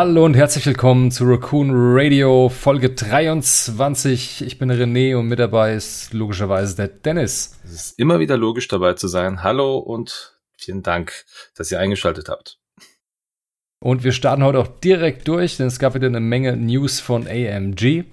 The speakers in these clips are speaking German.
Hallo und herzlich willkommen zu Raccoon Radio Folge 23. Ich bin René und mit dabei ist logischerweise der Dennis. Es ist immer wieder logisch dabei zu sein. Hallo und vielen Dank, dass ihr eingeschaltet habt. Und wir starten heute auch direkt durch, denn es gab wieder eine Menge News von AMG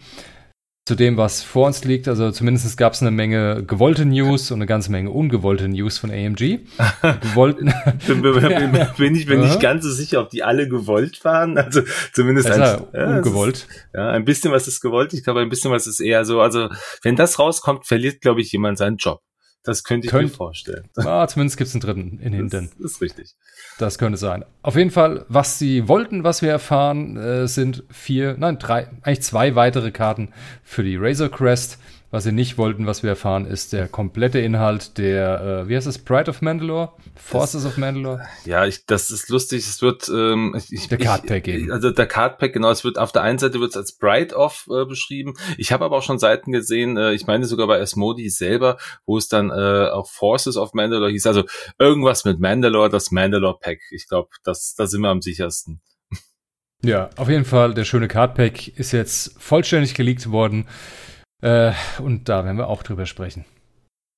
zu dem, was vor uns liegt. Also zumindest gab es eine Menge gewollte News und eine ganze Menge ungewollte News von AMG. Gewollt bin, bin, bin, ich mir nicht ganz so sicher, ob die alle gewollt waren. Also zumindest ein, ja, ungewollt. Ist, ja, ein bisschen was ist gewollt. Ich glaube, ein bisschen was ist eher so. Also wenn das rauskommt, verliert, glaube ich, jemand seinen Job. Das könnte ich Könnt, mir vorstellen. Ah, zumindest gibt es einen dritten in hinten. Das ist richtig. Das könnte sein. Auf jeden Fall, was sie wollten, was wir erfahren, äh, sind vier, nein, drei, eigentlich zwei weitere Karten für die Razor Crest. Was sie nicht wollten, was wir erfahren, ist der komplette Inhalt der, äh, wie heißt es, Pride of Mandalore? Forces das, of Mandalore? Ja, ich, das ist lustig. Es wird ähm, ich, der Cardpack eben. Also der Cardpack, genau. Es wird auf der einen Seite wird es als Pride of äh, beschrieben. Ich habe aber auch schon Seiten gesehen. Äh, ich meine sogar bei Asmodi selber, wo es dann äh, auch Forces of Mandalore hieß. Also irgendwas mit Mandalore, das Mandalore Pack. Ich glaube, das, da sind wir am sichersten. Ja, auf jeden Fall. Der schöne Cardpack ist jetzt vollständig geleakt worden. Äh, und da werden wir auch drüber sprechen.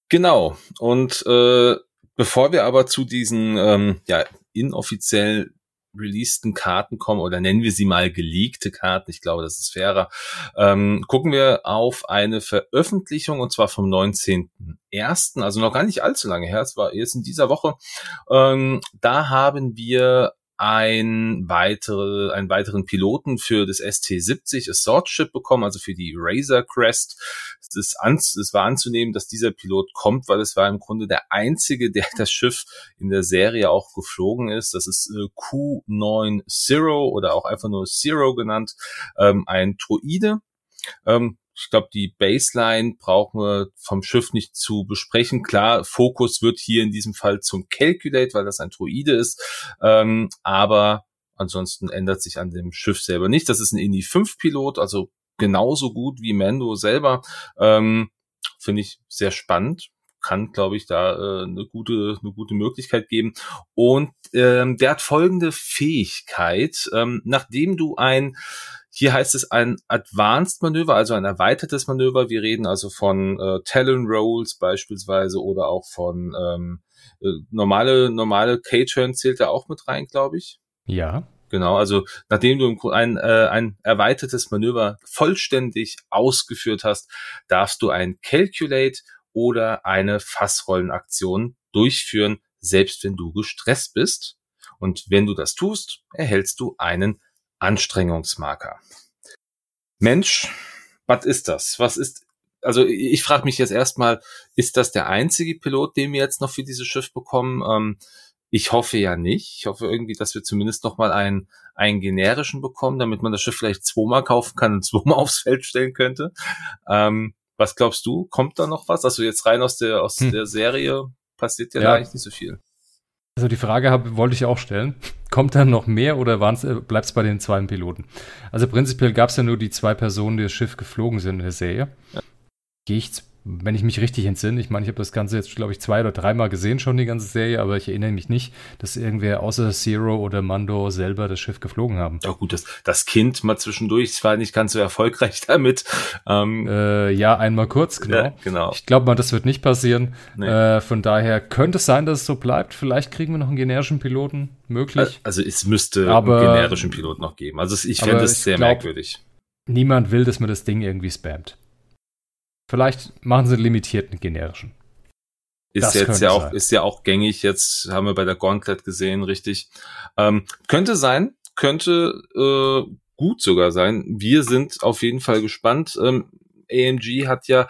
Genau. Und äh, bevor wir aber zu diesen ähm, ja, inoffiziell releaseden Karten kommen oder nennen wir sie mal geleakte Karten, ich glaube, das ist fairer, ähm, gucken wir auf eine Veröffentlichung und zwar vom 19.01., also noch gar nicht allzu lange her, es war erst in dieser Woche. Ähm, da haben wir ein weitere, einen weiteren Piloten für das ST-70 Assault Ship bekommen, also für die Razor Crest. Es, es war anzunehmen, dass dieser Pilot kommt, weil es war im Grunde der einzige, der das Schiff in der Serie auch geflogen ist. Das ist äh, Q90 oder auch einfach nur Zero genannt, ähm, ein Droide. Ähm, ich glaube, die Baseline brauchen wir vom Schiff nicht zu besprechen. Klar, Fokus wird hier in diesem Fall zum Calculate, weil das ein Droide ist. Ähm, aber ansonsten ändert sich an dem Schiff selber nicht. Das ist ein Indy 5 Pilot, also genauso gut wie Mando selber. Ähm, Finde ich sehr spannend kann, glaube ich, da äh, eine gute eine gute Möglichkeit geben. Und ähm, der hat folgende Fähigkeit: ähm, Nachdem du ein hier heißt es ein Advanced Manöver, also ein erweitertes Manöver. Wir reden also von äh, Talon Rolls beispielsweise oder auch von ähm, äh, normale normale K-Turn zählt da auch mit rein, glaube ich. Ja. Genau, also nachdem du ein, äh, ein erweitertes Manöver vollständig ausgeführt hast, darfst du ein Calculate oder eine Fassrollenaktion durchführen, selbst wenn du gestresst bist. Und wenn du das tust, erhältst du einen Anstrengungsmarker. Mensch, was ist das? Was ist, also ich frage mich jetzt erstmal, ist das der einzige Pilot, den wir jetzt noch für dieses Schiff bekommen? Ähm, ich hoffe ja nicht. Ich hoffe irgendwie, dass wir zumindest noch mal einen, einen generischen bekommen, damit man das Schiff vielleicht zweimal kaufen kann und zweimal aufs Feld stellen könnte. Ähm, was glaubst du? Kommt da noch was? Also jetzt rein aus der, aus hm. der Serie passiert ja, ja. eigentlich nicht so viel. Also die Frage hab, wollte ich auch stellen. Kommt da noch mehr oder äh, bleibt es bei den zwei Piloten? Also prinzipiell gab es ja nur die zwei Personen, die das Schiff geflogen sind in der Serie. Ja. Gehe ich wenn ich mich richtig entsinne, ich meine, ich habe das Ganze jetzt, glaube ich, zwei oder dreimal gesehen schon, die ganze Serie, aber ich erinnere mich nicht, dass irgendwer außer Zero oder Mando selber das Schiff geflogen haben. Ja gut, das, das Kind mal zwischendurch, es war nicht ganz so erfolgreich damit. Ähm, äh, ja, einmal kurz, genau. Ja, genau. Ich glaube mal, das wird nicht passieren. Nee. Äh, von daher könnte es sein, dass es so bleibt. Vielleicht kriegen wir noch einen generischen Piloten, möglich. Also es müsste aber, einen generischen Piloten noch geben. Also ich fände es sehr glaub, merkwürdig. Niemand will, dass man das Ding irgendwie spammt. Vielleicht machen sie limitierten generischen. Ist das jetzt ja auch, sein. ist ja auch gängig. Jetzt haben wir bei der Gauntlet gesehen, richtig. Ähm, könnte sein, könnte äh, gut sogar sein. Wir sind auf jeden Fall gespannt. Ähm, AMG hat ja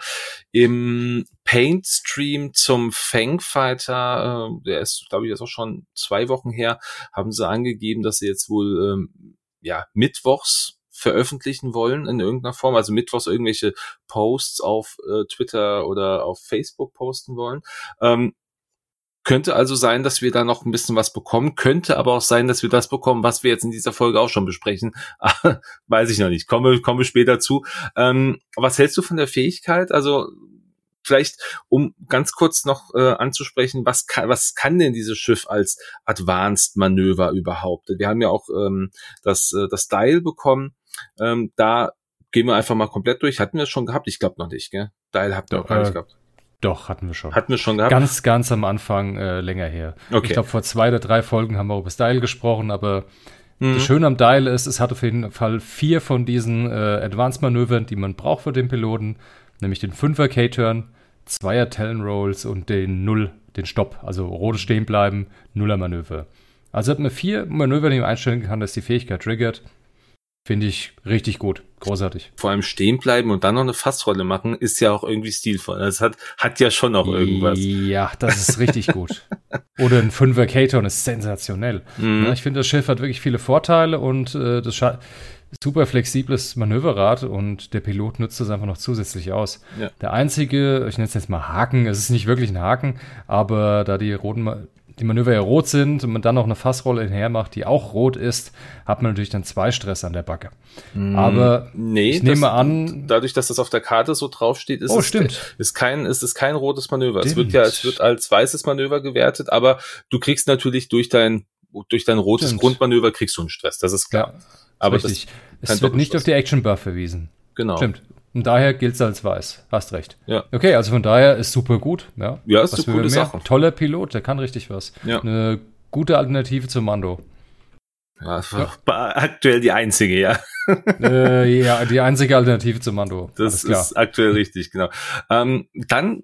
im Paint Stream zum Fangfighter, äh, der ist, glaube ich, jetzt auch schon zwei Wochen her, haben sie angegeben, dass sie jetzt wohl ähm, ja mittwochs veröffentlichen wollen in irgendeiner Form, also mittwochs irgendwelche Posts auf äh, Twitter oder auf Facebook posten wollen. Ähm, könnte also sein, dass wir da noch ein bisschen was bekommen, könnte aber auch sein, dass wir das bekommen, was wir jetzt in dieser Folge auch schon besprechen. Weiß ich noch nicht, komme, komme später zu. Ähm, was hältst du von der Fähigkeit? Also vielleicht, um ganz kurz noch äh, anzusprechen, was kann, was kann denn dieses Schiff als Advanced Manöver überhaupt? Wir haben ja auch ähm, das, äh, das Dial bekommen. Ähm, da gehen wir einfach mal komplett durch. Hatten wir es schon gehabt? Ich glaube noch nicht, gell? Dial habt ihr auch gar nicht äh, gehabt. Doch, hatten wir schon. Hatten wir schon gehabt? Ganz, ganz am Anfang äh, länger her. Okay. Ich glaube, vor zwei oder drei Folgen haben wir über Style gesprochen, aber Mhm. das Schöne am Dial ist, es hat auf jeden Fall vier von diesen äh, Advanced-Manövern, die man braucht für den Piloten, nämlich den 5er K-Turn, Zweier Talon Rolls und den Null, den Stopp, also rotes stehen bleiben, Nuller Manöver. Also hat man vier Manöver, die man einstellen kann, dass die Fähigkeit triggert. Finde ich richtig gut. Großartig. Vor allem stehen bleiben und dann noch eine Fassrolle machen, ist ja auch irgendwie stilvoll. Das hat, hat ja schon noch irgendwas. Ja, das ist richtig gut. Oder ein 5er K-Turn ist sensationell. Mhm. Ja, ich finde, das Schiff hat wirklich viele Vorteile und äh, das Scha super flexibles Manöverrad und der Pilot nutzt das einfach noch zusätzlich aus. Ja. Der einzige, ich nenne es jetzt mal Haken, es ist nicht wirklich ein Haken, aber da die roten die Manöver ja rot sind und man dann noch eine Fassrolle hinher macht, die auch rot ist, hat man natürlich dann zwei Stress an der Backe. Aber nee, ich nehme das, an, dadurch, dass das auf der Karte so draufsteht, ist Oh, es stimmt. ist kein ist es kein rotes Manöver. Es Stimmt. wird ja es wird als weißes Manöver gewertet, aber du kriegst natürlich durch dein durch dein rotes Stimmt. Grundmanöver kriegst du einen Stress, das ist klar. ja, aber richtig. es wird nicht auf die Action Buff verwiesen. Genau. Stimmt. Und daher gilt es als weiß. Hast recht. Ja. Okay, also von daher ist super gut. Ja, Ja, ist Was eine mehr? Sache. Toller Pilot, der kann richtig was. Ja. Eine gute Alternative zum Mando. Ja, war aktuell die einzige, ja. äh, ja, die einzige Alternative zum Mando. Das ist aktuell richtig, genau. Ähm, dann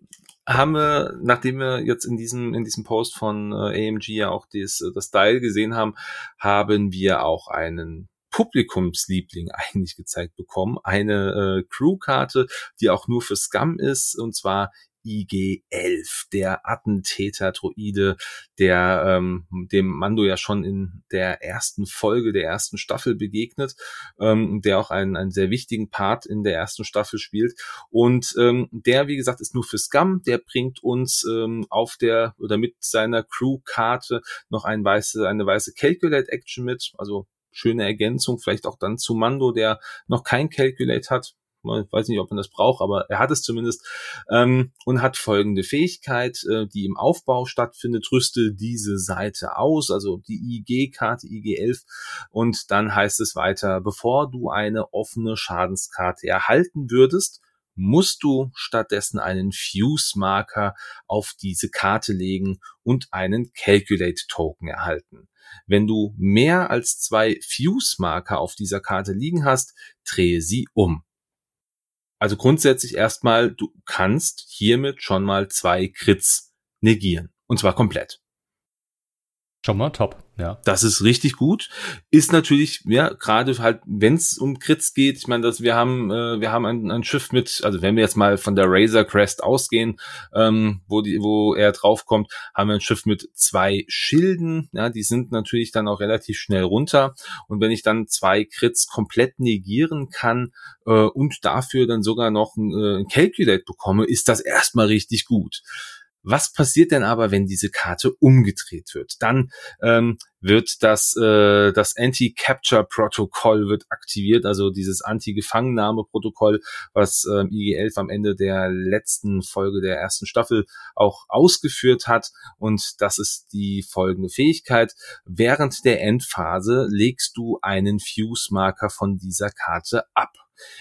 haben wir, nachdem wir jetzt in diesem, in diesem Post von äh, AMG ja auch das, das Style gesehen haben, haben wir auch einen Publikumsliebling eigentlich gezeigt bekommen. Eine äh, Crewkarte, die auch nur für Scum ist, und zwar IG-11, der Attentäter-Droide, der ähm, dem Mando ja schon in der ersten Folge der ersten Staffel begegnet, ähm, der auch einen, einen sehr wichtigen Part in der ersten Staffel spielt. Und ähm, der, wie gesagt, ist nur für Scum. Der bringt uns ähm, auf der oder mit seiner Crew-Karte noch ein weiße, eine weiße Calculate-Action mit. Also schöne Ergänzung, vielleicht auch dann zu Mando, der noch kein Calculate hat. Ich weiß nicht, ob man das braucht, aber er hat es zumindest ähm, und hat folgende Fähigkeit, äh, die im Aufbau stattfindet, rüste diese Seite aus, also die IG-Karte IG-11 und dann heißt es weiter, bevor du eine offene Schadenskarte erhalten würdest, musst du stattdessen einen Fuse-Marker auf diese Karte legen und einen Calculate-Token erhalten. Wenn du mehr als zwei Fuse-Marker auf dieser Karte liegen hast, drehe sie um. Also grundsätzlich erstmal, du kannst hiermit schon mal zwei Crits negieren. Und zwar komplett. Schon mal top, ja. Das ist richtig gut. Ist natürlich, ja, gerade halt, wenn es um Crits geht, ich meine, dass wir haben, äh, wir haben ein, ein Schiff mit, also wenn wir jetzt mal von der Razor Crest ausgehen, ähm, wo die, wo er draufkommt, haben wir ein Schiff mit zwei Schilden, ja, die sind natürlich dann auch relativ schnell runter. Und wenn ich dann zwei Crits komplett negieren kann äh, und dafür dann sogar noch ein, äh, ein Calculate bekomme, ist das erstmal richtig gut. Was passiert denn aber, wenn diese Karte umgedreht wird? Dann ähm, wird das, äh, das Anti-Capture-Protokoll wird aktiviert, also dieses Anti-Gefangennahme-Protokoll, was ähm, IG-11 am Ende der letzten Folge der ersten Staffel auch ausgeführt hat. Und das ist die folgende Fähigkeit. Während der Endphase legst du einen Fuse-Marker von dieser Karte ab.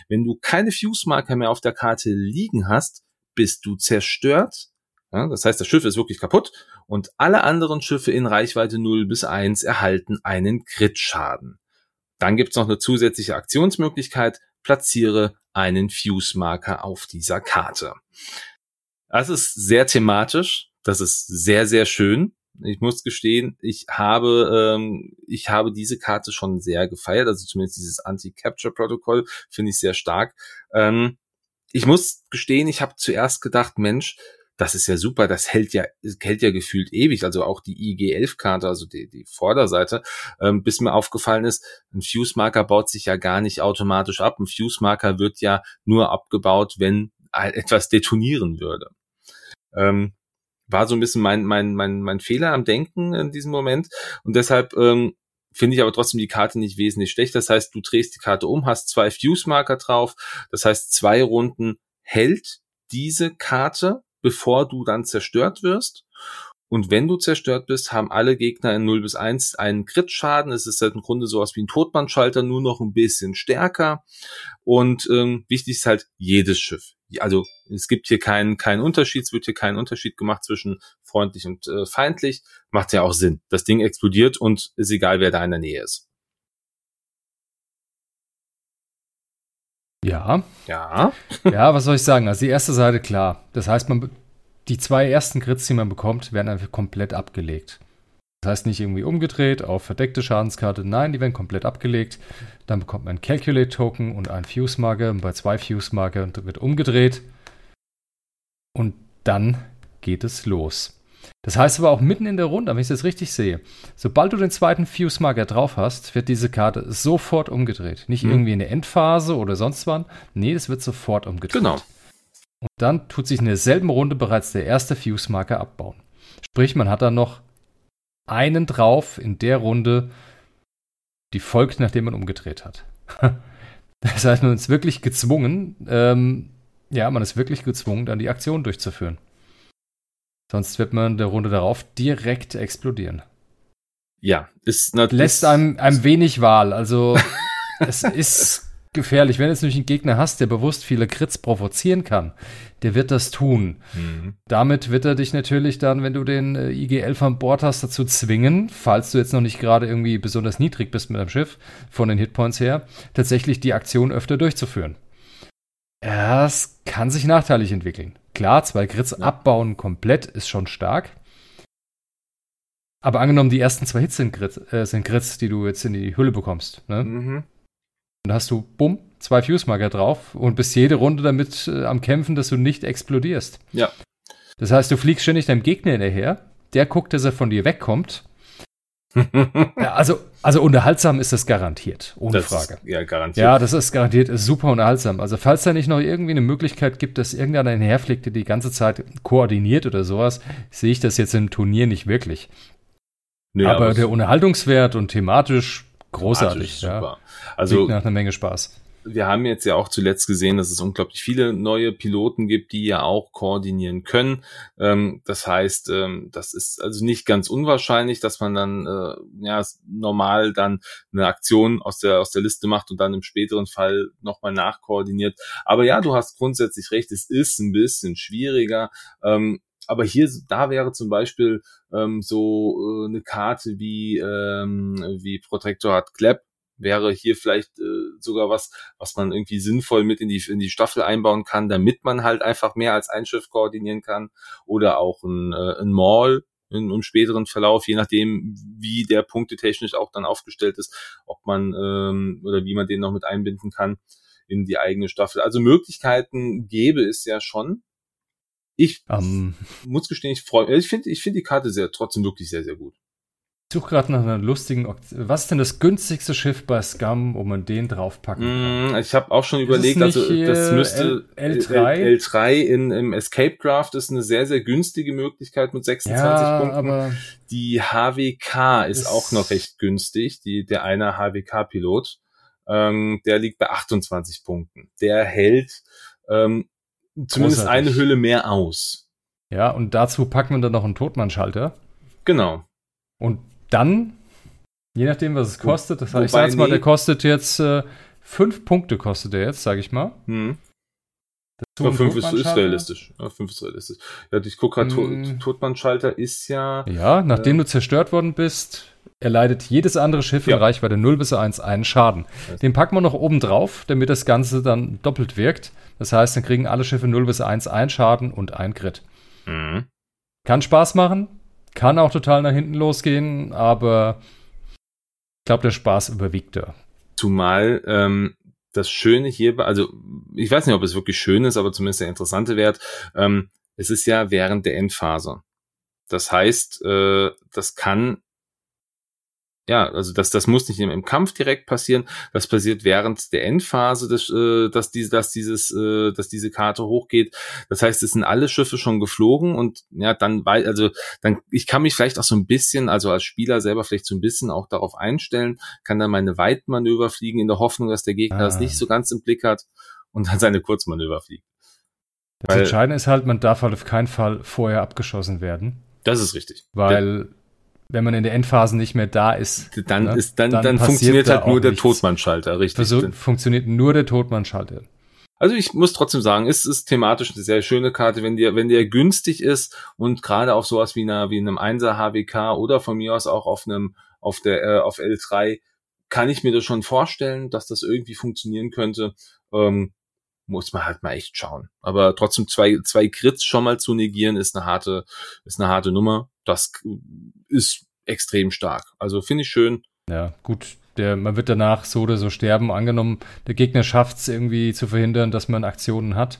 Wenn du keine Fuse-Marker mehr auf der Karte liegen hast, bist du zerstört ja, das heißt, das Schiff ist wirklich kaputt und alle anderen Schiffe in Reichweite 0 bis 1 erhalten einen Crit-Schaden. Dann gibt's noch eine zusätzliche Aktionsmöglichkeit, platziere einen Fuse-Marker auf dieser Karte. Das ist sehr thematisch, das ist sehr, sehr schön. Ich muss gestehen, ich habe, ähm, ich habe diese Karte schon sehr gefeiert, also zumindest dieses Anti-Capture-Protokoll finde ich sehr stark. Ähm, ich muss gestehen, ich habe zuerst gedacht, Mensch, das ist ja super, das hält ja, hält ja gefühlt ewig, also auch die IG-11-Karte, also die, die Vorderseite, ähm, bis mir aufgefallen ist, ein Fuse-Marker baut sich ja gar nicht automatisch ab. Ein Fuse-Marker wird ja nur abgebaut, wenn etwas detonieren würde. Ähm, war so ein bisschen mein, mein, mein, mein Fehler am Denken in diesem Moment und deshalb ähm, finde ich aber trotzdem die Karte nicht wesentlich schlecht. Das heißt, du drehst die Karte um, hast zwei Fuse-Marker drauf, das heißt, zwei Runden hält diese Karte, bevor du dann zerstört wirst. Und wenn du zerstört bist, haben alle Gegner in 0 bis 1 einen Crit-Schaden. Es ist halt im Grunde sowas wie ein Todmannschalter, nur noch ein bisschen stärker. Und ähm, wichtig ist halt jedes Schiff. Also es gibt hier keinen keinen Unterschied, es wird hier keinen Unterschied gemacht zwischen freundlich und äh, feindlich. Macht ja auch Sinn. Das Ding explodiert und ist egal, wer da in der Nähe ist. Ja. Ja. ja, was soll ich sagen? Also die erste Seite, klar. Das heißt, man, die zwei ersten Crits, die man bekommt, werden einfach komplett abgelegt. Das heißt nicht irgendwie umgedreht auf verdeckte Schadenskarte. Nein, die werden komplett abgelegt. Dann bekommt man ein Calculate-Token und ein Fuse-Marker. Und bei zwei Fuse-Marker wird umgedreht. Und dann geht es los. Das heißt aber auch mitten in der Runde, wenn ich es jetzt richtig sehe, sobald du den zweiten Fuse-Marker drauf hast, wird diese Karte sofort umgedreht. Nicht mhm. irgendwie in der Endphase oder sonst wann. Nee, das wird sofort umgedreht. Genau. Und dann tut sich in derselben Runde bereits der erste Fuse-Marker abbauen. Sprich, man hat dann noch einen drauf in der Runde, die folgt, nachdem man umgedreht hat. Das heißt, man ist wirklich gezwungen, ähm, ja, man ist wirklich gezwungen, dann die Aktion durchzuführen. Sonst wird man der Runde darauf direkt explodieren. Ja, ist natürlich. Lässt einem, einem wenig Wahl. Also, es ist gefährlich. Wenn du jetzt nämlich einen Gegner hast, der bewusst viele Crits provozieren kann, der wird das tun. Mhm. Damit wird er dich natürlich dann, wenn du den äh, IG-11 an Bord hast, dazu zwingen, falls du jetzt noch nicht gerade irgendwie besonders niedrig bist mit deinem Schiff, von den Hitpoints her, tatsächlich die Aktion öfter durchzuführen. Es kann sich nachteilig entwickeln. Klar, zwei Crits ja. abbauen komplett ist schon stark. Aber angenommen, die ersten zwei Hits sind Crits, äh, sind Crits die du jetzt in die Hülle bekommst. Ne? Mhm. Dann hast du, bumm, zwei Fuse-Marker drauf und bist jede Runde damit äh, am Kämpfen, dass du nicht explodierst. Ja. Das heißt, du fliegst ständig deinem Gegner hinterher, der guckt, dass er von dir wegkommt. Ja, also, also unterhaltsam ist das garantiert, ohne das Frage. Ist, ja, garantiert. Ja, das ist garantiert ist super unterhaltsam. Also, falls da nicht noch irgendwie eine Möglichkeit gibt, dass irgendeiner hinherfliegt, der die ganze Zeit koordiniert oder sowas, sehe ich das jetzt im Turnier nicht wirklich. Nee, aber, aber der Unterhaltungswert und thematisch großartig. Ja. Super. Also Klingt nach einer Menge Spaß. Wir haben jetzt ja auch zuletzt gesehen, dass es unglaublich viele neue Piloten gibt, die ja auch koordinieren können. Ähm, das heißt, ähm, das ist also nicht ganz unwahrscheinlich, dass man dann äh, ja normal dann eine Aktion aus der aus der Liste macht und dann im späteren Fall nochmal nachkoordiniert. Aber ja, du hast grundsätzlich recht, es ist ein bisschen schwieriger. Ähm, aber hier, da wäre zum Beispiel ähm, so äh, eine Karte wie, ähm, wie Protectorate Clap, wäre hier vielleicht äh, sogar was, was man irgendwie sinnvoll mit in die, in die Staffel einbauen kann, damit man halt einfach mehr als ein Schiff koordinieren kann. Oder auch ein, äh, ein Mall, in, im späteren Verlauf, je nachdem, wie der Punkte technisch auch dann aufgestellt ist, ob man ähm, oder wie man den noch mit einbinden kann in die eigene Staffel. Also Möglichkeiten gäbe es ja schon. Ich um, ähm. muss gestehen, ich freue ich finde ich finde die Karte sehr trotzdem wirklich sehr, sehr gut. Ich suche gerade nach einer lustigen. Was ist denn das günstigste Schiff bei Scum, wo man den draufpacken kann? Mm, ich habe auch schon überlegt, also das müsste L, L3? L3 in, im Escape Craft ist eine sehr, sehr günstige Möglichkeit mit 26 ja, Punkten. Aber die HWK ist, ist auch noch recht günstig, die, der eine HWK-Pilot. Ähm, der liegt bei 28 Punkten. Der hält ähm, zumindest Großartig. eine Hülle mehr aus. Ja, und dazu packen wir dann noch einen Totmannschalter. Genau. Und dann, je nachdem, was es kostet, das heißt, ich sag mal, der kostet jetzt äh, fünf Punkte kostet der jetzt, sag ich mal. Hm. Ja, fünf ist, ist, realistisch. Ja, fünf ist realistisch. Ja, ich gucke gerade, hm. Totmannschalter ist ja. Ja, nachdem äh, du zerstört worden bist, erleidet jedes andere Schiff ja. in Reichweite 0 bis 1 einen Schaden. Den packen wir noch oben drauf, damit das Ganze dann doppelt wirkt. Das heißt, dann kriegen alle Schiffe 0 bis 1 einen Schaden und ein Crit. Mhm. Kann Spaß machen, kann auch total nach hinten losgehen, aber ich glaube, der Spaß überwiegt da. Zumal ähm, das Schöne hier, also ich weiß nicht, ob es wirklich schön ist, aber zumindest der interessante Wert, ähm, es ist ja während der Endphase. Das heißt, äh, das kann ja, also das, das muss nicht im, Kampf direkt passieren. Das passiert während der Endphase, des, äh, dass, diese, dass, dieses, äh, dass diese Karte hochgeht. Das heißt, es sind alle Schiffe schon geflogen und ja, dann, weil, also dann, ich kann mich vielleicht auch so ein bisschen, also als Spieler selber vielleicht so ein bisschen auch darauf einstellen, kann dann meine Weitmanöver fliegen in der Hoffnung, dass der Gegner ah. das nicht so ganz im Blick hat und dann seine Kurzmanöver fliegt. Das Entscheidende ist halt, man darf halt auf keinen Fall vorher abgeschossen werden. Das ist richtig. Weil wenn man in der Endphase nicht mehr da ist, dann, ne, ist, dann, dann, dann funktioniert halt nur der Totmannschalter, richtig. Versuch, funktioniert nur der Totmannschalter. Also ich muss trotzdem sagen, es ist thematisch eine sehr schöne Karte, wenn der, wenn der günstig ist und gerade auf sowas wie einer, wie einem 1er HWK oder von mir aus auch auf einem, auf der, äh, auf L3, kann ich mir das schon vorstellen, dass das irgendwie funktionieren könnte. Ähm, muss man halt mal echt schauen. Aber trotzdem zwei, zwei Crits schon mal zu negieren, ist eine harte, ist eine harte Nummer. Das ist extrem stark. Also finde ich schön. Ja, gut. Der, man wird danach so oder so sterben. Angenommen, der Gegner schafft es irgendwie zu verhindern, dass man Aktionen hat.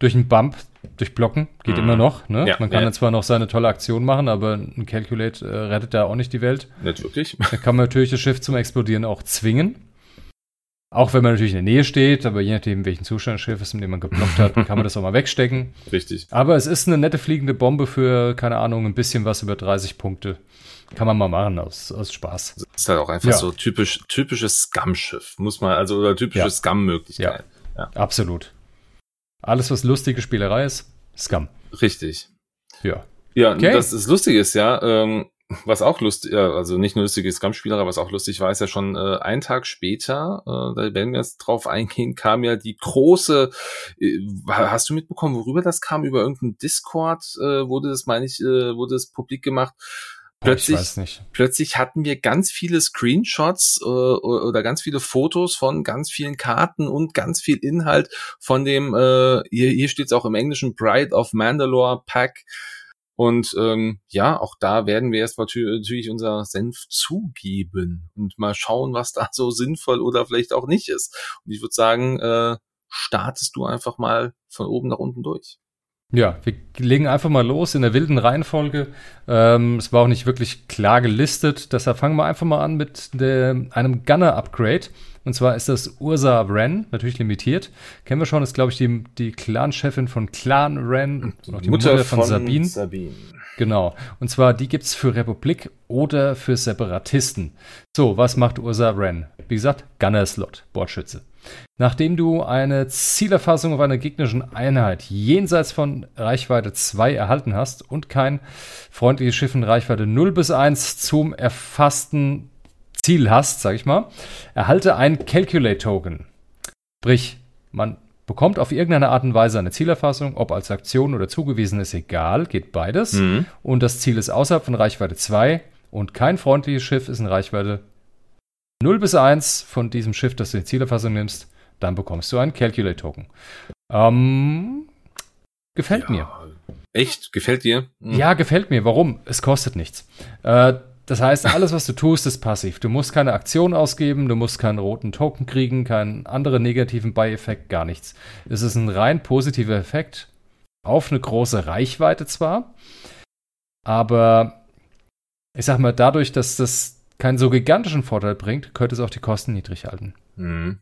Durch einen Bump, durch Blocken, geht mhm. immer noch. Ne? Ja, man kann ja. zwar noch seine tolle Aktion machen, aber ein Calculate äh, rettet da auch nicht die Welt. Nicht wirklich. Da kann man natürlich das Schiff zum Explodieren auch zwingen. Auch wenn man natürlich in der Nähe steht, aber je nachdem, welchen Zustand das Schiff ist, in dem man geblockt hat, kann man das auch mal wegstecken. Richtig. Aber es ist eine nette fliegende Bombe für, keine Ahnung, ein bisschen was über 30 Punkte. Kann man mal machen aus, aus Spaß. Das ist halt auch einfach ja. so typisch, typisches Scum-Schiff, muss man, also, oder typische ja. Scum-Möglichkeit. Ja. ja. absolut. Alles, was lustige Spielerei ist, Scum. Richtig. Ja. Ja, okay. das ist lustig ist, ja, ähm, was auch lustig, also nicht nur lustige Scrum-Spieler, was auch lustig war, ist ja schon äh, einen Tag später, äh, da werden wir jetzt drauf eingehen, kam ja die große, äh, hast du mitbekommen, worüber das kam? Über irgendeinen Discord äh, wurde das, meine ich, äh, wurde das publik gemacht. Plötzlich, plötzlich hatten wir ganz viele Screenshots äh, oder ganz viele Fotos von ganz vielen Karten und ganz viel Inhalt von dem, äh, hier, hier steht es auch im Englischen, Bride of Mandalore Pack und ähm, ja, auch da werden wir erst natürlich unser Senf zugeben und mal schauen, was da so sinnvoll oder vielleicht auch nicht ist. Und ich würde sagen, äh, startest du einfach mal von oben nach unten durch. Ja, wir legen einfach mal los in der wilden Reihenfolge. Ähm, es war auch nicht wirklich klar gelistet, deshalb fangen wir einfach mal an mit der, einem Gunner-Upgrade. Und zwar ist das Ursa Wren, natürlich limitiert. Kennen wir schon, ist glaube ich die, die Clan-Chefin von Clan Wren. Die, die Mutter, Mutter, von, von Sabine. Sabine. Genau. Und zwar, die gibt es für Republik oder für Separatisten. So, was macht Ursa Wren? Wie gesagt, Gunner-Slot, Bordschütze. Nachdem du eine Zielerfassung auf einer gegnerischen Einheit jenseits von Reichweite 2 erhalten hast und kein freundliches Schiff in Reichweite 0 bis 1 zum erfassten Ziel hast, sag ich mal, erhalte ein Calculate-Token. Sprich, man bekommt auf irgendeine Art und Weise eine Zielerfassung, ob als Aktion oder zugewiesen ist egal, geht beides. Mhm. Und das Ziel ist außerhalb von Reichweite 2 und kein freundliches Schiff ist in Reichweite 0 bis 1 von diesem Schiff, das du in Zielerfassung nimmst, dann bekommst du einen Calculate-Token. Ähm, gefällt ja, mir. Echt? Gefällt dir? Mhm. Ja, gefällt mir. Warum? Es kostet nichts. Äh, das heißt, alles, was du tust, ist passiv. Du musst keine Aktion ausgeben, du musst keinen roten Token kriegen, keinen anderen negativen Beieffekt, gar nichts. Es ist ein rein positiver Effekt auf eine große Reichweite zwar, aber ich sag mal, dadurch, dass das keinen so gigantischen Vorteil bringt, könnte es auch die Kosten niedrig halten. Mhm.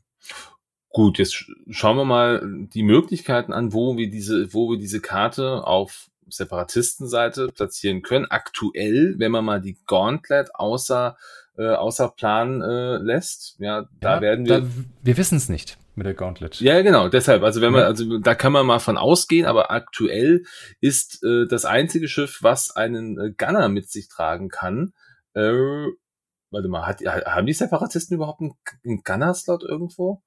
Gut, jetzt schauen wir mal die Möglichkeiten an, wo wir diese, wo wir diese Karte auf Separatistenseite platzieren können. Aktuell, wenn man mal die Gauntlet außer, äh, außer Plan äh, lässt, ja, da ja, werden wir. Da, wir wissen es nicht mit der Gauntlet. Ja, genau, deshalb. Also wenn man, also da kann man mal von ausgehen, aber aktuell ist äh, das einzige Schiff, was einen äh, Gunner mit sich tragen kann. Äh, warte mal, hat, haben die Separatisten überhaupt einen, einen Gunner-Slot irgendwo?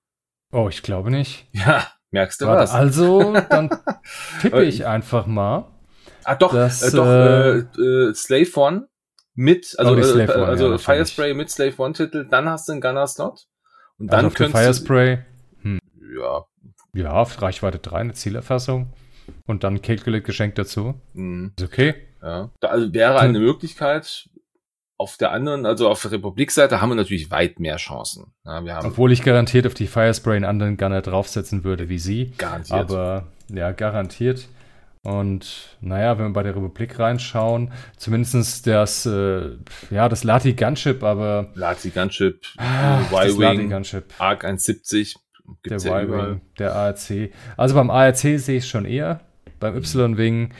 Oh, ich glaube nicht. Ja, merkst du Warte, was? Also, dann tippe ich einfach mal. Ah, doch, dass, äh, doch, äh, äh, Slave One mit, also, oh, äh, One, also ja, Firespray mit Slave One Titel, dann hast du einen Gunner Slot. Und dann also Firespray. Hm. Ja. Ja, Reichweite 3 eine Zielerfassung. Und dann Calculate geschenkt dazu. Mhm. Ist okay. Ja. Da also wäre eine Möglichkeit, auf der anderen, also auf der Republik-Seite haben wir natürlich weit mehr Chancen. Ja, wir haben Obwohl ich garantiert auf die Firespray einen anderen Gunner draufsetzen würde wie sie. Garantiert. Aber ja, garantiert. Und naja, wenn wir bei der Republik reinschauen, zumindest das, äh, ja, das Lati Gunship, aber. Lati Gunship, ah, Y-Wing, ARC 170. Der Y-Wing, der ARC. Also beim ARC sehe ich es schon eher. Beim Y-Wing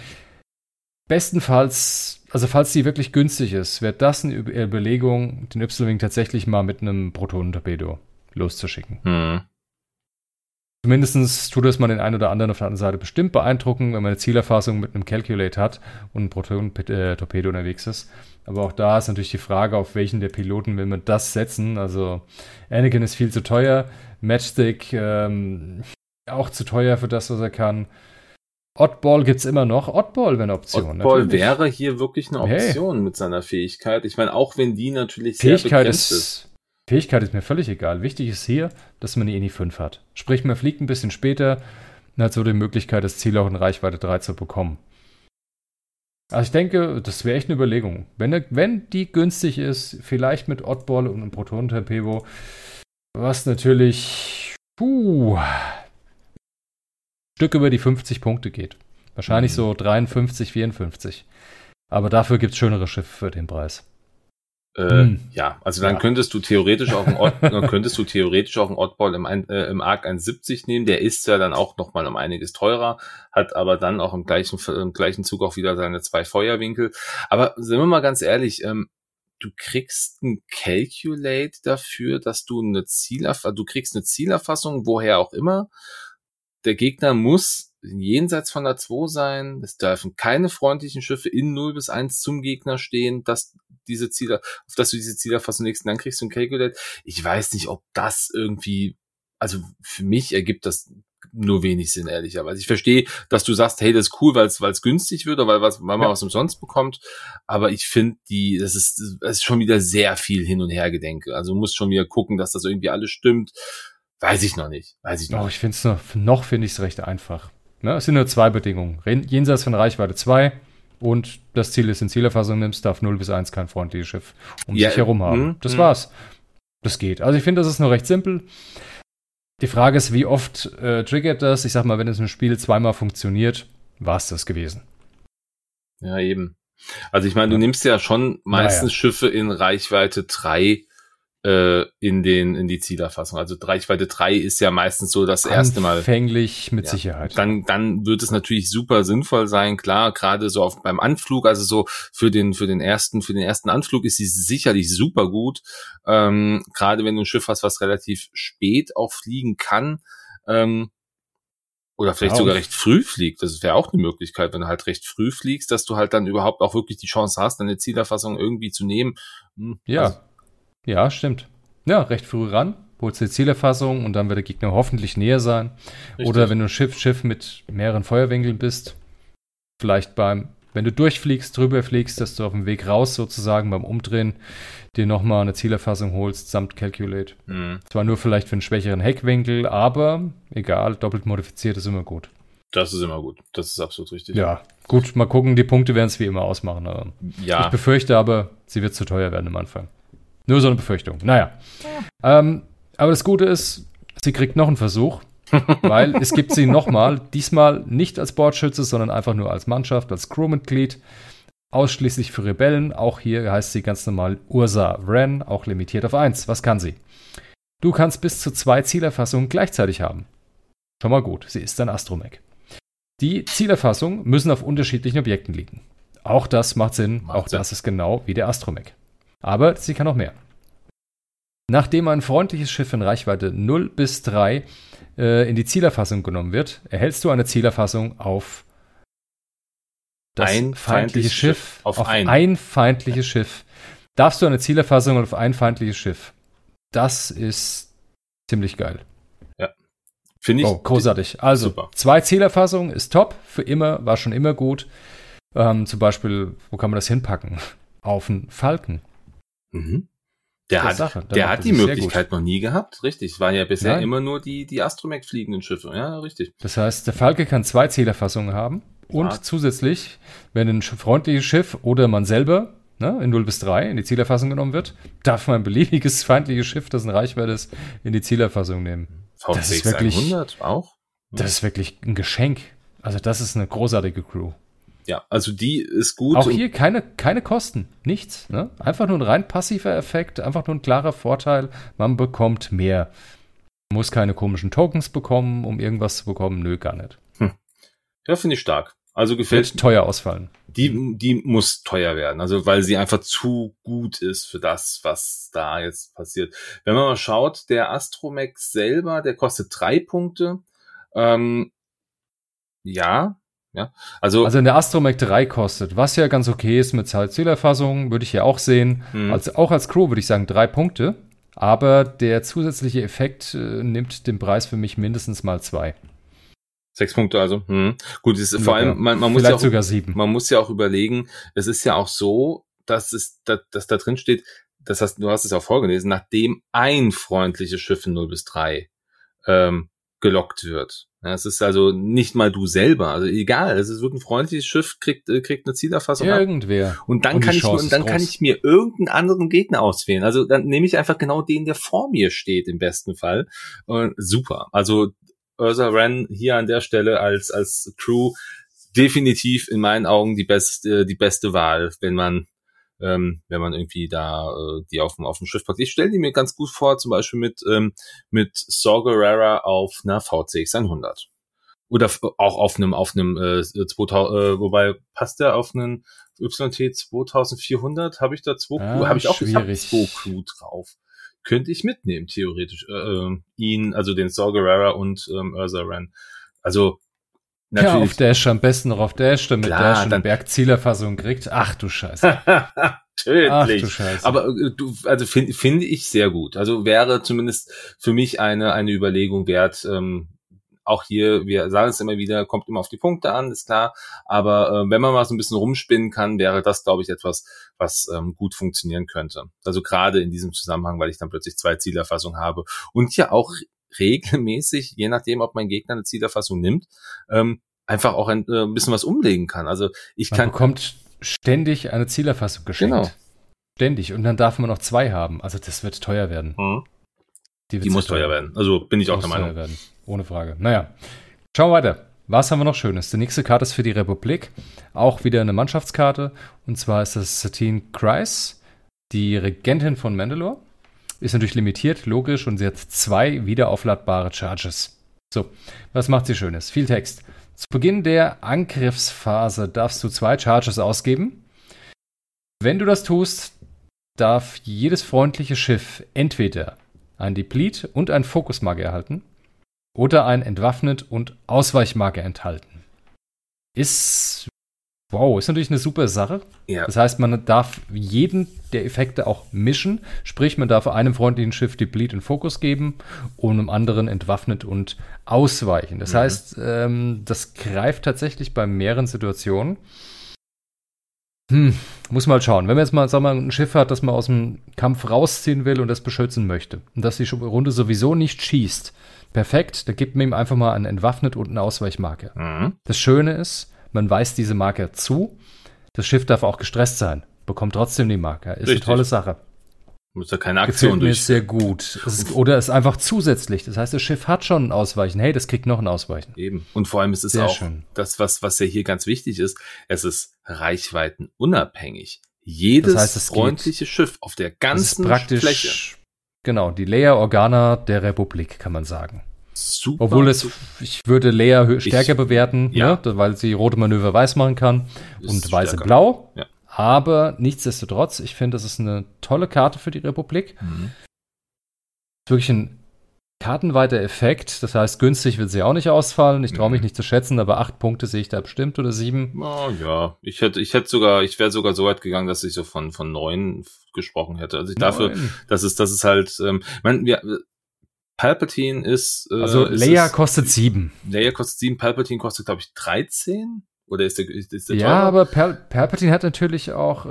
bestenfalls, also falls die wirklich günstig ist, wäre das eine Überlegung, den Y-Wing tatsächlich mal mit einem Protonentorpedo loszuschicken. Hm. Zumindest tut es mal den einen oder anderen auf der anderen Seite bestimmt beeindrucken, wenn man eine Zielerfassung mit einem Calculate hat und ein Proton-Torpedo unterwegs ist. Aber auch da ist natürlich die Frage, auf welchen der Piloten will man das setzen. Also Anakin ist viel zu teuer, Matchstick ähm, auch zu teuer für das, was er kann. Oddball gibt es immer noch. Oddball wäre eine Option. Oddball natürlich. wäre hier wirklich eine Option hey. mit seiner Fähigkeit. Ich meine, auch wenn die natürlich Fähigkeit sehr ist, ist. Fähigkeit ist mir völlig egal. Wichtig ist hier, dass man die ENI 5 hat. Sprich, man fliegt ein bisschen später und hat so die Möglichkeit, das Ziel auch in Reichweite 3 zu bekommen. Also ich denke, das wäre echt eine Überlegung. Wenn, wenn die günstig ist, vielleicht mit Oddball und einem Proton-Torpedo, was natürlich puh, Stück über die 50 Punkte geht. Wahrscheinlich mhm. so 53, 54. Aber dafür gibt es schönere Schiffe für den Preis. Äh, hm. Ja, also dann ja. könntest du theoretisch auch ein Odd, dann könntest du theoretisch auch ein Oddball im, äh, im Arc 170 nehmen. Der ist ja dann auch noch mal um einiges teurer, hat aber dann auch im gleichen im gleichen Zug auch wieder seine zwei Feuerwinkel. Aber sind wir mal ganz ehrlich, ähm, du kriegst ein Calculate dafür, dass du eine Zielerfassung, du kriegst eine Zielerfassung, woher auch immer. Der Gegner muss jenseits von der 2 sein. Es dürfen keine freundlichen Schiffe in 0 bis 1 zum Gegner stehen, dass diese Ziele, auf dass du diese Zielerfassung nächsten dann kriegst ein Calculate. Ich weiß nicht, ob das irgendwie, also für mich ergibt das nur wenig Sinn, ehrlicherweise. Ich verstehe, dass du sagst, hey, das ist cool, weil es günstig wird oder weil, was, weil man ja. was umsonst bekommt. Aber ich finde, die, das ist, das ist schon wieder sehr viel hin und her gedenke. Also du musst schon wieder gucken, dass das irgendwie alles stimmt. Weiß ich noch nicht. Weiß ich noch. Oh, ich finde es noch, noch finde ich es recht einfach. Ne? Es sind nur zwei Bedingungen. Jenseits von Reichweite 2 und das Ziel ist, in Zielerfassung nimmst, darf 0 bis 1 kein freundliches Schiff um ja, sich herum haben. Mh, das mh. war's. Das geht. Also ich finde, das ist nur recht simpel. Die Frage ist, wie oft äh, triggert das? Ich sag mal, wenn es im Spiel zweimal funktioniert, war es das gewesen. Ja, eben. Also ich meine, du nimmst ja schon meistens naja. Schiffe in Reichweite 3 äh, in den in die Zielerfassung. Also Reichweite 3 ist ja meistens so das erste Mal. Anfänglich mit ja, Sicherheit. Dann dann wird es natürlich super sinnvoll sein, klar, gerade so auf beim Anflug, also so für den für den ersten für den ersten Anflug ist sie sicherlich super gut. Ähm, gerade wenn du ein Schiff hast, was relativ spät auch fliegen kann. Ähm, oder vielleicht ja, sogar recht früh fliegt. Das wäre auch eine Möglichkeit, wenn du halt recht früh fliegst, dass du halt dann überhaupt auch wirklich die Chance hast, deine Zielerfassung irgendwie zu nehmen. Hm, ja, also, ja, stimmt. Ja, recht früh ran, holst die Zielerfassung und dann wird der Gegner hoffentlich näher sein. Richtig. Oder wenn du ein Schiff, Schiff mit mehreren Feuerwinkeln bist, vielleicht beim, wenn du durchfliegst, drüber fliegst, dass du auf dem Weg raus sozusagen beim Umdrehen dir nochmal eine Zielerfassung holst, samt Calculate. Mhm. Zwar nur vielleicht für einen schwächeren Heckwinkel, aber egal, doppelt modifiziert ist immer gut. Das ist immer gut. Das ist absolut richtig. Ja, gut, mal gucken, die Punkte werden es wie immer ausmachen. Ja. Ich befürchte aber, sie wird zu teuer werden am Anfang. Nur so eine Befürchtung. Naja. Ja. Ähm, aber das Gute ist, sie kriegt noch einen Versuch, weil es gibt sie nochmal, diesmal nicht als Bordschütze, sondern einfach nur als Mannschaft, als Crewmitglied. Ausschließlich für Rebellen. Auch hier heißt sie ganz normal Ursa Wren, auch limitiert auf 1. Was kann sie? Du kannst bis zu zwei Zielerfassungen gleichzeitig haben. Schon mal gut, sie ist ein Astromech. Die Zielerfassungen müssen auf unterschiedlichen Objekten liegen. Auch das macht Sinn, macht auch Sinn. das ist genau wie der Astromech. Aber sie kann noch mehr. Nachdem ein freundliches Schiff in Reichweite 0 bis 3 äh, in die Zielerfassung genommen wird, erhältst du eine Zielerfassung auf das ein feindliches Schiff, Schiff auf, auf ein. ein. feindliches ja. Schiff. Darfst du eine Zielerfassung auf ein feindliches Schiff? Das ist ziemlich geil. Ja. Finde ich. Oh, großartig. Also, super. zwei Zielerfassungen ist top. Für immer, war schon immer gut. Ähm, zum Beispiel, wo kann man das hinpacken? Auf einen Falken. Mhm. Der hat, Sache. der hat die Möglichkeit noch nie gehabt, richtig. Es waren ja bisher Nein. immer nur die, die Astromech fliegenden Schiffe, ja, richtig. Das heißt, der Falke kann zwei Zählerfassungen haben und ja. zusätzlich, wenn ein freundliches Schiff oder man selber ne, in 0 bis 3 in die Zielerfassung genommen wird, darf man ein beliebiges feindliches Schiff, das in Reichweite ist, in die Zielerfassung nehmen. V6 das ist wirklich, 100 auch? Das ist wirklich ein Geschenk. Also das ist eine großartige Crew. Ja, also die ist gut. Auch hier keine, keine Kosten, nichts. Ne? Einfach nur ein rein passiver Effekt, einfach nur ein klarer Vorteil. Man bekommt mehr. Man muss keine komischen Tokens bekommen, um irgendwas zu bekommen. Nö, gar nicht. Hm. Ja, finde ich stark. Also gefällt Wird teuer ausfallen. Die, die muss teuer werden, also weil sie einfach zu gut ist für das, was da jetzt passiert. Wenn man mal schaut, der Astromech selber, der kostet drei Punkte. Ähm, ja, ja. Also, also in der Astromech 3 kostet, was ja ganz okay ist mit Zielerfassung, würde ich ja auch sehen. Mhm. Also auch als Crew würde ich sagen drei Punkte. Aber der zusätzliche Effekt äh, nimmt den Preis für mich mindestens mal zwei. Sechs Punkte also. Hm. Gut, ist, vor allem, man, man muss ja auch, sogar sieben. Man muss ja auch überlegen, es ist ja auch so, dass es, dass, dass da drin steht, das hast, du hast es auch vorgelesen, nachdem ein freundliches Schiff in 0 bis 3 ähm, gelockt wird. Ja, es ist also nicht mal du selber, also egal, es ist wirklich ein freundliches Schiff, kriegt, äh, kriegt eine Zielerfassung. Irgendwer. Und dann und kann ich, und dann kann ich mir irgendeinen anderen Gegner auswählen. Also dann nehme ich einfach genau den, der vor mir steht, im besten Fall. Und super. Also Ursa Wren hier an der Stelle als, als Crew definitiv in meinen Augen die beste, die beste Wahl, wenn man ähm, wenn man irgendwie da äh, die auf dem, auf dem Schiff packt. Ich stelle die mir ganz gut vor, zum Beispiel mit, ähm, mit Saw Gerrera auf einer VCX 100. Oder auch auf einem, auf einem äh, 2000, äh, wobei passt der auf einen YT 2400? Habe ich da zwei ah, Habe ich auch schwierig. zwei Crew drauf. Könnte ich mitnehmen, theoretisch. Äh, äh ihn, also den Saw Gerrera und ähm, Ursa Ren. Also Natürlich. Ja, auf Dash, am besten noch auf Dash, damit Klar, Dash eine Bergzielerfassung kriegt. Ach du Scheiße. Tödlich. Ach du Scheiße. Aber äh, du, also finde find ich sehr gut. Also wäre zumindest für mich eine, eine Überlegung wert. Ähm, auch hier, wir sagen es immer wieder, kommt immer auf die Punkte an, ist klar. Aber äh, wenn man mal so ein bisschen rumspinnen kann, wäre das, glaube ich, etwas, was ähm, gut funktionieren könnte. Also gerade in diesem Zusammenhang, weil ich dann plötzlich zwei Zielerfassungen habe und ja auch regelmäßig, je nachdem, ob mein Gegner eine Zielerfassung nimmt, ähm, einfach auch ein, äh, ein bisschen was umlegen kann. Also ich man kann. bekommt ständig eine Zielerfassung geschenkt. Genau. Ständig. Und dann darf man noch zwei haben. Also das wird teuer werden. Mhm. Die, Die muss teuer werden. Also bin ich auch der Meinung. Werden. Ohne Frage. Naja. Schauen wir weiter. Was haben wir noch Schönes? Die nächste Karte ist für die Republik. Auch wieder eine Mannschaftskarte. Und zwar ist das Satine Kreis, die Regentin von Mandalore. Ist natürlich limitiert, logisch, und sie hat zwei wiederaufladbare Charges. So, was macht sie Schönes? Viel Text. Zu Beginn der Angriffsphase darfst du zwei Charges ausgeben. Wenn du das tust, darf jedes freundliche Schiff entweder ein Deplete und ein Fokusmarke erhalten oder ein Entwaffnet und Ausweichmarke enthalten. Ist Wow, ist natürlich eine super Sache. Ja. Das heißt, man darf jeden der Effekte auch mischen. Sprich, man darf einem freundlichen Schiff die Bleed in Fokus geben und einem anderen entwaffnet und ausweichen. Das mhm. heißt, ähm, das greift tatsächlich bei mehreren Situationen. Hm, muss mal schauen. Wenn man jetzt mal, sagen wir, ein Schiff hat, das man aus dem Kampf rausziehen will und das beschützen möchte und dass die Runde sowieso nicht schießt, perfekt, da gibt man ihm einfach mal ein entwaffnet und eine Ausweichmarke. Mhm. Das Schöne ist, man weist diese Marke zu. Das Schiff darf auch gestresst sein, bekommt trotzdem die Marke. Ist Richtig. eine tolle Sache. Muss ja keine Aktion Gefällt mir durch. sehr gut. Ist, oder ist einfach zusätzlich. Das heißt, das Schiff hat schon ein Ausweichen. Hey, das kriegt noch ein Ausweichen. Eben. Und vor allem ist es sehr auch schön. das, was, was ja hier ganz wichtig ist. Es ist reichweitenunabhängig. Jedes das heißt, freundliche geht. Schiff auf der ganzen praktisch, Fläche. Genau, die Leia Organa der Republik, kann man sagen. Super. Obwohl es, ich würde Leia stärker ich, bewerten, ja. ne, weil sie rote Manöver weiß machen kann und weiße blau. Ja. Aber nichtsdestotrotz, ich finde, das ist eine tolle Karte für die Republik. Mhm. Wirklich ein kartenweiter Effekt. Das heißt, günstig wird sie auch nicht ausfallen. Ich traue mich mhm. nicht zu schätzen, aber acht Punkte sehe ich da bestimmt oder sieben. Oh, ja, ich hätte, ich hätte sogar, ich wäre sogar so weit gegangen, dass ich so von, von neun gesprochen hätte. Also ich dafür, das ist, das ist halt, ähm, man, wir, Palpatine ist. Äh, also Leia ist, kostet sieben. Leia kostet sieben, Palpatine kostet, glaube ich, 13. Oder ist der, ist, ist der Ja, teurer? aber Pal Palpatine hat natürlich auch äh,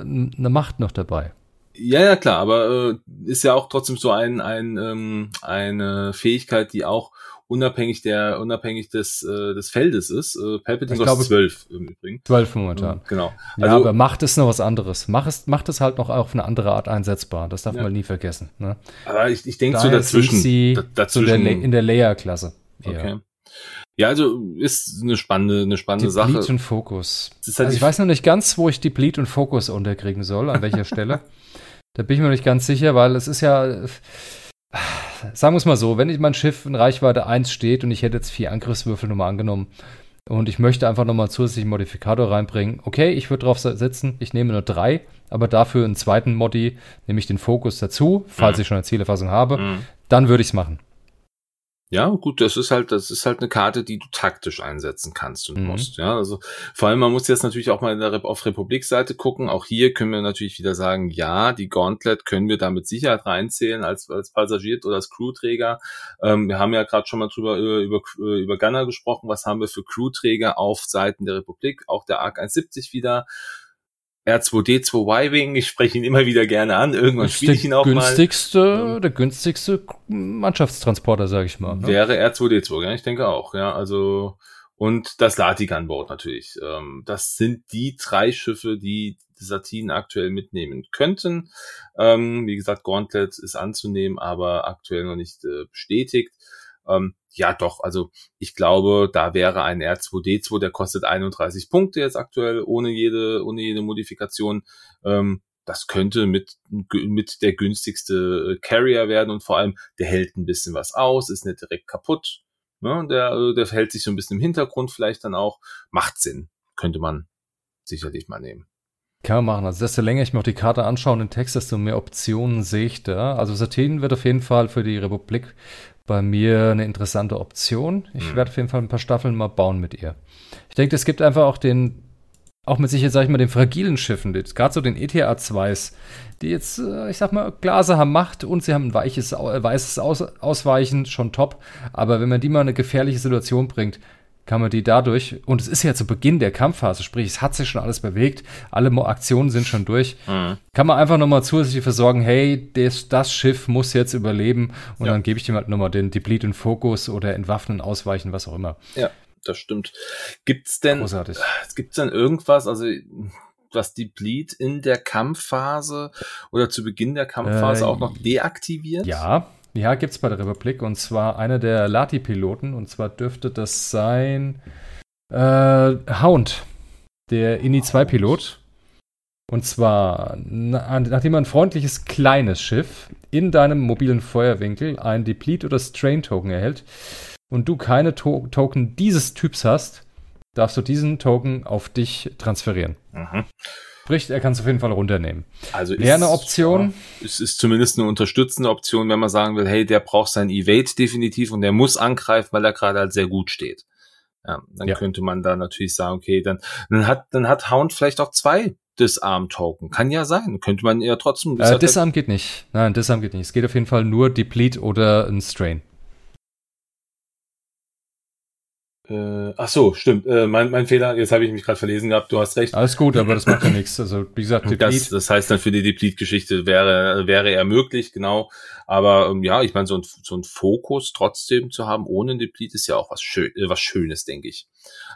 eine Macht noch dabei. Ja, ja, klar, aber äh, ist ja auch trotzdem so ein, ein ähm, eine Fähigkeit, die auch unabhängig der unabhängig des äh, des Feldes ist. Äh, Palpatine kostet zwölf im Übrigen. Zwölf momentan. Genau. Also, ja, aber Macht ist noch was anderes. Macht es macht es halt noch auf eine andere Art einsetzbar. Das darf ja. man nie vergessen. Ne? Aber ich, ich denke so dazwischen. Sie dazwischen der, in der Layer-Klasse. Okay. Ja, also ist eine spannende, eine spannende Deplete Sache. Deplete und Fokus. Halt also ich weiß noch nicht ganz, wo ich Deplete und Fokus unterkriegen soll, an welcher Stelle. Da bin ich mir nicht ganz sicher, weil es ist ja sagen wir es mal so, wenn ich mein Schiff in Reichweite 1 steht und ich hätte jetzt vier Angriffswürfel nochmal angenommen und ich möchte einfach nochmal zusätzlichen Modifikator reinbringen, okay, ich würde drauf setzen, ich nehme nur drei, aber dafür einen zweiten Modi, nämlich den Fokus dazu, falls mhm. ich schon eine Zielerfassung habe, mhm. dann würde ich es machen. Ja, gut, das ist halt, das ist halt eine Karte, die du taktisch einsetzen kannst und mhm. musst. Ja, also vor allem, man muss jetzt natürlich auch mal in der, auf Republik-Seite gucken. Auch hier können wir natürlich wieder sagen, ja, die Gauntlet können wir da mit Sicherheit reinzählen als, als Passagier oder als Crewträger. Ähm, wir haben ja gerade schon mal drüber über, über, über Gunner gesprochen. Was haben wir für Crewträger auf Seiten der Republik? Auch der ARC 170 wieder. R2D2 Y-Wing, ich spreche ihn immer wieder gerne an. Irgendwann spiele ich ihn auch günstigste, mal. Der günstigste Mannschaftstransporter, sage ich mal. Ne? Wäre R2D2, ja, ich denke auch, ja. Also, und das Latigan-Boot natürlich. Ähm, das sind die drei Schiffe, die Satin aktuell mitnehmen könnten. Ähm, wie gesagt, Gauntlet ist anzunehmen, aber aktuell noch nicht äh, bestätigt. Ähm, ja, doch, also ich glaube, da wäre ein R2D2, der kostet 31 Punkte jetzt aktuell, ohne jede, ohne jede Modifikation. Ähm, das könnte mit, mit der günstigste äh, Carrier werden und vor allem, der hält ein bisschen was aus, ist nicht direkt kaputt. Ne? Der, äh, der hält sich so ein bisschen im Hintergrund vielleicht dann auch. Macht Sinn. Könnte man sicherlich mal nehmen. Kann man machen. Also desto länger ich mir auch die Karte anschaue und den Text, desto mehr Optionen sehe ich da. Also Satin wird auf jeden Fall für die Republik bei mir eine interessante Option. Ich mhm. werde auf jeden Fall ein paar Staffeln mal bauen mit ihr. Ich denke, es gibt einfach auch den, auch mit Sicherheit, sag ich mal, den fragilen Schiffen, gerade so den ETA 2s, die jetzt, äh, ich sag mal, Glase haben Macht und sie haben ein weiches, weißes Aus Ausweichen, schon top. Aber wenn man die mal in eine gefährliche Situation bringt, kann man die dadurch, und es ist ja zu Beginn der Kampfphase, sprich, es hat sich schon alles bewegt, alle Aktionen sind schon durch, mhm. kann man einfach nochmal zusätzlich versorgen, hey, das, das Schiff muss jetzt überleben und ja. dann gebe ich dem halt nochmal den Deplete Fokus oder entwaffnen, ausweichen, was auch immer. Ja, das stimmt. Gibt's denn, Großartig. gibt's denn irgendwas, also was Deplete in der Kampfphase oder zu Beginn der Kampfphase äh, auch noch deaktiviert? Ja, ja, gibt es bei der Republik und zwar einer der Lati-Piloten und zwar dürfte das sein äh, Hound, der INI-2-Pilot. Und zwar, nachdem ein freundliches kleines Schiff in deinem mobilen Feuerwinkel ein Deplete oder Strain-Token erhält und du keine to Token dieses Typs hast, darfst du diesen Token auf dich transferieren. Mhm. Sprich, er kann es auf jeden Fall runternehmen. Also Wäre eine Option. Ja, es ist zumindest eine unterstützende Option, wenn man sagen will, hey, der braucht sein Evade definitiv und der muss angreifen, weil er gerade halt sehr gut steht. Ja, dann ja. könnte man da natürlich sagen, okay, dann, dann hat, dann hat Hound vielleicht auch zwei Disarm-Token. Kann ja sein. Könnte man ja trotzdem. Äh, Disarm geht nicht. Nein, Disarm geht nicht. Es geht auf jeden Fall nur Deplete oder ein Strain. Äh, ach so, stimmt. Äh, mein, mein Fehler, jetzt habe ich mich gerade verlesen gehabt, du hast recht. Alles gut, aber das macht ja nichts. Also wie gesagt, Deplete. Das, das heißt dann für die Deplete-Geschichte wäre, wäre er möglich, genau. Aber ähm, ja, ich meine, so ein, so ein Fokus trotzdem zu haben ohne Deplete ist ja auch was, schön, äh, was Schönes, denke ich.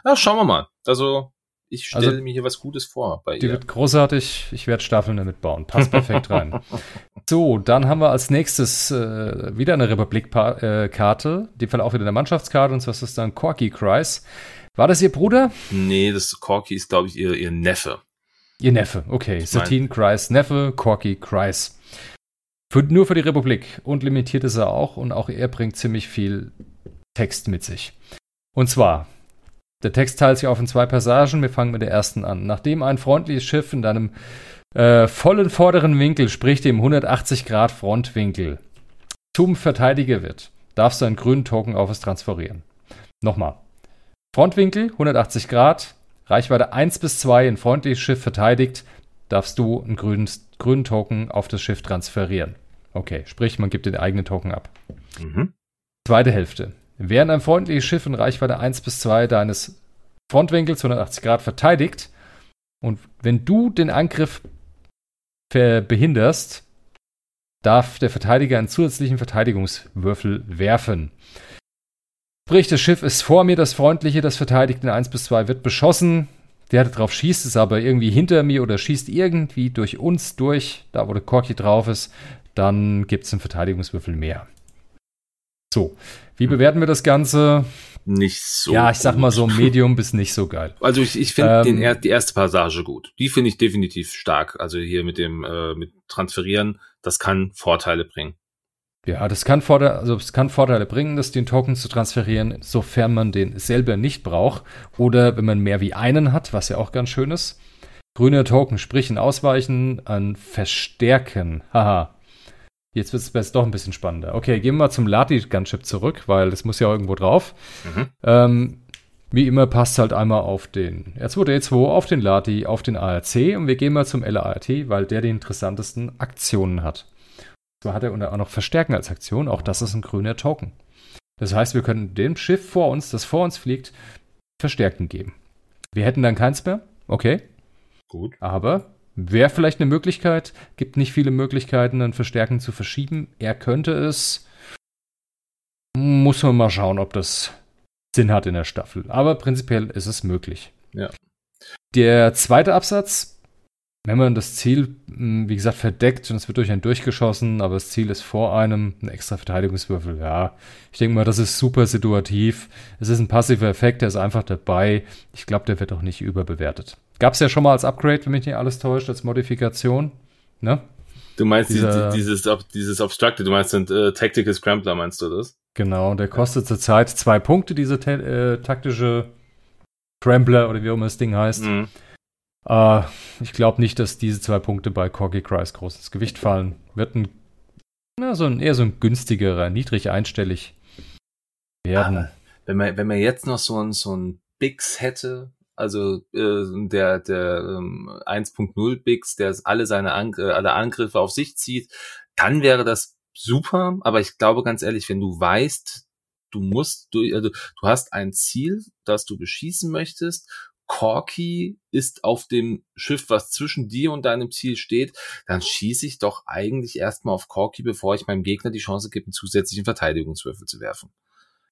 Na, schauen wir mal. Also ich stelle also, mir hier was Gutes vor bei die ihr. Die wird großartig. Ich werde Staffeln damit bauen. Passt perfekt rein. So, dann haben wir als nächstes äh, wieder eine Republik-Karte. In dem Fall auch wieder eine Mannschaftskarte. Und zwar ist das dann Corky Kreis. War das ihr Bruder? Nee, das Corky ist, glaube ich, ihr, ihr Neffe. Ihr Neffe, okay. Satine Kreis, Neffe, Corky Kreis. Für, nur für die Republik. Und limitiert ist er auch. Und auch er bringt ziemlich viel Text mit sich. Und zwar der Text teilt sich auf in zwei Passagen. Wir fangen mit der ersten an. Nachdem ein freundliches Schiff in deinem äh, vollen vorderen Winkel, sprich dem 180 Grad Frontwinkel, zum Verteidiger wird, darfst du einen grünen Token auf es transferieren. Nochmal. Frontwinkel 180 Grad, Reichweite 1 bis 2, ein freundliches Schiff verteidigt, darfst du einen grünen, grünen Token auf das Schiff transferieren. Okay, sprich, man gibt den eigenen Token ab. Mhm. Zweite Hälfte. Während ein freundliches Schiff in Reichweite 1 bis 2 deines Frontwinkels 180 Grad verteidigt und wenn du den Angriff behinderst, darf der Verteidiger einen zusätzlichen Verteidigungswürfel werfen. Sprich, das Schiff ist vor mir, das freundliche, das verteidigt in 1 bis 2 wird beschossen. Der drauf schießt, ist aber irgendwie hinter mir oder schießt irgendwie durch uns durch, da wo der Korki drauf ist, dann gibt es einen Verteidigungswürfel mehr. So, wie bewerten wir das Ganze? Nicht so. Ja, ich sag mal so Medium bis nicht so geil. Also ich, ich finde ähm, die erste Passage gut. Die finde ich definitiv stark. Also hier mit dem äh, mit Transferieren, das kann Vorteile bringen. Ja, das kann, Vorteile, also es kann Vorteile bringen, das den Token zu transferieren, sofern man den selber nicht braucht oder wenn man mehr wie einen hat, was ja auch ganz schön ist. Grüne Token, sprich ein Ausweichen, ein Verstärken. Haha. Jetzt wird es doch ein bisschen spannender. Okay, gehen wir mal zum Lati-Gunship zurück, weil das muss ja irgendwo drauf. Mhm. Ähm, wie immer passt halt einmal auf den R2D2, auf den Lati, auf den ARC und wir gehen mal zum LART, weil der die interessantesten Aktionen hat. Zwar hat er auch noch Verstärken als Aktion, auch das ist ein grüner Token. Das heißt, wir können dem Schiff vor uns, das vor uns fliegt, Verstärken geben. Wir hätten dann keins mehr, okay. Gut. Aber wäre vielleicht eine Möglichkeit, gibt nicht viele Möglichkeiten, dann Verstärken zu verschieben. Er könnte es. Muss man mal schauen, ob das Sinn hat in der Staffel. Aber prinzipiell ist es möglich. Ja. Der zweite Absatz wenn man das Ziel, hm, wie gesagt, verdeckt und es wird durch einen durchgeschossen, aber das Ziel ist vor einem, ein extra Verteidigungswürfel, ja, ich denke mal, das ist super situativ. Es ist ein passiver Effekt, der ist einfach dabei. Ich glaube, der wird auch nicht überbewertet. Gab es ja schon mal als Upgrade, wenn mich nicht alles täuscht, als Modifikation. Ne? Du meinst Dieser, dieses, dieses Obstructed, du meinst den äh, Tactical Scrambler, meinst du das? Genau, der kostet zurzeit zwei Punkte, diese äh, taktische Scrambler oder wie auch immer das Ding heißt. Mhm. Uh, ich glaube nicht, dass diese zwei Punkte bei Corgi Christ groß ins Gewicht fallen. Wird ein, na, so ein eher so ein günstigerer, niedrig einstellig werden. Aber wenn man, wenn man jetzt noch so ein, so ein Bix hätte, also äh, der, der ähm, 1.0 Bix, der alle seine An äh, alle Angriffe auf sich zieht, dann wäre das super. Aber ich glaube ganz ehrlich, wenn du weißt, du musst, du, also du hast ein Ziel, das du beschießen möchtest Corky ist auf dem Schiff, was zwischen dir und deinem Ziel steht, dann schieße ich doch eigentlich erstmal auf Corky, bevor ich meinem Gegner die Chance gebe, einen zusätzlichen Verteidigungswürfel zu werfen.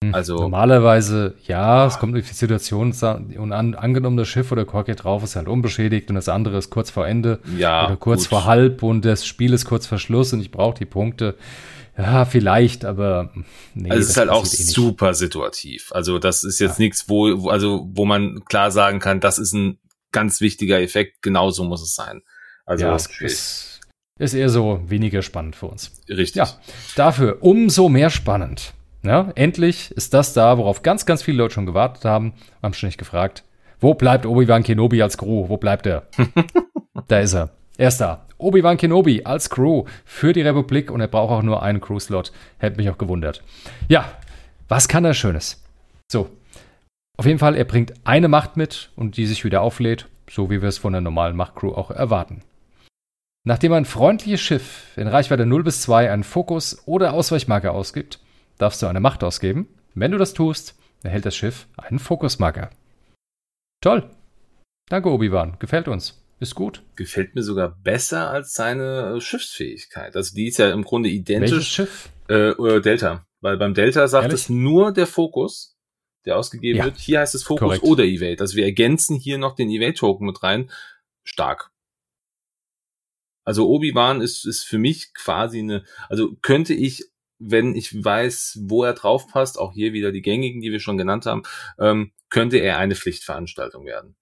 Hm, also normalerweise ja, es kommt durch die Situation und an, angenommen das Schiff oder Corky drauf ist halt unbeschädigt und das andere ist kurz vor Ende ja, oder kurz gut. vor halb und das Spiel ist kurz vor Schluss und ich brauche die Punkte ja, vielleicht, aber nee. Also es ist halt auch eh super situativ. Also das ist jetzt ja. nichts, wo, also wo man klar sagen kann, das ist ein ganz wichtiger Effekt. Genauso muss es sein. Also ja, es ist, ist eher so weniger spannend für uns. Richtig. Ja, dafür umso mehr spannend. Ja, endlich ist das da, worauf ganz, ganz viele Leute schon gewartet haben. Haben schon nicht gefragt, wo bleibt Obi-Wan Kenobi als Crew? Wo bleibt er? da ist er. Er ist da. Obi-Wan Kenobi als Crew für die Republik und er braucht auch nur einen Crew-Slot. Hätte mich auch gewundert. Ja, was kann er Schönes? So. Auf jeden Fall, er bringt eine Macht mit und die sich wieder auflädt, so wie wir es von der normalen Machtcrew auch erwarten. Nachdem ein freundliches Schiff in Reichweite 0 bis 2 einen Fokus oder Ausweichmarker ausgibt, darfst du eine Macht ausgeben. Wenn du das tust, erhält das Schiff einen Fokusmarker. Toll. Danke, Obi-Wan. Gefällt uns. Ist gut. Gefällt mir sogar besser als seine äh, Schiffsfähigkeit. Also die ist ja im Grunde identisch. Welches Schiff? Äh, oder Delta. Weil beim Delta sagt Ehrlich? es nur der Fokus, der ausgegeben ja. wird. Hier heißt es Fokus Korrekt. oder Evade. Also wir ergänzen hier noch den Evade-Token mit rein. Stark. Also Obi-Wan ist, ist für mich quasi eine, also könnte ich, wenn ich weiß, wo er drauf passt, auch hier wieder die gängigen, die wir schon genannt haben, ähm, könnte er eine Pflichtveranstaltung werden.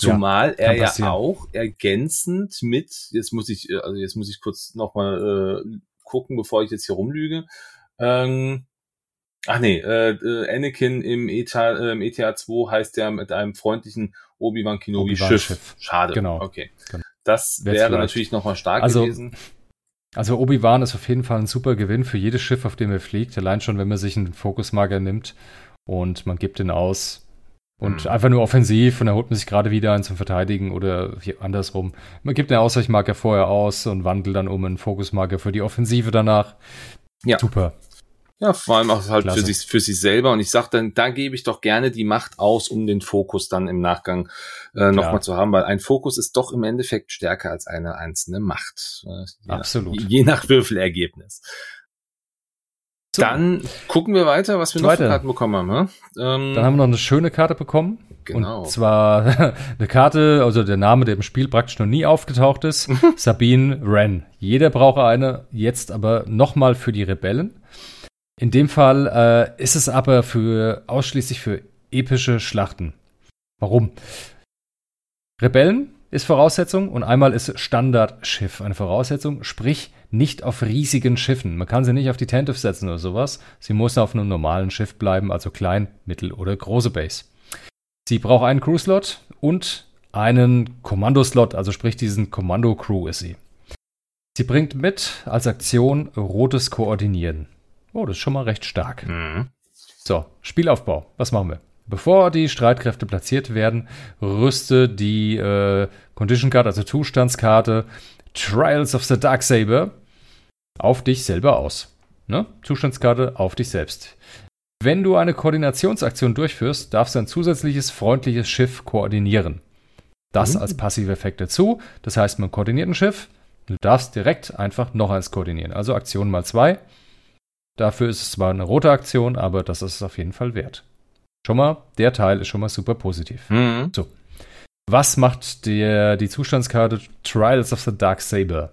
Zumal ja, er ja auch ergänzend mit, jetzt muss ich, äh, also jetzt muss ich kurz nochmal äh, gucken, bevor ich jetzt hier rumlüge. Ähm, ach nee, äh, äh, Anakin im ETA, äh, im ETA 2 heißt ja mit einem freundlichen Obi-Wan Kenobi Obi Schiff. Schiff. Schade. Genau. Okay. Genau. Das wäre vielleicht. natürlich nochmal stark also, gewesen. Also Obi-Wan ist auf jeden Fall ein super Gewinn für jedes Schiff, auf dem er fliegt. Allein schon, wenn man sich einen Fokusmarker nimmt und man gibt ihn aus, und mhm. einfach nur offensiv und dann holt man sich gerade wieder einen zum Verteidigen oder andersrum. Man gibt den Ausweichmarker vorher aus und wandelt dann um einen Fokusmarker für die Offensive danach. Ja. Super. Ja, vor allem auch halt für sich, für sich selber. Und ich sag dann, da gebe ich doch gerne die Macht aus, um den Fokus dann im Nachgang äh, nochmal zu haben, weil ein Fokus ist doch im Endeffekt stärker als eine einzelne Macht. Äh, Absolut. Nach, je nach Würfelergebnis. So. Dann gucken wir weiter, was wir noch für Karten bekommen haben. Ähm, Dann haben wir noch eine schöne Karte bekommen. Genau. Und zwar eine Karte, also der Name, der im Spiel praktisch noch nie aufgetaucht ist. Sabine Wren. Jeder braucht eine, jetzt aber nochmal für die Rebellen. In dem Fall äh, ist es aber für ausschließlich für epische Schlachten. Warum? Rebellen ist Voraussetzung und einmal ist Standardschiff eine Voraussetzung, sprich nicht auf riesigen Schiffen. Man kann sie nicht auf die Tentive setzen oder sowas. Sie muss auf einem normalen Schiff bleiben, also klein, mittel oder große Base. Sie braucht einen Crew-Slot und einen Kommandoslot, also sprich diesen Kommando-Crew ist sie. Sie bringt mit als Aktion rotes Koordinieren. Oh, das ist schon mal recht stark. Mhm. So, Spielaufbau. Was machen wir? Bevor die Streitkräfte platziert werden, rüste die äh, Condition Card, also Zustandskarte Trials of the Dark Saber auf dich selber aus. Ne? Zustandskarte auf dich selbst. Wenn du eine Koordinationsaktion durchführst, darfst du ein zusätzliches freundliches Schiff koordinieren. Das mhm. als passive Effekt dazu. Das heißt, man koordiniert ein Schiff, Du darfst direkt einfach noch eins koordinieren. Also Aktion mal zwei. Dafür ist es zwar eine rote Aktion, aber das ist es auf jeden Fall wert. Schon mal, der Teil ist schon mal super positiv. Mhm. So. Was macht der, die Zustandskarte Trials of the Dark Saber?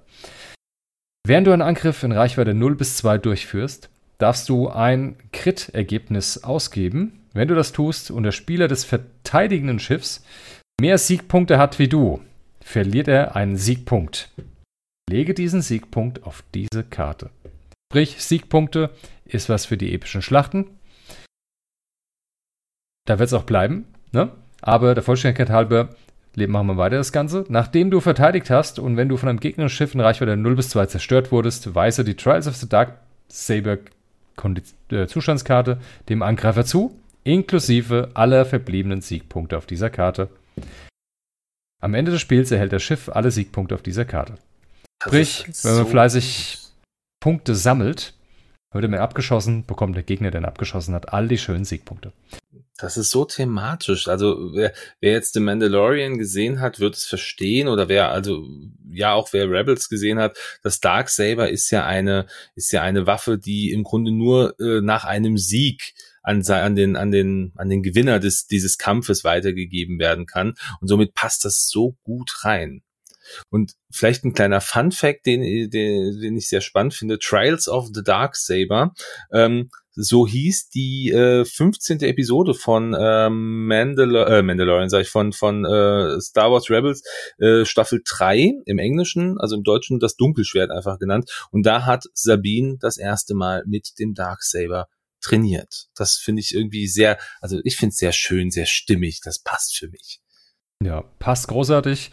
Während du einen Angriff in Reichweite 0 bis 2 durchführst, darfst du ein Crit-Ergebnis ausgeben. Wenn du das tust und der Spieler des verteidigenden Schiffs mehr Siegpunkte hat wie du, verliert er einen Siegpunkt. Lege diesen Siegpunkt auf diese Karte. Sprich, Siegpunkte ist was für die epischen Schlachten. Da wird es auch bleiben, ne? Aber der Vollständigkeit halber machen wir weiter das Ganze. Nachdem du verteidigt hast und wenn du von einem gegnerischen Schiff in Reichweite 0 bis 2 zerstört wurdest, weise die Trials of the Dark Saber äh, Zustandskarte dem Angreifer zu, inklusive aller verbliebenen Siegpunkte auf dieser Karte. Am Ende des Spiels erhält das Schiff alle Siegpunkte auf dieser Karte. Sprich, wenn man so fleißig Punkte sammelt, wird man abgeschossen, bekommt der Gegner, der ihn abgeschossen hat, all die schönen Siegpunkte. Das ist so thematisch. Also wer, wer jetzt The Mandalorian gesehen hat, wird es verstehen oder wer also ja auch wer Rebels gesehen hat, das Dark Saber ist ja eine ist ja eine Waffe, die im Grunde nur äh, nach einem Sieg an, an den an den an den Gewinner des dieses Kampfes weitergegeben werden kann und somit passt das so gut rein. Und vielleicht ein kleiner Fun Fact, den, den, den ich sehr spannend finde, Trials of the Dark Saber. Ähm, so hieß die äh, 15. Episode von ähm, Mandal äh, Mandalorian, sag ich, von, von äh, Star Wars Rebels, äh, Staffel 3 im Englischen, also im Deutschen das Dunkelschwert einfach genannt. Und da hat Sabine das erste Mal mit dem Dark Saber trainiert. Das finde ich irgendwie sehr, also ich finde es sehr schön, sehr stimmig. Das passt für mich. Ja, passt großartig.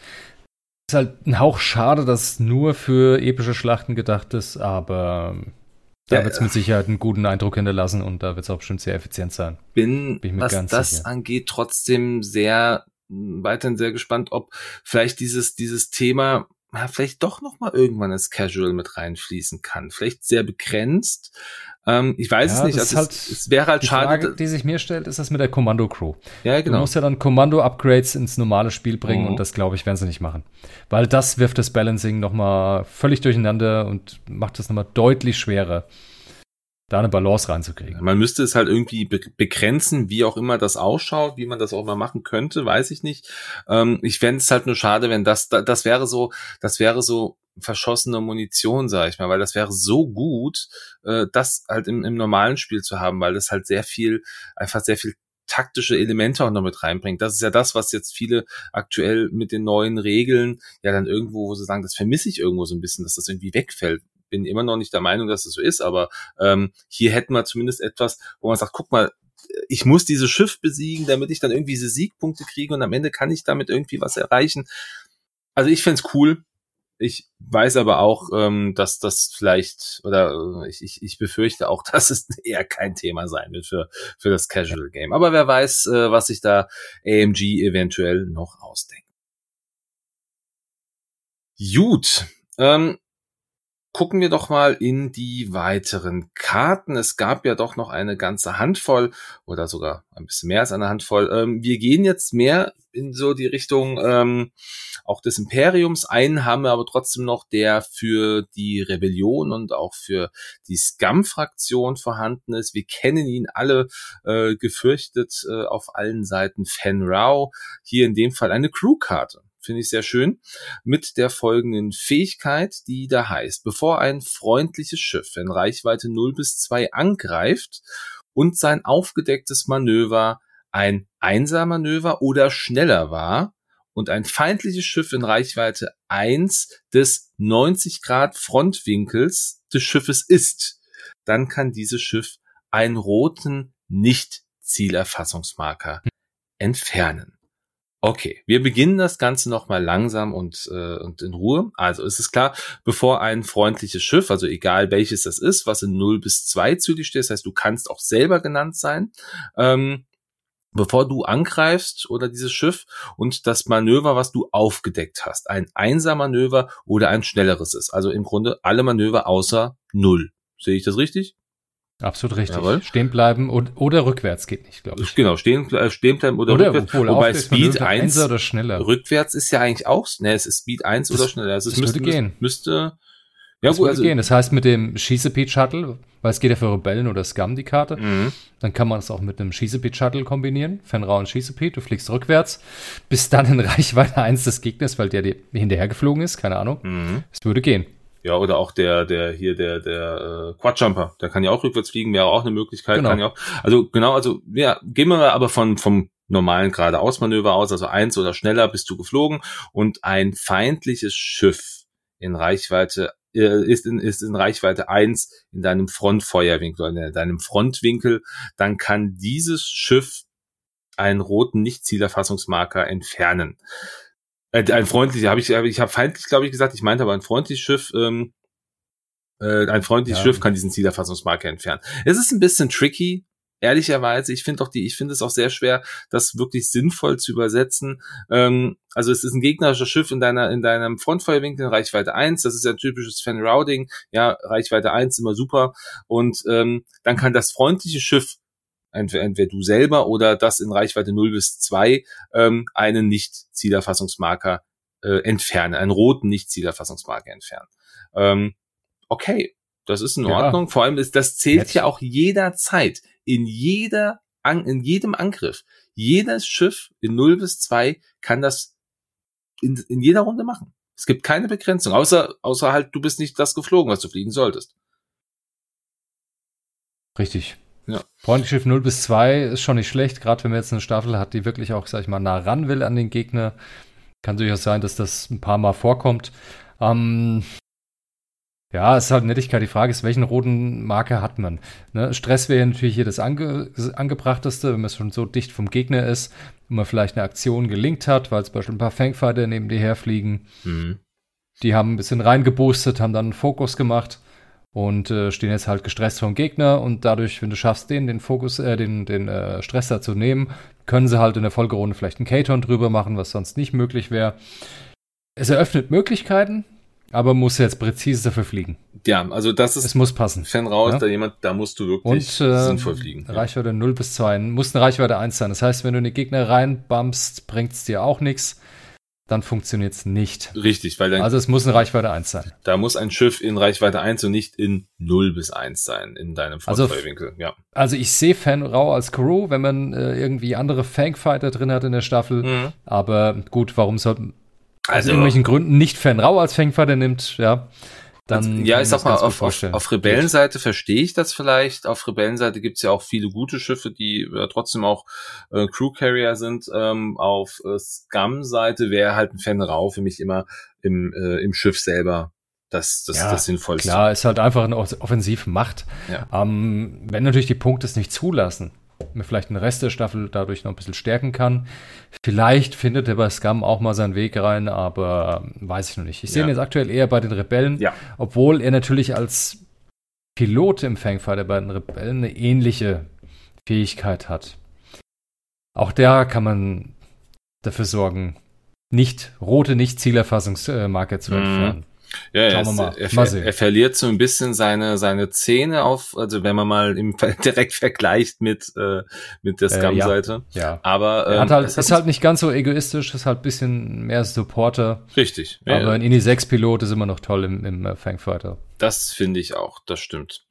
Ist halt ein Hauch schade, dass nur für epische Schlachten gedacht ist, aber da ja, wird es mit Sicherheit einen guten Eindruck hinterlassen und da wird es auch bestimmt sehr effizient sein. Bin, bin was das sicher. angeht, trotzdem sehr weiterhin sehr gespannt, ob vielleicht dieses dieses Thema ja, vielleicht doch noch mal irgendwann ins Casual mit reinfließen kann. Vielleicht sehr begrenzt, ähm, ich weiß ja, es nicht. Also halt es, es, wäre halt die schade. Frage, die sich mir stellt, ist das mit der Kommando-Crew. Ja, genau. Du musst ja dann Kommando-Upgrades ins normale Spiel bringen mhm. und das, glaube ich, werden sie nicht machen. Weil das wirft das Balancing nochmal völlig durcheinander und macht es nochmal deutlich schwerer, da eine Balance reinzukriegen. Man müsste es halt irgendwie be begrenzen, wie auch immer das ausschaut, wie man das auch mal machen könnte, weiß ich nicht. Ähm, ich fände es halt nur schade, wenn das, das wäre so, das wäre so verschossene Munition, sag ich mal, weil das wäre so gut, äh, das halt im, im normalen Spiel zu haben, weil das halt sehr viel, einfach sehr viel taktische Elemente auch noch mit reinbringt. Das ist ja das, was jetzt viele aktuell mit den neuen Regeln ja dann irgendwo, wo sie sagen, das vermisse ich irgendwo so ein bisschen, dass das irgendwie wegfällt. Bin immer noch nicht der Meinung, dass das so ist, aber ähm, hier hätten wir zumindest etwas, wo man sagt, guck mal, ich muss dieses Schiff besiegen, damit ich dann irgendwie diese Siegpunkte kriege und am Ende kann ich damit irgendwie was erreichen. Also ich fände cool, ich weiß aber auch, ähm, dass das vielleicht, oder äh, ich, ich, ich befürchte auch, dass es eher kein Thema sein wird für, für das Casual Game. Aber wer weiß, äh, was sich da AMG eventuell noch ausdenkt. Gut. Ähm, gucken wir doch mal in die weiteren Karten. Es gab ja doch noch eine ganze Handvoll oder sogar ein bisschen mehr als eine Handvoll. Ähm, wir gehen jetzt mehr in so die Richtung ähm, auch des Imperiums. Einen haben wir aber trotzdem noch, der für die Rebellion und auch für die Scum-Fraktion vorhanden ist. Wir kennen ihn alle äh, gefürchtet äh, auf allen Seiten. Fen Rao. Hier in dem Fall eine Crew-Karte finde ich sehr schön, mit der folgenden Fähigkeit, die da heißt, bevor ein freundliches Schiff in Reichweite 0 bis 2 angreift und sein aufgedecktes Manöver ein Einser-Manöver oder schneller war und ein feindliches Schiff in Reichweite 1 des 90 Grad Frontwinkels des Schiffes ist, dann kann dieses Schiff einen roten Nicht-Zielerfassungsmarker entfernen. Okay, wir beginnen das Ganze nochmal langsam und, äh, und in Ruhe. Also ist es klar, bevor ein freundliches Schiff, also egal welches das ist, was in 0 bis 2 zu dir steht, das heißt, du kannst auch selber genannt sein, ähm, bevor du angreifst oder dieses Schiff und das Manöver, was du aufgedeckt hast, ein Einser-Manöver oder ein schnelleres ist. Also im Grunde alle Manöver außer 0. Sehe ich das richtig? Absolut richtig. Jawohl. Stehen bleiben und, oder rückwärts geht nicht, glaube ich. Genau, stehen, äh, stehen bleiben oder, oder rückwärts. Obwohl, Wobei Speed 1 oder schneller. Rückwärts ist ja eigentlich auch, ne, es ist Speed 1 das, oder schneller. Also es das müsste, würde gehen. Müsste, ja das gut, also, gehen. Das heißt mit dem Schießepeat Shuttle, weil es geht ja für Rebellen oder Scum die Karte, mhm. dann kann man es auch mit einem Schießepeat Shuttle kombinieren. Fenrau und Schießepeat, du fliegst rückwärts, bist dann in Reichweite 1 des Gegners, weil der dir hinterhergeflogen ist, keine Ahnung. Mhm. Es würde gehen. Ja, oder auch der, der hier, der, der äh, Quadjumper, der kann ja auch rückwärts fliegen, wäre auch eine Möglichkeit, genau. kann ja auch. Also genau, also ja, gehen wir aber von vom normalen geradeausmanöver aus, also eins oder schneller bist du geflogen und ein feindliches Schiff in Reichweite äh, ist in, ist in Reichweite eins in deinem Frontfeuerwinkel, in deinem Frontwinkel, dann kann dieses Schiff einen roten Nicht-Zielerfassungsmarker entfernen. Äh, ein freundlicher, habe ich, ich habe feindlich, glaube ich, gesagt, ich meinte aber ein freundliches Schiff, ähm, äh, ein freundliches ja. Schiff kann diesen Zielerfassungsmarker entfernen. Es ist ein bisschen tricky, ehrlicherweise. Ich finde doch die, ich finde es auch sehr schwer, das wirklich sinnvoll zu übersetzen. Ähm, also es ist ein gegnerisches Schiff in deiner, in deinem Frontfeuerwinkel, Reichweite 1. Das ist ja ein typisches Fan-Routing. Ja, Reichweite 1 immer super. Und ähm, dann kann das freundliche Schiff entweder, entweder du selber oder das in Reichweite 0 bis 2 ähm, einen Nicht-Zielerfassungsmarker äh, entfernen, einen roten Nicht-Zielerfassungsmarker entfernen. Ähm, okay, das ist in ja. Ordnung. Vor allem ist das zählt Jetzt. ja auch jederzeit in jeder an, in jedem Angriff. Jedes Schiff in 0 bis 2 kann das in, in jeder Runde machen. Es gibt keine Begrenzung, außer, außer halt, du bist nicht das geflogen, was du fliegen solltest. Richtig. Ja. Freundlich 0 bis 2 ist schon nicht schlecht, gerade wenn man jetzt eine Staffel hat, die wirklich auch, sag ich mal, nah ran will an den Gegner. Kann durchaus sein, dass das ein paar Mal vorkommt. Ähm, ja, es ist halt Nettigkeit. Die Frage ist, welchen roten Marker hat man? Ne? Stress wäre natürlich hier das, ange angebrachteste, wenn man schon so dicht vom Gegner ist und man vielleicht eine Aktion gelingt hat, weil zum Beispiel ein paar Fangfighter neben dir herfliegen. Mhm. Die haben ein bisschen reingeboostet, haben dann einen Fokus gemacht und äh, stehen jetzt halt gestresst vom Gegner und dadurch, wenn du schaffst, den den Fokus, äh, den den äh, Stress da zu nehmen, können sie halt in der Folgerunde vielleicht einen K-Ton drüber machen, was sonst nicht möglich wäre. Es eröffnet Möglichkeiten, aber muss jetzt präzise dafür fliegen. Ja, also das ist. Es muss passen. Fan raus, ja? da jemand, da musst du wirklich und, äh, sinnvoll fliegen. Reichweite ja. 0 bis 2, muss eine Reichweite 1 sein. Das heißt, wenn du in die Gegner reinbumpst, bringt es dir auch nichts dann funktioniert es nicht. Richtig, weil dann. Also es muss in Reichweite 1 sein. Da muss ein Schiff in Reichweite 1 und nicht in 0 bis 1 sein, in deinem Frontfeuerwinkel. Also, ja. also ich sehe Fanrau als Crew, wenn man äh, irgendwie andere Fangfighter drin hat in der Staffel. Mhm. Aber gut, warum sollten also, aus irgendwelchen Gründen nicht Fanrau als Fangfighter nimmt, ja dann. Ja, ich sag mal, auf, auf, auf Rebellenseite verstehe ich das vielleicht. Auf Rebellenseite gibt's ja auch viele gute Schiffe, die äh, trotzdem auch äh, Crew Carrier sind. Ähm, auf äh, Scum-Seite wäre halt ein Fan rau für mich immer im, äh, im Schiff selber das, das, ja, das Sinnvollste. Klar, ist halt einfach eine Offensivmacht. Ja. Ähm, wenn natürlich die Punkte es nicht zulassen, vielleicht den Rest der Staffel dadurch noch ein bisschen stärken kann. Vielleicht findet er bei Scum auch mal seinen Weg rein, aber ähm, weiß ich noch nicht. Ich sehe ihn jetzt aktuell eher bei den Rebellen, ja. obwohl er natürlich als Pilot im Fangfighter bei den Rebellen eine ähnliche Fähigkeit hat. Auch da kann man dafür sorgen, nicht rote Nicht-Zielerfassungsmarker zu mhm. entfernen. Ja, er, ist, mal. Er, mal er, verliert so ein bisschen seine seine Zähne auf, also wenn man mal im, direkt vergleicht mit äh, mit der Scum-Seite. Äh, ja, ja, Aber ähm, er hat halt, ist halt nicht ganz so egoistisch, ist halt ein bisschen mehr Supporter. Richtig. Ja, aber ein Ini 6 Pilot ist immer noch toll im, im äh, Fangfighter. Das finde ich auch, das stimmt.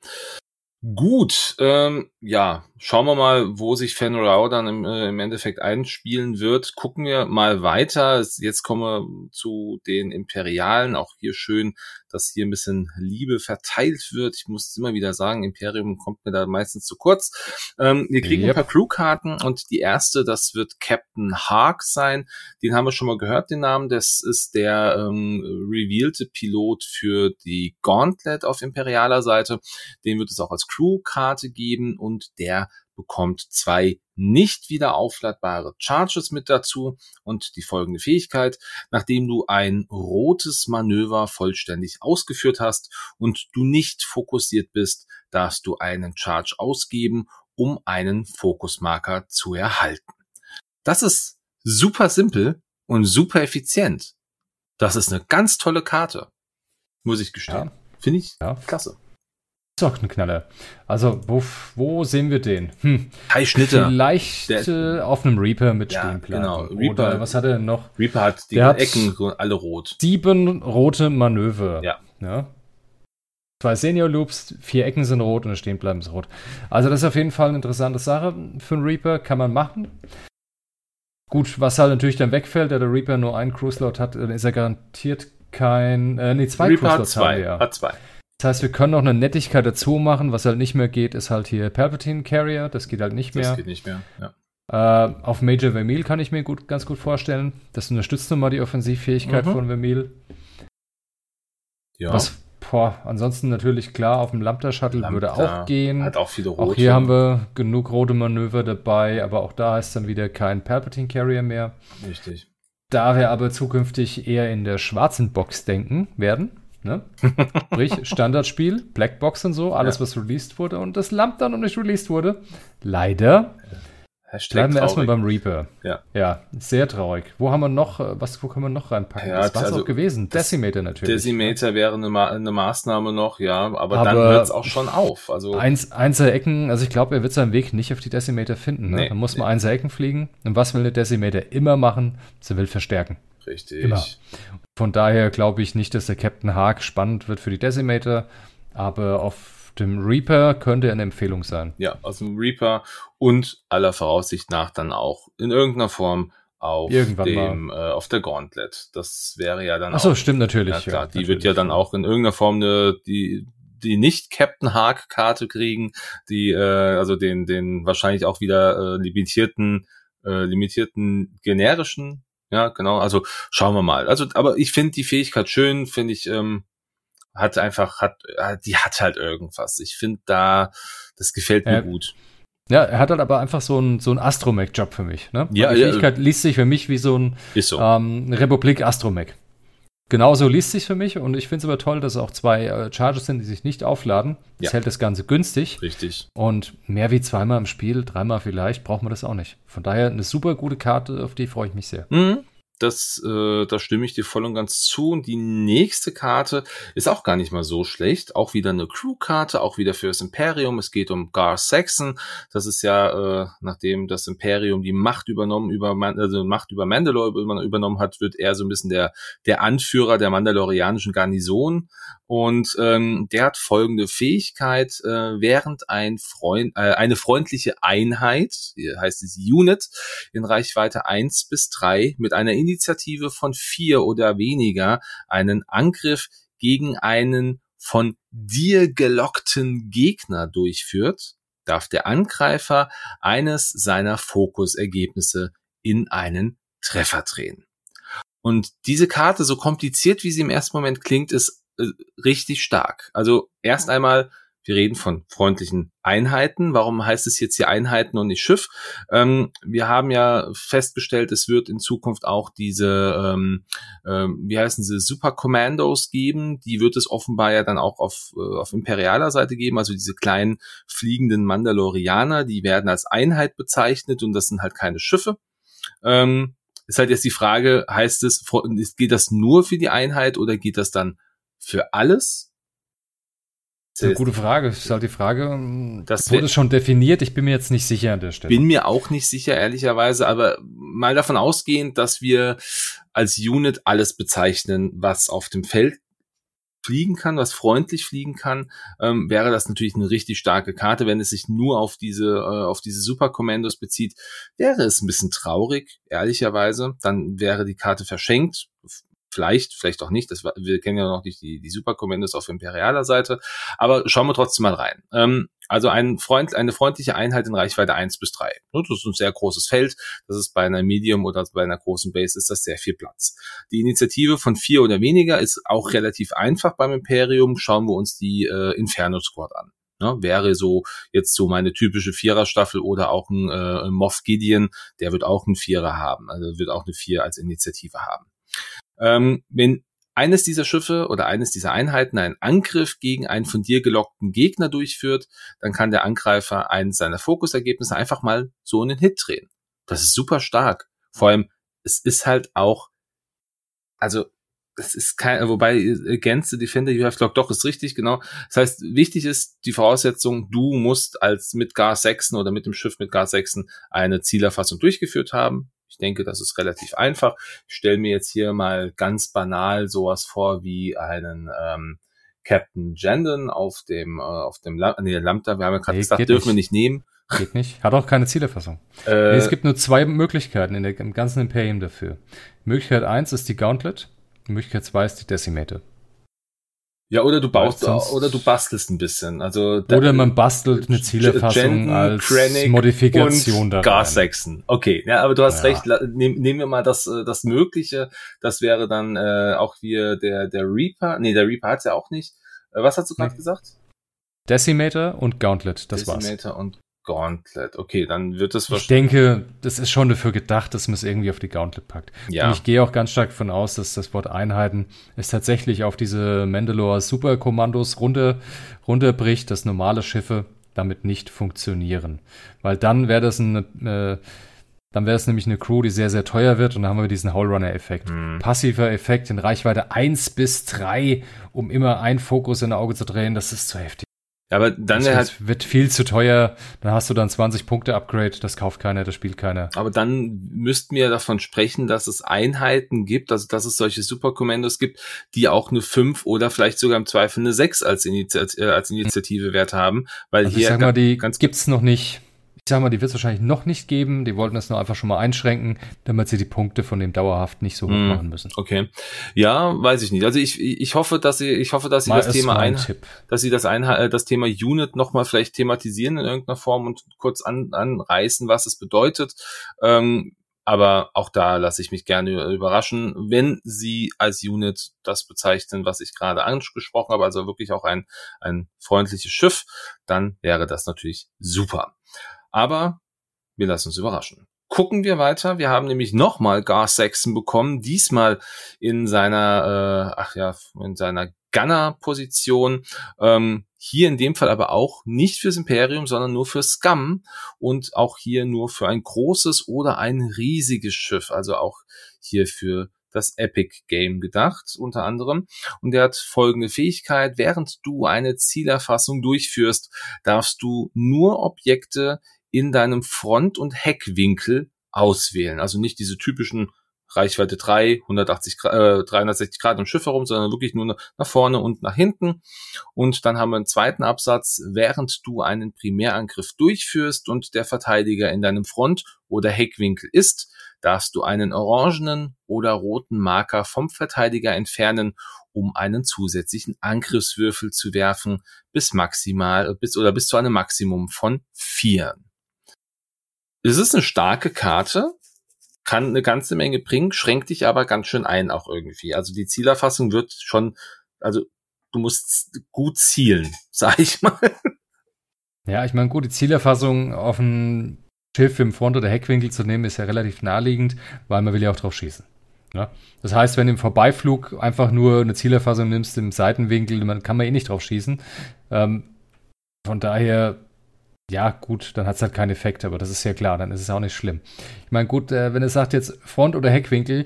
Gut, ähm, ja, schauen wir mal, wo sich Fenrau dann im, äh, im Endeffekt einspielen wird. Gucken wir mal weiter. Jetzt kommen wir zu den Imperialen. Auch hier schön, dass hier ein bisschen Liebe verteilt wird. Ich muss immer wieder sagen, Imperium kommt mir da meistens zu kurz. Ähm, wir kriegen yep. ein paar Crewkarten und die erste, das wird Captain Hark sein. Den haben wir schon mal gehört, den Namen. Das ist der ähm, revealte Pilot für die Gauntlet auf imperialer Seite. Den wird es auch als Crewkarte geben und der bekommt zwei nicht wieder aufladbare Charges mit dazu und die folgende Fähigkeit, nachdem du ein rotes Manöver vollständig ausgeführt hast und du nicht fokussiert bist, darfst du einen Charge ausgeben, um einen Fokusmarker zu erhalten. Das ist super simpel und super effizient. Das ist eine ganz tolle Karte. Muss ich gestehen. Ja. Finde ich ja. klasse. Ist auch ein Knaller. Also, wo, wo sehen wir den? Hm. Drei Schnitte. Vielleicht Der, auf einem Reaper mit ja, Stehplan. Genau. Reaper, Oder was hat er noch? Reaper hat die Der Ecken hat alle rot. Sieben rote Manöver. Ja. ja. Zwei Senior Loops, vier Ecken sind rot und das Stehenbleiben ist rot. Also das ist auf jeden Fall eine interessante Sache für einen Reaper, kann man machen. Gut, was halt natürlich dann wegfällt, da der Reaper nur einen Cruise-Load hat, dann ist er garantiert kein, äh, nee, zwei Cruise-Loads haben wir ja. Hat zwei. Das heißt, wir können noch eine Nettigkeit dazu machen. Was halt nicht mehr geht, ist halt hier Palpatine Carrier. Das geht halt nicht mehr. Das geht nicht mehr, ja. Äh, auf Major Vermeil kann ich mir gut, ganz gut vorstellen. Das unterstützt nochmal die Offensivfähigkeit mhm. von Vermeil. Ja. Was, boah, ansonsten natürlich klar, auf dem Lambda-Shuttle würde auch gehen. Hat auch viele rote. Auch hier haben wir genug rote Manöver dabei, aber auch da ist dann wieder kein Palpatine Carrier mehr. Richtig. Da wir aber zukünftig eher in der schwarzen Box denken werden, Ne? Sprich, Standardspiel, Blackbox und so, alles, ja. was released wurde und das Lamp dann noch nicht released wurde. Leider. Hashtag Bleiben wir erstmal beim Reaper. Ja. Ja, sehr traurig. Wo haben wir noch, äh, was, wo können wir noch reinpacken? Ja, das war also, auch gewesen. Decimator natürlich. Decimator wäre eine, Ma eine Maßnahme noch, ja, aber, aber dann hört es auch schon auf. Also eins, einzelne Ecken, also ich glaube, er wird seinen Weg nicht auf die Decimator finden. Ne? Nee, dann muss man nee. einzelne Ecken fliegen. Und was will eine Decimator immer machen? Sie will verstärken. Richtig. Immer. Von daher glaube ich nicht, dass der Captain Hark spannend wird für die Decimator, aber auf dem Reaper könnte er eine Empfehlung sein. Ja, aus dem Reaper und aller Voraussicht nach dann auch in irgendeiner Form auf Irgendwann dem äh, auf der Gauntlet. Das wäre ja dann Ach so, auch, stimmt natürlich. Ja, klar, ja, die natürlich. wird ja dann auch in irgendeiner Form eine die die nicht Captain Hark Karte kriegen, die äh, also den den wahrscheinlich auch wieder äh, limitierten äh, limitierten generischen ja, genau. Also schauen wir mal. Also, aber ich finde die Fähigkeit schön, finde ich, ähm, hat einfach, hat, äh, die hat halt irgendwas. Ich finde da, das gefällt mir äh, gut. Ja, er hat halt aber einfach so ein, so ein Astromech-Job für mich. Ne? Ja, die Fähigkeit ja, liest sich für mich wie so ein so. Ähm, Republik Astromech. Genauso liest sich für mich und ich finde es aber toll, dass es auch zwei äh, Charges sind, die sich nicht aufladen. Das ja. hält das Ganze günstig. Richtig. Und mehr wie zweimal im Spiel, dreimal vielleicht, braucht man das auch nicht. Von daher eine super gute Karte, auf die freue ich mich sehr. Mhm. Das, äh, da stimme ich dir voll und ganz zu. Und die nächste Karte ist auch gar nicht mal so schlecht. Auch wieder eine Crew-Karte, auch wieder für das Imperium. Es geht um Gar Saxon. Das ist ja, äh, nachdem das Imperium die Macht übernommen, über also Macht über Mandalore übernommen hat, wird er so ein bisschen der, der Anführer der mandalorianischen Garnison. Und ähm, der hat folgende Fähigkeit, äh, während ein Freund, äh, eine freundliche Einheit, hier heißt es Unit, in Reichweite eins bis drei mit einer Initiative von vier oder weniger einen Angriff gegen einen von dir gelockten Gegner durchführt, darf der Angreifer eines seiner Fokusergebnisse in einen Treffer drehen. Und diese Karte, so kompliziert wie sie im ersten Moment klingt, ist richtig stark. Also erst einmal, wir reden von freundlichen Einheiten. Warum heißt es jetzt hier Einheiten und nicht Schiff? Ähm, wir haben ja festgestellt, es wird in Zukunft auch diese, ähm, ähm, wie heißen sie, Super Commandos geben. Die wird es offenbar ja dann auch auf, äh, auf imperialer Seite geben. Also diese kleinen fliegenden Mandalorianer, die werden als Einheit bezeichnet und das sind halt keine Schiffe. Ähm, ist halt jetzt die Frage, heißt es, geht das nur für die Einheit oder geht das dann für alles? Das ist eine gute Frage. Das ist halt die Frage, das wurde schon definiert. Ich bin mir jetzt nicht sicher an der Stelle. Bin mir auch nicht sicher, ehrlicherweise, aber mal davon ausgehend, dass wir als Unit alles bezeichnen, was auf dem Feld fliegen kann, was freundlich fliegen kann, ähm, wäre das natürlich eine richtig starke Karte. Wenn es sich nur auf diese, äh, auf diese Superkommandos bezieht, wäre es ein bisschen traurig, ehrlicherweise. Dann wäre die Karte verschenkt. Vielleicht, vielleicht auch nicht. Das, wir kennen ja noch nicht die, die Superkommandos auf imperialer Seite. Aber schauen wir trotzdem mal rein. Ähm, also ein Freund, eine freundliche Einheit in Reichweite eins bis drei. Das ist ein sehr großes Feld. Das ist bei einer Medium oder bei einer großen Base ist das sehr viel Platz. Die Initiative von vier oder weniger ist auch relativ einfach beim Imperium. Schauen wir uns die äh, Inferno Squad an. Ne? Wäre so jetzt so meine typische Viererstaffel oder auch ein äh, Moff Gideon, der wird auch einen Vierer haben, also wird auch eine Vier als Initiative haben. Ähm, wenn eines dieser Schiffe oder eines dieser Einheiten einen Angriff gegen einen von dir gelockten Gegner durchführt, dann kann der Angreifer eines seiner Fokusergebnisse einfach mal so einen Hit drehen. Das ist super stark. Vor allem, es ist halt auch, also das ist kein, wobei against defender you have locked, doch ist richtig, genau. Das heißt, wichtig ist die Voraussetzung, du musst als mit Gar 6 oder mit dem Schiff mit Gar 6 eine Zielerfassung durchgeführt haben. Ich denke, das ist relativ einfach. Ich stelle mir jetzt hier mal ganz banal sowas vor wie einen ähm, Captain Jandon auf dem äh, auf dem Lam nee, Lambda. Wir haben ja gerade nee, gesagt, dürfen nicht. wir nicht nehmen. Geht nicht. Hat auch keine Zielerfassung. Äh, nee, es gibt nur zwei Möglichkeiten in der, im ganzen Imperium dafür. Möglichkeit eins ist die Gauntlet. Möglichkeit zwei ist die Decimator. Ja, oder du baust, oder du bastelst ein bisschen. Also oder man bastelt eine Zielerfassung Jenden, als Krennic Modifikation da. Gar Saxon. Okay, ja, aber du hast ja. recht. Nehm, nehmen wir mal das, äh, das Mögliche. Das wäre dann äh, auch hier der der Reaper. Nee, der Reaper hat's ja auch nicht. Äh, was hast du gerade nee. gesagt? Decimator und Gauntlet, das Decimator war's. Decimator und Gauntlet. Okay, dann wird es Ich denke, das ist schon dafür gedacht, dass man es irgendwie auf die Gauntlet packt. Ja. Und ich gehe auch ganz stark davon aus, dass das Wort Einheiten es tatsächlich auf diese Mandalore Superkommandos runter, runterbricht, dass normale Schiffe damit nicht funktionieren. Weil dann wäre das ein, äh, dann wäre es nämlich eine Crew, die sehr, sehr teuer wird und dann haben wir diesen Hallrunner-Effekt. Hm. Passiver Effekt in Reichweite 1 bis 3, um immer einen Fokus in der Auge zu drehen, das ist zu heftig. Ja, aber dann das halt wird viel zu teuer. Dann hast du dann 20 Punkte Upgrade. Das kauft keiner, das spielt keiner. Aber dann müssten wir davon sprechen, dass es Einheiten gibt, also dass es solche Superkommandos gibt, die auch eine 5 oder vielleicht sogar im Zweifel eine 6 als, Initiat äh, als Initiative Wert haben, weil also hier ich sag mal, die ganz gibt's noch nicht ich sag mal, die wird es wahrscheinlich noch nicht geben. Die wollten das nur einfach schon mal einschränken, damit sie die Punkte von dem dauerhaft nicht so hoch mm, machen müssen. Okay. Ja, weiß ich nicht. Also ich, ich hoffe, dass sie, ich hoffe, dass sie mal das Thema ein, Tipp. dass sie das ein, äh, das Thema Unit nochmal vielleicht thematisieren in irgendeiner Form und kurz an, anreißen, was es bedeutet. Ähm, aber auch da lasse ich mich gerne überraschen, wenn Sie als Unit das bezeichnen, was ich gerade angesprochen habe, also wirklich auch ein, ein freundliches Schiff, dann wäre das natürlich super. Aber wir lassen uns überraschen. Gucken wir weiter. Wir haben nämlich nochmal Gar Saxon bekommen, diesmal in seiner, äh, ach ja, in seiner Gunner-Position. Ähm, hier in dem Fall aber auch nicht fürs Imperium, sondern nur für Scum und auch hier nur für ein großes oder ein riesiges Schiff. Also auch hier für das Epic Game gedacht, unter anderem. Und er hat folgende Fähigkeit. Während du eine Zielerfassung durchführst, darfst du nur Objekte in deinem Front- und Heckwinkel auswählen. Also nicht diese typischen Reichweite 3, 180 äh, 360 Grad im Schiff herum, sondern wirklich nur nach vorne und nach hinten. Und dann haben wir einen zweiten Absatz, während du einen Primärangriff durchführst und der Verteidiger in deinem Front- oder Heckwinkel ist, darfst du einen orangenen oder roten Marker vom Verteidiger entfernen, um einen zusätzlichen Angriffswürfel zu werfen, bis maximal, bis oder bis zu einem Maximum von vier es ist eine starke Karte, kann eine ganze Menge bringen, schränkt dich aber ganz schön ein auch irgendwie. Also die Zielerfassung wird schon, also du musst gut zielen, sag ich mal. Ja, ich meine, gut, die Zielerfassung auf ein Schiff im Front- oder Heckwinkel zu nehmen, ist ja relativ naheliegend, weil man will ja auch drauf schießen. Ja? Das heißt, wenn du im Vorbeiflug einfach nur eine Zielerfassung nimmst im Seitenwinkel, dann kann man eh nicht drauf schießen. Ähm, von daher ja, gut, dann hat es halt keinen Effekt, aber das ist ja klar, dann ist es auch nicht schlimm. Ich meine, gut, äh, wenn es sagt jetzt Front- oder Heckwinkel,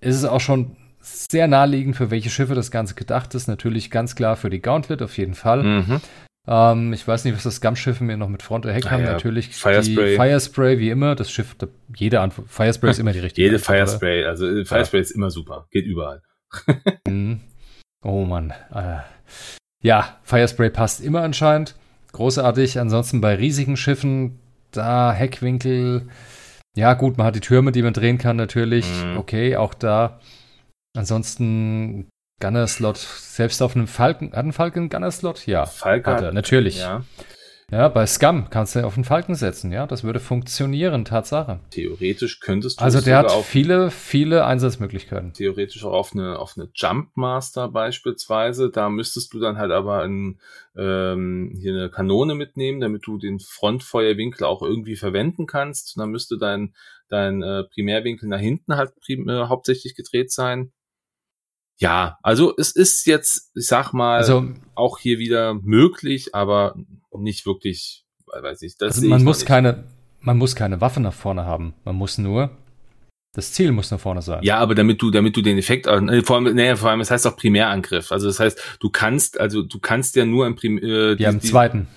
ist es auch schon sehr naheliegend, für welche Schiffe das Ganze gedacht ist. Natürlich ganz klar für die Gauntlet auf jeden Fall. Mhm. Ähm, ich weiß nicht, was das Scum-Schiffe mir noch mit Front oder Heck ah, haben. Ja. Natürlich Firespray. Firespray, wie immer. Das Schiff, jede Antwort. Firespray ist immer die richtige. Jede Antwort, Firespray, oder? also äh, Firespray ja. ist immer super. Geht überall. mhm. Oh Mann. Äh, ja, Firespray passt immer anscheinend großartig. Ansonsten bei riesigen Schiffen, da Heckwinkel, ja gut, man hat die Türme, die man drehen kann natürlich. Mhm. Okay, auch da. Ansonsten Gunner-Slot, selbst auf einem Falcon, hat ein Falcon Gunner-Slot? Ja, Falcon hat er, natürlich. Ja. Ja, bei Scum kannst du auf den Falken setzen, ja, das würde funktionieren, Tatsache. Theoretisch könntest du Also der hat viele, viele Einsatzmöglichkeiten. Theoretisch auch auf eine, auf eine Jumpmaster beispielsweise. Da müsstest du dann halt aber ein, ähm, hier eine Kanone mitnehmen, damit du den Frontfeuerwinkel auch irgendwie verwenden kannst. Dann müsste dein, dein äh, Primärwinkel nach hinten halt prim äh, hauptsächlich gedreht sein. Ja, also es ist jetzt, ich sag mal, also, auch hier wieder möglich, aber nicht wirklich, weiß ich. Das also man muss nicht. keine, man muss keine Waffe nach vorne haben. Man muss nur das Ziel muss nach vorne sein. Ja, aber damit du, damit du den Effekt, äh, vor allem, nee, vor allem, das heißt auch Primärangriff. Also das heißt, du kannst, also du kannst ja nur im Prim, äh, ja, im die, zweiten.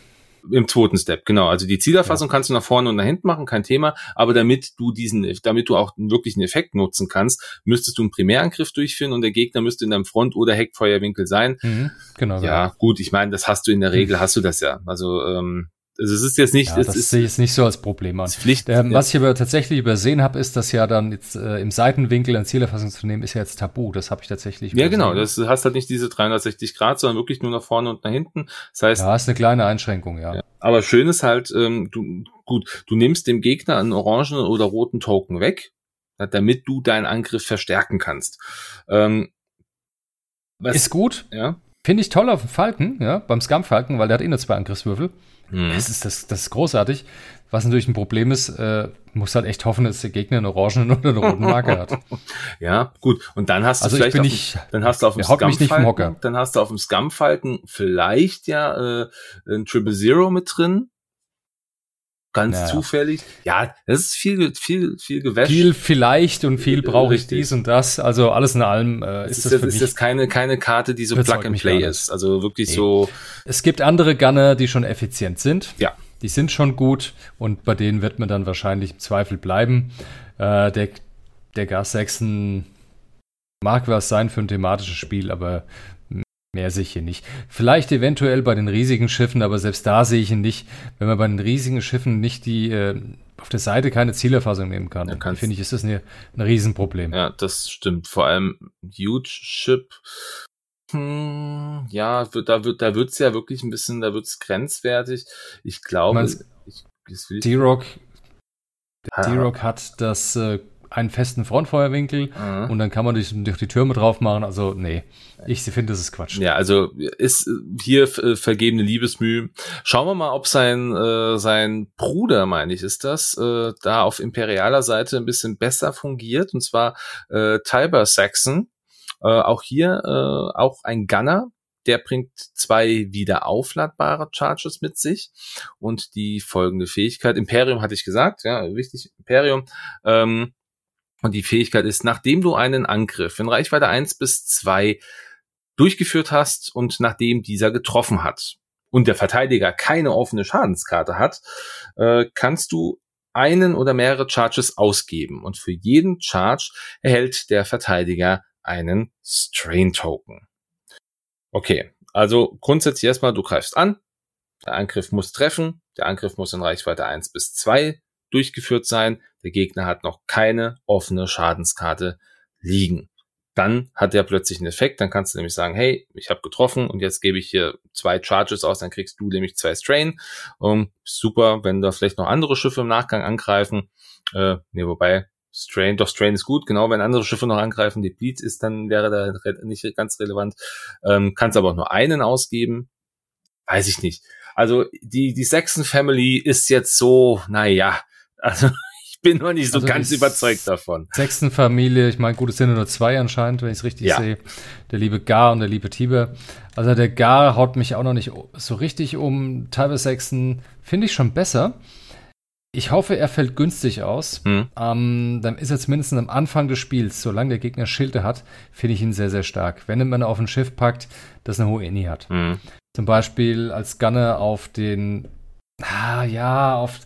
Im zweiten Step, genau. Also die Zielerfassung ja. kannst du nach vorne und nach hinten machen, kein Thema. Aber damit du diesen, damit du auch wirklich einen Effekt nutzen kannst, müsstest du einen Primärangriff durchführen und der Gegner müsste in deinem Front- oder Heckfeuerwinkel sein. Mhm, genau. Ja, genau. gut. Ich meine, das hast du in der Regel, mhm. hast du das ja. Also ähm, also es ist jetzt nicht. Ja, das ist, sehe ich jetzt nicht so als Problem an. Pflicht, ähm, ja. Was ich aber tatsächlich übersehen habe, ist, dass ja dann jetzt äh, im Seitenwinkel ein Zielerfassung zu nehmen, ist ja jetzt tabu. Das habe ich tatsächlich. Ja, genau. Das hast halt nicht diese 360 Grad, sondern wirklich nur nach vorne und nach hinten. Das heißt. Ja, ist eine kleine Einschränkung, ja. ja. Aber schön ist halt, ähm, du, gut, du nimmst dem Gegner einen orangen oder roten Token weg, damit du deinen Angriff verstärken kannst. Ähm, was, ist gut. Ja. Finde ich toll auf dem Falken, ja, beim Scum-Falken, weil der hat eh nur zwei Angriffswürfel. Mhm. Das, ist, das, das ist großartig. Was natürlich ein Problem ist, äh, muss halt echt hoffen, dass der Gegner einen orangen oder einen roten Marker hat. Ja, gut. Und dann hast du also vielleicht ich bin auf, nicht, dann hast du auf dem Scum-Falken, dann hast du auf dem Scum-Falken vielleicht ja äh, ein Triple Zero mit drin ganz naja. zufällig. Ja, das ist viel, viel, viel Gewäsch. Viel vielleicht und viel brauche ich dies und das. Also alles in allem äh, ist, ist das, das für ist mich. das keine, keine Karte, die so Plug and Play ist. Also wirklich nee. so. Es gibt andere Gunner, die schon effizient sind. Ja. Die sind schon gut und bei denen wird man dann wahrscheinlich im Zweifel bleiben. Äh, der, der Gas 6 mag was sein für ein thematisches Spiel, aber Mehr sehe ich hier nicht. Vielleicht eventuell bei den riesigen Schiffen, aber selbst da sehe ich ihn nicht. Wenn man bei den riesigen Schiffen nicht die äh, auf der Seite keine Zielerfassung nehmen kann, ja, finde ich, ist das eine, ein Riesenproblem. Ja, das stimmt. Vor allem Huge Ship. Hm, ja, wird, da wird da wird's ja wirklich ein bisschen, da wird's grenzwertig. Ich glaube, D-Rock D-Rock hat das äh, einen festen Frontfeuerwinkel mhm. und dann kann man durch, durch die Türme drauf machen. Also nee, ich finde, das ist Quatsch. Ja, also ist hier äh, vergebene Liebesmüh. Schauen wir mal, ob sein äh, sein Bruder, meine ich, ist das, äh, da auf imperialer Seite ein bisschen besser fungiert. Und zwar äh, Tiber Saxon. Äh, auch hier äh, auch ein Gunner, der bringt zwei wieder aufladbare Charges mit sich und die folgende Fähigkeit. Imperium hatte ich gesagt, ja, wichtig, Imperium. Ähm, und die Fähigkeit ist, nachdem du einen Angriff in Reichweite 1 bis 2 durchgeführt hast und nachdem dieser getroffen hat und der Verteidiger keine offene Schadenskarte hat, äh, kannst du einen oder mehrere Charges ausgeben. Und für jeden Charge erhält der Verteidiger einen Strain Token. Okay, also grundsätzlich erstmal, du greifst an, der Angriff muss treffen, der Angriff muss in Reichweite 1 bis 2 durchgeführt sein. Der Gegner hat noch keine offene Schadenskarte liegen. Dann hat er plötzlich einen Effekt, dann kannst du nämlich sagen, hey, ich habe getroffen und jetzt gebe ich hier zwei Charges aus, dann kriegst du nämlich zwei Strain. Um, super, wenn da vielleicht noch andere Schiffe im Nachgang angreifen. Äh, nee, wobei Strain, doch Strain ist gut, genau, wenn andere Schiffe noch angreifen, die Bleed ist, dann wäre da nicht ganz relevant. Ähm, kannst aber auch nur einen ausgeben. Weiß ich nicht. Also die, die Saxon Family ist jetzt so, naja, also ich bin noch nicht so also ganz überzeugt davon. Sechsten Familie, ich meine, gut, es sind nur zwei anscheinend, wenn ich es richtig ja. sehe. Der liebe Gar und der liebe Tiber. Also der Gar haut mich auch noch nicht so richtig um. Teilweise Sechsten finde ich schon besser. Ich hoffe, er fällt günstig aus. Hm. Ähm, dann ist er zumindest am Anfang des Spiels, solange der Gegner Schilde hat, finde ich ihn sehr, sehr stark. Wenn man auf ein Schiff packt, das eine hohe Inni hat. Hm. Zum Beispiel als Gunner auf den Ah, ja, oft.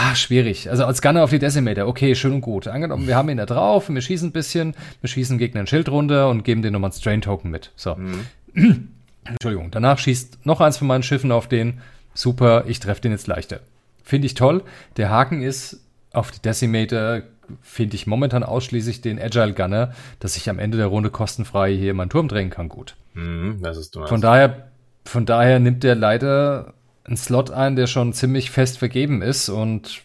Ah, schwierig. Also als Gunner auf die Decimator, okay, schön und gut. Angenommen, wir haben ihn da drauf, wir schießen ein bisschen, wir schießen Gegner ein Schild runter und geben den nochmal ein Strain-Token mit. So. Mhm. Entschuldigung. Danach schießt noch eins von meinen Schiffen auf den. Super, ich treffe den jetzt leichter. Finde ich toll. Der Haken ist auf die Decimator finde ich momentan ausschließlich den Agile Gunner, dass ich am Ende der Runde kostenfrei hier meinen Turm drängen kann, gut. Mhm, das ist von daher, von daher nimmt der leider einen Slot ein, der schon ziemlich fest vergeben ist und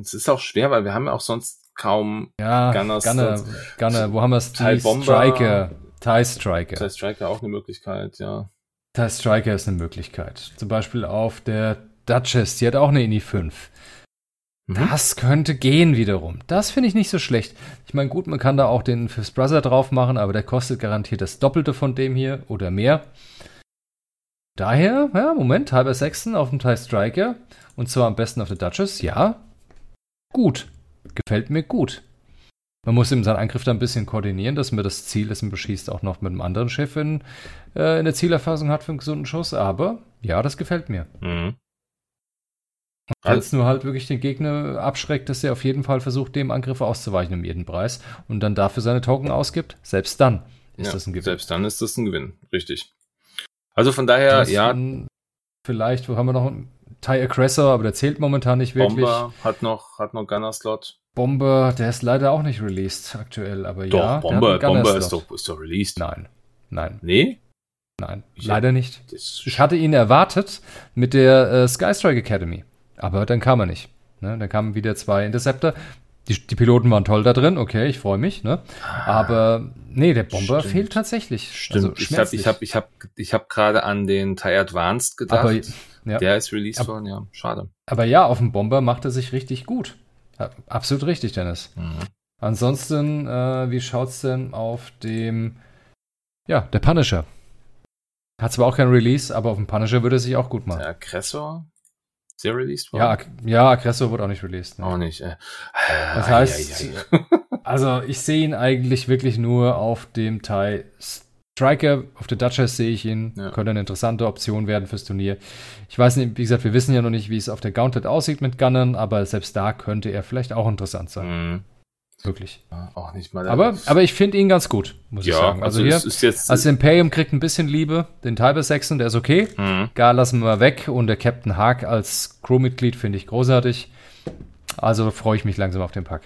es ist auch schwer, weil wir haben ja auch sonst kaum ja, Gunners. Gunner, Gunner, wo haben wir es? Bomber. Striker. Ty Striker. Ty Striker auch eine Möglichkeit, ja. Ty Striker ist eine Möglichkeit. Zum Beispiel auf der Duchess, die hat auch eine INI 5. Mhm. Das könnte gehen wiederum. Das finde ich nicht so schlecht. Ich meine, gut, man kann da auch den Fifth Brother drauf machen, aber der kostet garantiert das Doppelte von dem hier oder mehr. Daher, ja, Moment, halber Sechsten auf dem Thai Striker und zwar am besten auf der Duchess. Ja, gut. Gefällt mir gut. Man muss eben seinen Angriff da ein bisschen koordinieren, dass man das Ziel, das man beschießt, auch noch mit einem anderen Schiff in, äh, in der Zielerfassung hat für einen gesunden Schuss. Aber ja, das gefällt mir. Mhm. Wenn es nur halt wirklich den Gegner abschreckt, dass er auf jeden Fall versucht, dem Angriff auszuweichen um jeden Preis und dann dafür seine Token ausgibt, selbst dann ist ja, das ein Gewinn. Selbst dann ist das ein Gewinn, richtig. Also von daher, das ja. Vielleicht, wo haben wir noch einen Ty Aggressor, aber der zählt momentan nicht wirklich. Bomber hat noch, hat noch Gunner-Slot. Bomber, der ist leider auch nicht released aktuell, aber doch, ja. Bomber, Bomber ist doch, ist doch released. Nein, nein. Nee? Nein, ich leider nicht. Ich hatte ihn erwartet mit der äh, Skystrike Academy, aber dann kam er nicht. Ne? Dann kamen wieder zwei Interceptor. Die, die Piloten waren toll da drin, okay, ich freue mich, ne? Aber nee, der Bomber Stimmt. fehlt tatsächlich. Stimmt. Also, ich habe ich hab, ich hab, ich hab gerade an den TIE Advanced gedacht. Aber, ja. Der ist released Ab, worden, ja, schade. Aber ja, auf dem Bomber macht er sich richtig gut. Absolut richtig, Dennis. Mhm. Ansonsten, äh, wie schaut's denn auf dem, ja, der Punisher? Hat zwar auch kein Release, aber auf dem Punisher würde er sich auch gut machen. Der Aggressor? Sehr released worden? Ja, ja, Aggressor wurde auch nicht released. Ne? Auch nicht. Äh. Das heißt, also ich sehe ihn eigentlich wirklich nur auf dem Teil Striker, auf der Duchess sehe ich ihn, ja. könnte eine interessante Option werden fürs Turnier. Ich weiß nicht, wie gesagt, wir wissen ja noch nicht, wie es auf der Gauntlet aussieht mit Gunnern, aber selbst da könnte er vielleicht auch interessant sein. Mhm. Wirklich. Ja, auch nicht mal. Aber, aber ich finde ihn ganz gut, muss ja, ich sagen. Also, also hier, ist jetzt, also Imperium kriegt ein bisschen Liebe, den Tiber Saxon, der ist okay. Mhm. Gar lassen wir weg und der Captain Haag als Crewmitglied finde ich großartig. Also freue ich mich langsam auf den Pack.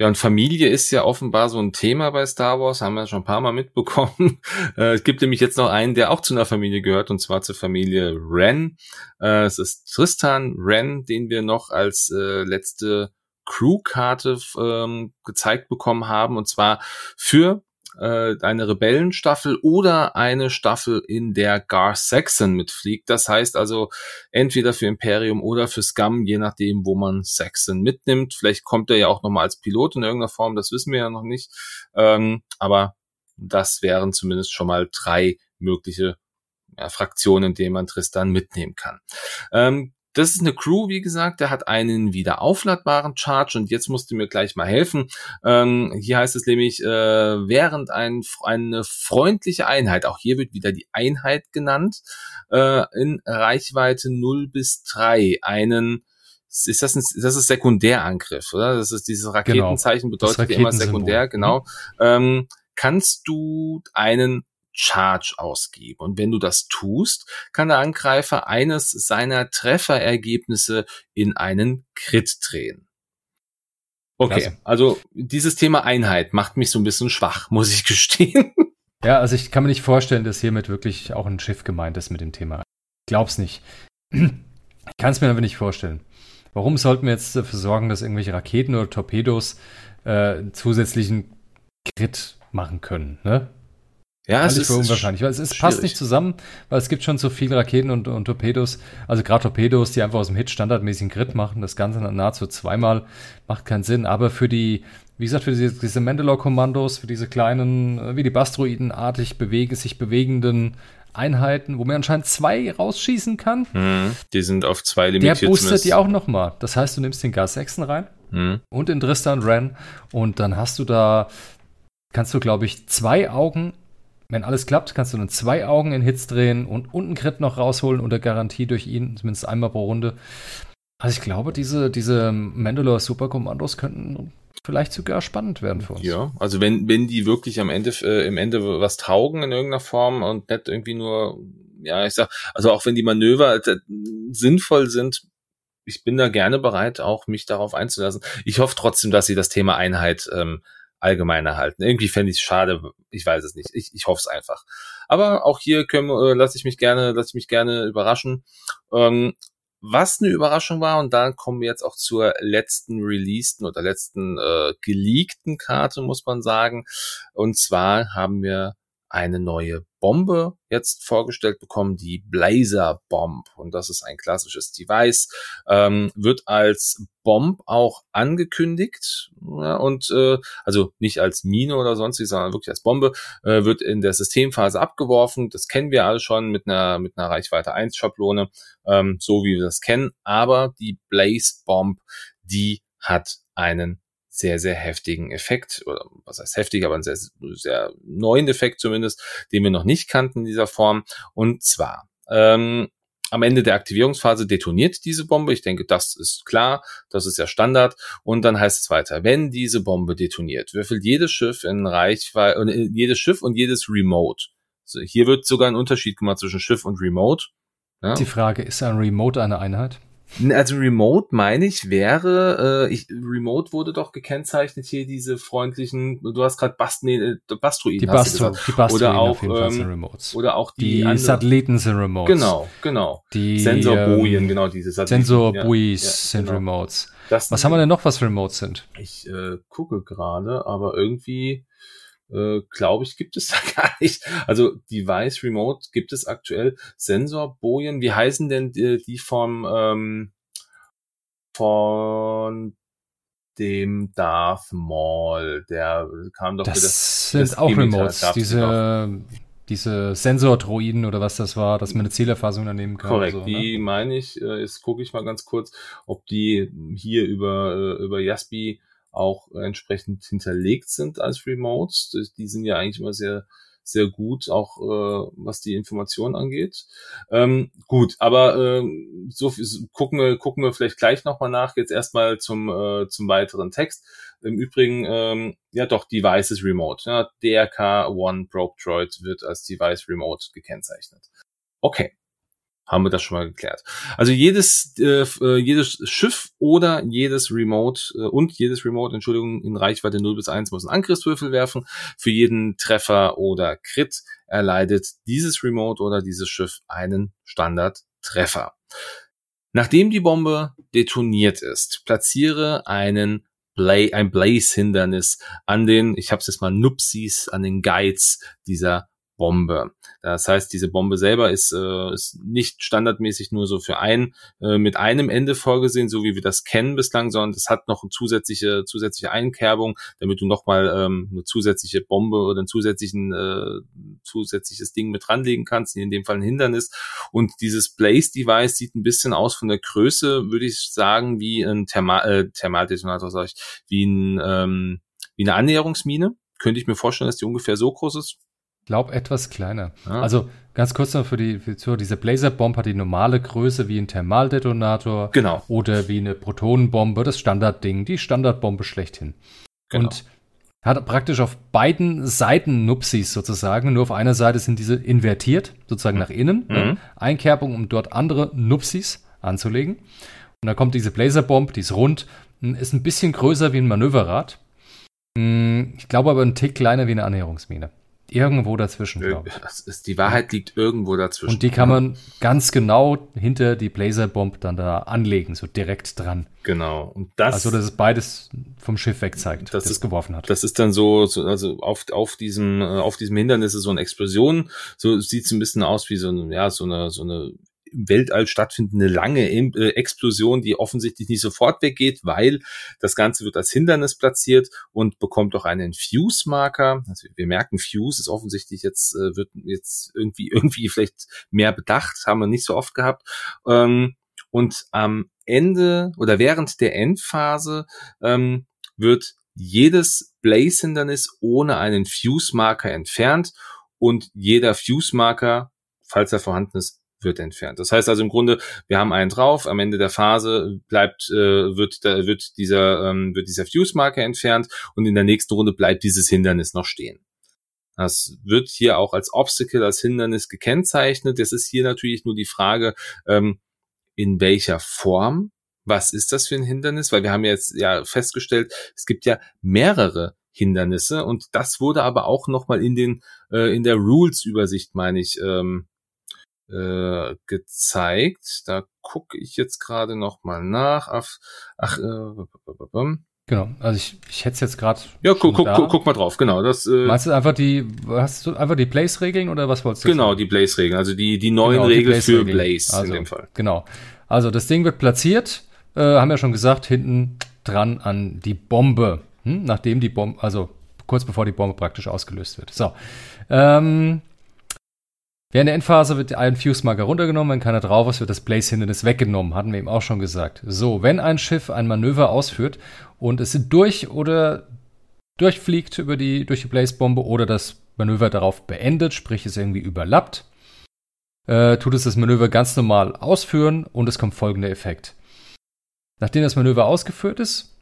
Ja, und Familie ist ja offenbar so ein Thema bei Star Wars, haben wir schon ein paar Mal mitbekommen. Äh, es gibt nämlich jetzt noch einen, der auch zu einer Familie gehört, und zwar zur Familie Ren. Äh, es ist Tristan Ren, den wir noch als äh, letzte Crew-Karte ähm, gezeigt bekommen haben, und zwar für äh, eine Rebellenstaffel oder eine Staffel, in der Gar Saxon mitfliegt. Das heißt also entweder für Imperium oder für Scum, je nachdem, wo man Saxon mitnimmt. Vielleicht kommt er ja auch nochmal als Pilot in irgendeiner Form, das wissen wir ja noch nicht. Ähm, aber das wären zumindest schon mal drei mögliche ja, Fraktionen, in denen man Tristan mitnehmen kann. Ähm, das ist eine Crew, wie gesagt, der hat einen wieder aufladbaren Charge und jetzt musst du mir gleich mal helfen. Ähm, hier heißt es nämlich, äh, während ein, eine freundliche Einheit, auch hier wird wieder die Einheit genannt, äh, in Reichweite 0 bis 3 einen ist das ein, das ist Sekundärangriff, oder? Das ist dieses genau. Raketenzeichen genau. bedeutet immer sekundär, genau. Mhm. Ähm, kannst du einen Charge ausgeben. Und wenn du das tust, kann der Angreifer eines seiner Trefferergebnisse in einen Crit drehen. Okay, Klasse. also dieses Thema Einheit macht mich so ein bisschen schwach, muss ich gestehen. Ja, also ich kann mir nicht vorstellen, dass hiermit wirklich auch ein Schiff gemeint ist mit dem Thema. Ich glaub's nicht. Ich kann es mir aber nicht vorstellen. Warum sollten wir jetzt dafür sorgen, dass irgendwelche Raketen oder Torpedos äh, zusätzlichen Crit machen können? Ne? Ja, es ist unwahrscheinlich, weil es, es passt nicht zusammen, weil es gibt schon so viele Raketen und, und Torpedos, also gerade Torpedos, die einfach aus dem Hit standardmäßigen Grid machen, das Ganze nahezu zweimal, macht keinen Sinn, aber für die, wie gesagt, für diese, diese Mandalore-Kommandos, für diese kleinen, äh, wie die Bastroiden-artig bewege, sich bewegenden Einheiten, wo man anscheinend zwei rausschießen kann. Mhm, die sind auf zwei limitiert. Der boostet die auch nochmal. Das heißt, du nimmst den Gas 6 rein mhm. und den Dristan Ren und dann hast du da, kannst du, glaube ich, zwei Augen wenn alles klappt, kannst du dann zwei Augen in Hits drehen und unten Crit noch rausholen unter Garantie durch ihn, zumindest einmal pro Runde. Also ich glaube, diese, diese Mandalore Superkommandos könnten vielleicht sogar spannend werden für uns. Ja, also wenn, wenn die wirklich am Ende, äh, im Ende was taugen in irgendeiner Form und nicht irgendwie nur, ja, ich sag, also auch wenn die Manöver äh, sinnvoll sind, ich bin da gerne bereit, auch mich darauf einzulassen. Ich hoffe trotzdem, dass sie das Thema Einheit ähm, allgemein erhalten. Irgendwie fände ich es schade, ich weiß es nicht. Ich, ich hoffe es einfach. Aber auch hier können, äh, lasse ich mich gerne, lasse ich mich gerne überraschen. Ähm, was eine Überraschung war, und da kommen wir jetzt auch zur letzten releaseden oder letzten äh, geleakten Karte, muss man sagen. Und zwar haben wir eine neue Bombe jetzt vorgestellt bekommen, die Blazer Bomb. Und das ist ein klassisches Device, ähm, wird als Bomb auch angekündigt. Ja, und äh, also nicht als Mine oder sonstiges, sondern wirklich als Bombe, äh, wird in der Systemphase abgeworfen. Das kennen wir alle schon mit einer, mit einer Reichweite 1 Schablone, ähm, so wie wir das kennen. Aber die Blaze Bomb, die hat einen sehr, sehr heftigen Effekt, oder was heißt heftig, aber einen sehr, sehr neuen Effekt zumindest, den wir noch nicht kannten in dieser Form. Und zwar, ähm, am Ende der Aktivierungsphase detoniert diese Bombe. Ich denke, das ist klar, das ist ja Standard. Und dann heißt es weiter, wenn diese Bombe detoniert, würfelt jedes Schiff in Reichweite, äh, jedes Schiff und jedes Remote. Also hier wird sogar ein Unterschied gemacht zwischen Schiff und Remote. Ja. Die Frage, ist ein Remote eine Einheit? Also Remote meine ich wäre, äh, ich, Remote wurde doch gekennzeichnet hier diese freundlichen, du hast gerade Bast, nee, äh, Bastroiden. Die, Bastro, die Bastroiden oder auch, auf jeden Fall sind ähm, Remotes. Oder auch die, die andere, Satelliten sind Remotes. Genau, genau. Die Sensorbojen, ähm, genau, diese Satelliten. Sensorbuis ja, sind genau. Remotes. Das was haben wir denn noch, was Remotes sind? Ich äh, gucke gerade, aber irgendwie äh, glaube ich, gibt es da gar nicht. Also Device Remote gibt es aktuell. Sensorbojen, wie heißen denn die, die vom ähm, von dem Darth Maul, der kam doch das wieder. Das sind auch Remotes, diese, diese Sensordroiden oder was das war, dass man eine Zielerfassung daneben kann. Korrekt, so, die ne? meine ich, äh, jetzt gucke ich mal ganz kurz, ob die hier über, äh, über Jaspi auch entsprechend hinterlegt sind als Remotes. Die sind ja eigentlich immer sehr sehr gut, auch äh, was die Informationen angeht. Ähm, gut, aber äh, so gucken wir gucken wir vielleicht gleich nochmal nach. Jetzt erstmal zum äh, zum weiteren Text. Im Übrigen, ähm, ja doch, Devices Remote. Ja, DRK One Probe Droid wird als Device Remote gekennzeichnet. Okay haben wir das schon mal geklärt. Also jedes, äh, äh, jedes Schiff oder jedes Remote äh, und jedes Remote, Entschuldigung, in Reichweite 0 bis 1 muss einen Angriffswürfel werfen. Für jeden Treffer oder Crit erleidet dieses Remote oder dieses Schiff einen Standardtreffer. Nachdem die Bombe detoniert ist, platziere einen Bla ein Blaze-Hindernis an den, ich habe es jetzt mal Nupsis, an den Guides dieser Bombe. Das heißt, diese Bombe selber ist, äh, ist nicht standardmäßig nur so für ein, äh, mit einem Ende vorgesehen, so wie wir das kennen bislang, sondern es hat noch eine zusätzliche, zusätzliche Einkerbung, damit du nochmal ähm, eine zusätzliche Bombe oder ein zusätzlichen, äh, zusätzliches Ding mit dranlegen kannst, in dem Fall ein Hindernis. Und dieses Blaze-Device sieht ein bisschen aus von der Größe, würde ich sagen, wie ein Thermal, äh, Thermaldetonator, sag ich, wie ein, ähm, wie eine Annäherungsmine. Könnte ich mir vorstellen, dass die ungefähr so groß ist glaube etwas kleiner. Ja. Also ganz kurz noch für die, für die diese Blazer Bomb hat die normale Größe wie ein Thermaldetonator. Genau. Oder wie eine Protonenbombe, das Standardding, die Standardbombe schlechthin. Genau. Und hat praktisch auf beiden Seiten Nupsis sozusagen. Nur auf einer Seite sind diese invertiert, sozusagen mhm. nach innen. Mhm. Ne? Einkerbung, um dort andere Nupsis anzulegen. Und dann kommt diese Blazerbomb, die ist rund, ist ein bisschen größer wie ein Manöverrad. Hm, ich glaube aber ein Tick kleiner wie eine Annäherungsmine. Irgendwo dazwischen, glaube ich. Ist, die Wahrheit liegt irgendwo dazwischen. Und die kann man ganz genau hinter die Blazerbomb dann da anlegen, so direkt dran. Genau. Und das, also, dass es beides vom Schiff weg zeigt, das, das es geworfen hat. Das ist dann so, so also auf, auf diesem, äh, auf diesem Hindernis ist so eine Explosion. So sieht es ein bisschen aus wie so eine, ja, so eine, so eine im Weltall stattfindende lange äh, Explosion, die offensichtlich nicht sofort weggeht, weil das Ganze wird als Hindernis platziert und bekommt auch einen Fuse-Marker. Also wir merken, Fuse ist offensichtlich jetzt, äh, wird jetzt irgendwie, irgendwie vielleicht mehr bedacht, haben wir nicht so oft gehabt. Ähm, und am Ende oder während der Endphase ähm, wird jedes Blaze-Hindernis ohne einen Fuse-Marker entfernt und jeder Fuse-Marker, falls er vorhanden ist, wird entfernt. Das heißt also im Grunde, wir haben einen drauf, am Ende der Phase bleibt, äh, wird, da, wird dieser, ähm, wird dieser Fuse-Marker entfernt und in der nächsten Runde bleibt dieses Hindernis noch stehen. Das wird hier auch als Obstacle, als Hindernis gekennzeichnet. Das ist hier natürlich nur die Frage, ähm, in welcher Form was ist das für ein Hindernis? Weil wir haben jetzt ja festgestellt, es gibt ja mehrere Hindernisse. Und das wurde aber auch nochmal in den, äh, in der Rules-Übersicht, meine ich, ähm, äh, gezeigt. Da gucke ich jetzt gerade nochmal nach. Ach, ach äh, Genau, also ich, ich hätte es jetzt gerade. Ja, guck, guck, guck, guck mal drauf, genau. Das, äh, Meinst du einfach die, hast du einfach die Blaze-Regeln oder was wolltest du Genau, sagen? die Blaze-Regeln, also die, die neuen genau, Regeln für Blaze also, in dem Fall. Genau. Also das Ding wird platziert, äh, haben wir schon gesagt, hinten dran an die Bombe. Hm? Nachdem die Bombe, also kurz bevor die Bombe praktisch ausgelöst wird. So. Ähm, Während der Endphase wird ein Fuse-Marker runtergenommen, wenn keiner drauf ist, wird das Blaze-Hindernis weggenommen, hatten wir eben auch schon gesagt. So, wenn ein Schiff ein Manöver ausführt und es durch oder durchfliegt über die, durch die Blaze-Bombe oder das Manöver darauf beendet, sprich es irgendwie überlappt, äh, tut es das Manöver ganz normal ausführen und es kommt folgender Effekt. Nachdem das Manöver ausgeführt ist,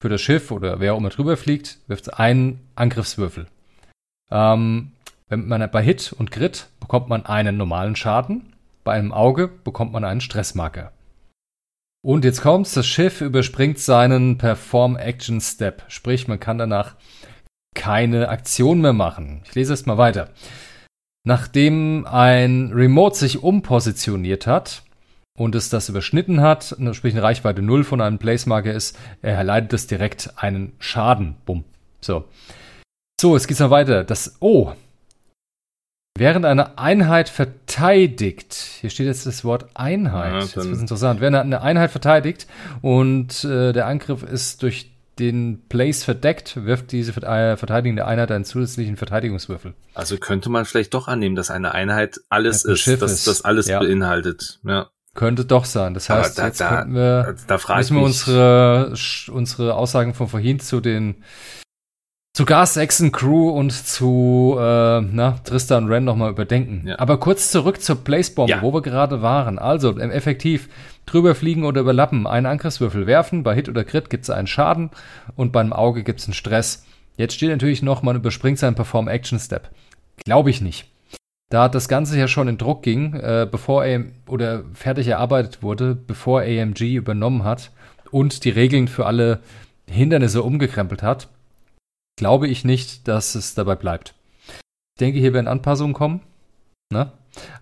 für das Schiff oder wer auch immer drüber fliegt, wirft es einen Angriffswürfel. Ähm, wenn man bei Hit und Grit bekommt man einen normalen Schaden, bei einem Auge bekommt man einen Stressmarker. Und jetzt kommt's, das Schiff überspringt seinen Perform Action Step, sprich man kann danach keine Aktion mehr machen. Ich lese es mal weiter. Nachdem ein Remote sich umpositioniert hat und es das überschnitten hat, sprich eine Reichweite 0 von einem Placemarker ist, erleidet es direkt einen Schaden. Bumm. So. So, jetzt geht's noch weiter. Das Oh, Während eine Einheit verteidigt, hier steht jetzt das Wort Einheit, ja, das ist interessant, während eine Einheit verteidigt und äh, der Angriff ist durch den Place verdeckt, wirft diese äh, verteidigende Einheit einen zusätzlichen Verteidigungswürfel. Also könnte man vielleicht doch annehmen, dass eine Einheit alles ja, ist, Schiff dass das alles ja. beinhaltet. Ja. Könnte doch sein. Das heißt, da, jetzt da, wir, da müssen wir unsere, unsere Aussagen von vorhin zu den zu Gas, Saxon Crew und zu äh, na, Tristan Ren nochmal überdenken. Ja. Aber kurz zurück zur Placebomb, ja. wo wir gerade waren. Also effektiv drüber fliegen oder überlappen, einen Angriffswürfel werfen, bei Hit oder Crit gibt es einen Schaden und beim Auge gibt es einen Stress. Jetzt steht natürlich noch, man überspringt seinen Perform Action Step. Glaube ich nicht. Da das Ganze ja schon in Druck ging, äh, bevor AM oder fertig erarbeitet wurde, bevor AMG übernommen hat und die Regeln für alle Hindernisse umgekrempelt hat, glaube ich nicht, dass es dabei bleibt. Ich denke, hier werden Anpassungen kommen. Ne?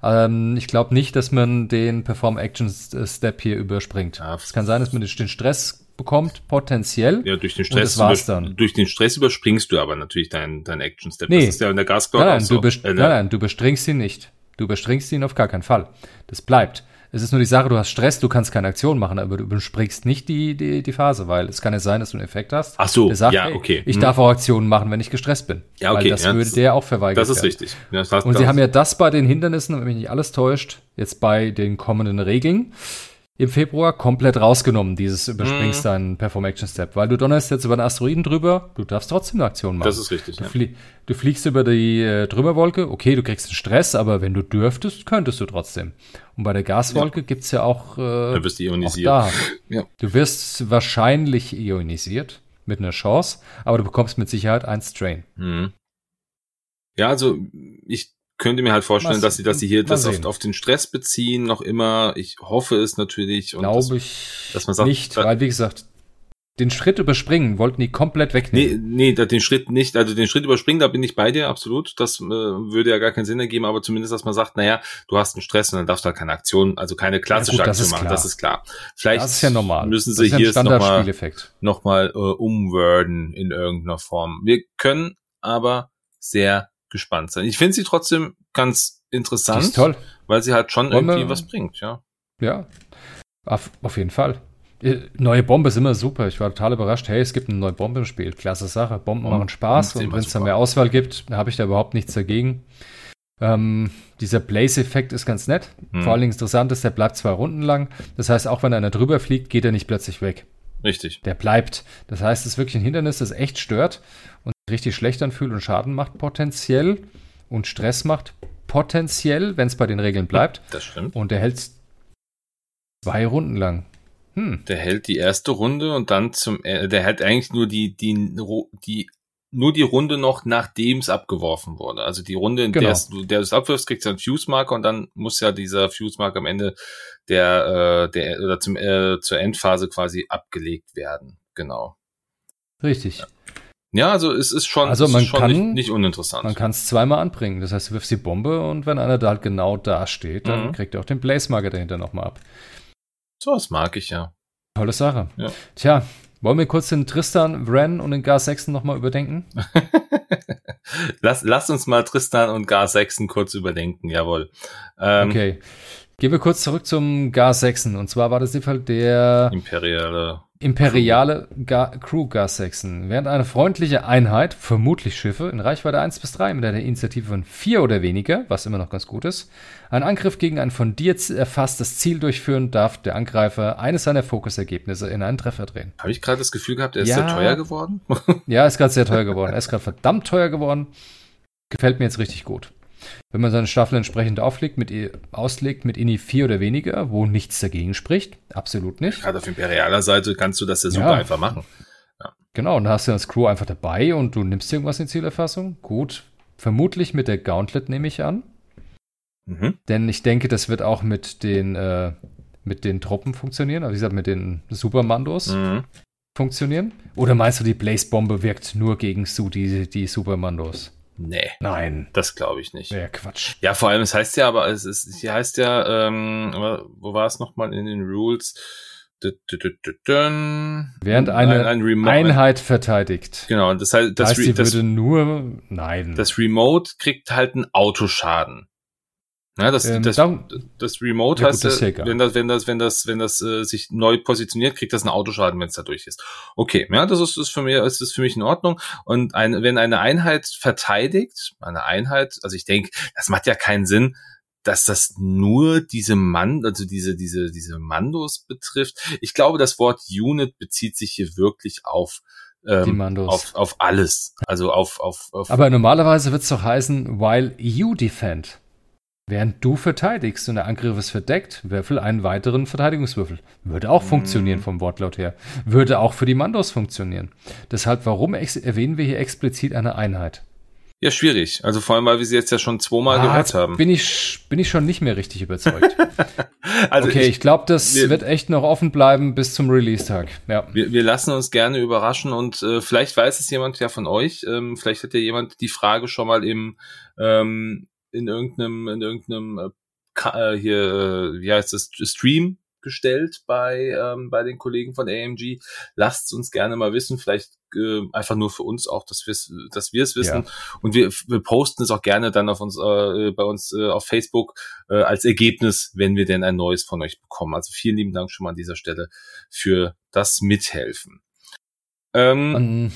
Ähm, ich glaube nicht, dass man den Perform Action Step hier überspringt. Ja, es kann sein, dass man den Stress bekommt, potenziell. Ja, durch den Stress, dann. durch den Stress überspringst du aber natürlich deinen dein Action Step. Nee. Das ist ja in der Gasglock nein, nein, so. du äh, nein, nein, du überspringst ihn nicht. Du überspringst ihn auf gar keinen Fall. Das bleibt. Es ist nur die Sache, du hast Stress, du kannst keine Aktion machen, aber du überspringst nicht die, die, die Phase, weil es kann ja sein, dass du einen Effekt hast. Ach so, der sagt, ja, okay. Ey, ich hm. darf auch Aktionen machen, wenn ich gestresst bin. Ja, okay. Weil das ja, würde der auch verweigern. Das ist richtig. Ja, das heißt, Und sie haben ja das bei den Hindernissen, wenn mich nicht alles täuscht, jetzt bei den kommenden Regeln im Februar komplett rausgenommen, dieses überspringst mhm. deinen Perform Action Step, weil du donnerst jetzt über einen Asteroiden drüber, du darfst trotzdem eine Aktion machen. Das ist richtig. Du, ja. flie du fliegst über die äh, Drüberwolke, okay, du kriegst einen Stress, aber wenn du dürftest, könntest du trotzdem. Und bei der Gaswolke ja. gibt's ja auch, äh, da wirst du ionisiert. Da. Ja. Du wirst wahrscheinlich ionisiert mit einer Chance, aber du bekommst mit Sicherheit einen Strain. Mhm. Ja, also ich könnte mir halt vorstellen, was, dass sie, dass sie hier das auf, auf, den Stress beziehen, noch immer. Ich hoffe es natürlich. Glaube ich dass man sagt, nicht, weil wie gesagt, den Schritt überspringen wollten die komplett wegnehmen. Nee, nee, den Schritt nicht, also den Schritt überspringen, da bin ich bei dir, absolut. Das äh, würde ja gar keinen Sinn ergeben, aber zumindest, dass man sagt, naja, du hast einen Stress und dann darfst du halt keine Aktion, also keine klassische ja, gut, Aktion machen, klar. das ist klar. Vielleicht das ist ja normal. müssen sie hier nochmal noch mal, äh, umworden in irgendeiner Form. Wir können aber sehr gespannt sein. Ich finde sie trotzdem ganz interessant, ist toll. weil sie halt schon Bombe, irgendwie was bringt, ja. Ja, auf, auf jeden Fall. Äh, neue Bombe ist immer super. Ich war total überrascht. Hey, es gibt eine neue Bombe im Spiel. Klasse Sache. Bomben machen Spaß. Und wenn es da mehr Auswahl gibt, habe ich da überhaupt nichts dagegen. Ähm, dieser Blaze-Effekt ist ganz nett. Hm. Vor allen Dingen interessant ist, der bleibt zwei Runden lang. Das heißt, auch wenn einer drüber fliegt, geht er nicht plötzlich weg. Richtig. Der bleibt. Das heißt, es ist wirklich ein Hindernis, das echt stört und richtig schlecht anfühlt und Schaden macht potenziell und Stress macht potenziell, wenn es bei den Regeln bleibt. Das stimmt. Und der hält zwei Runden lang. Hm. Der hält die erste Runde und dann zum, äh, der hält eigentlich nur die, die, die, nur die Runde noch, nachdem es abgeworfen wurde. Also die Runde, in genau. der, der du es abwirfst, kriegst du einen Fuse-Marker und dann muss ja dieser Fuse-Marker am Ende der, äh, der, oder zum, äh, zur Endphase quasi abgelegt werden. Genau. Richtig. Ja. Ja, also es ist schon, Also man ist schon kann- nicht, nicht uninteressant. Man kann es zweimal anbringen. Das heißt, du wirfst die Bombe und wenn einer da halt genau da steht, dann Mhm. kriegt er auch den Blaze-Marker dahinter nochmal ab. so, das mag ich ja. Tolle Sache. Ja. Tja, wollen wir kurz den Tristan, Vren und den Gar Sexton nochmal überdenken? lass, lass uns mal Tristan und Gar Sexen kurz überdenken, jawohl. Ähm, Okay. Gehen wir kurz zurück zum Gar Sexton. Und zwar war das dem Fall der Imperiale. Imperiale Gar Crew Sexton. Während eine freundliche Einheit, vermutlich Schiffe, in Reichweite 1 bis 3 mit einer Initiative von 4 oder weniger, was immer noch ganz gut ist, einen Angriff gegen ein von dir erfasstes Ziel durchführen, darf der Angreifer eines seiner Fokusergebnisse in einen Treffer drehen. Habe ich gerade das Gefühl gehabt, er ist Ja. sehr teuer geworden? Ja, ist gerade sehr teuer geworden. Er ist gerade verdammt teuer geworden. Gefällt mir jetzt richtig gut. Wenn man seine Staffel entsprechend auflegt, mit, auslegt mit INI 4 oder weniger, wo nichts dagegen spricht, absolut nicht. Gerade auf imperialer Seite kannst du das ja super Ja. einfach machen. Genau, und dann hast du das Crew einfach dabei und du nimmst irgendwas in Zielerfassung. Gut. Vermutlich mit der Gauntlet nehme ich an. Mhm. Denn ich denke, das wird auch mit den, äh, mit den Truppen funktionieren. Also wie gesagt, mit den Supermandos Mhm. funktionieren. Oder meinst du, die Blaze-Bombe wirkt nur gegen Su, die, die Supermandos? Nee, Nein. das glaube ich nicht. Ja, Quatsch. Ja, vor allem, es heißt ja, aber es ist, hier heißt ja, ähm, wo war es nochmal in den Rules? Während eine ein, ein Einheit verteidigt. Genau, das heißt, Das das, heißt, sie das, würde nur. Nein. das Remote kriegt halt einen Autoschaden. Ja, das, Ähm, das, dann- das Remote Ja, gut, heißt, das ist ja wenn das, wenn das, wenn das, wenn das äh, sich neu positioniert, kriegt das einen Autoschaden, wenn es da durch ist. Okay, ja, das ist, ist für mich, ist das für mich in Ordnung. Und ein, wenn eine Einheit verteidigt, eine Einheit, also ich denke, das macht ja keinen Sinn, dass das nur diese Mann, also diese, diese, diese Mandos betrifft. Ich glaube, das Wort Unit bezieht sich hier wirklich auf, ähm, auf, auf alles. Also auf, auf, auf Aber normalerweise wird es doch heißen, while you defend. Während du verteidigst und der Angriff ist verdeckt, würfel einen weiteren Verteidigungswürfel. Würde auch funktionieren Mhm. vom Wortlaut her. Würde auch für die Mandos funktionieren. Deshalb, warum erwähnen wir hier explizit eine Einheit? ja, schwierig. Also vor allem, weil wir sie jetzt ja schon zweimal Ah, gehört haben. Bin ich, bin ich schon nicht mehr richtig überzeugt. Also okay, ich, glaube, das wir- wird echt noch offen bleiben bis zum Release-Tag. Ja. Wir, wir lassen uns gerne überraschen und äh, vielleicht weiß es jemand ja von euch. Ähm, vielleicht hat ja jemand die Frage schon mal im ähm, in irgendeinem in irgendeinem äh, äh, hier äh, wie heißt es Stream gestellt bei ähm, bei den Kollegen von AMG. Lasst uns gerne mal wissen. Vielleicht äh, einfach nur für uns auch, dass wir es dass wir es wissen. Und wir, wir posten es auch gerne dann auf uns äh, bei uns äh, auf Facebook äh, als Ergebnis, wenn wir denn ein neues von euch bekommen. Also vielen lieben Dank schon mal an dieser Stelle für das Mithelfen. Ähm,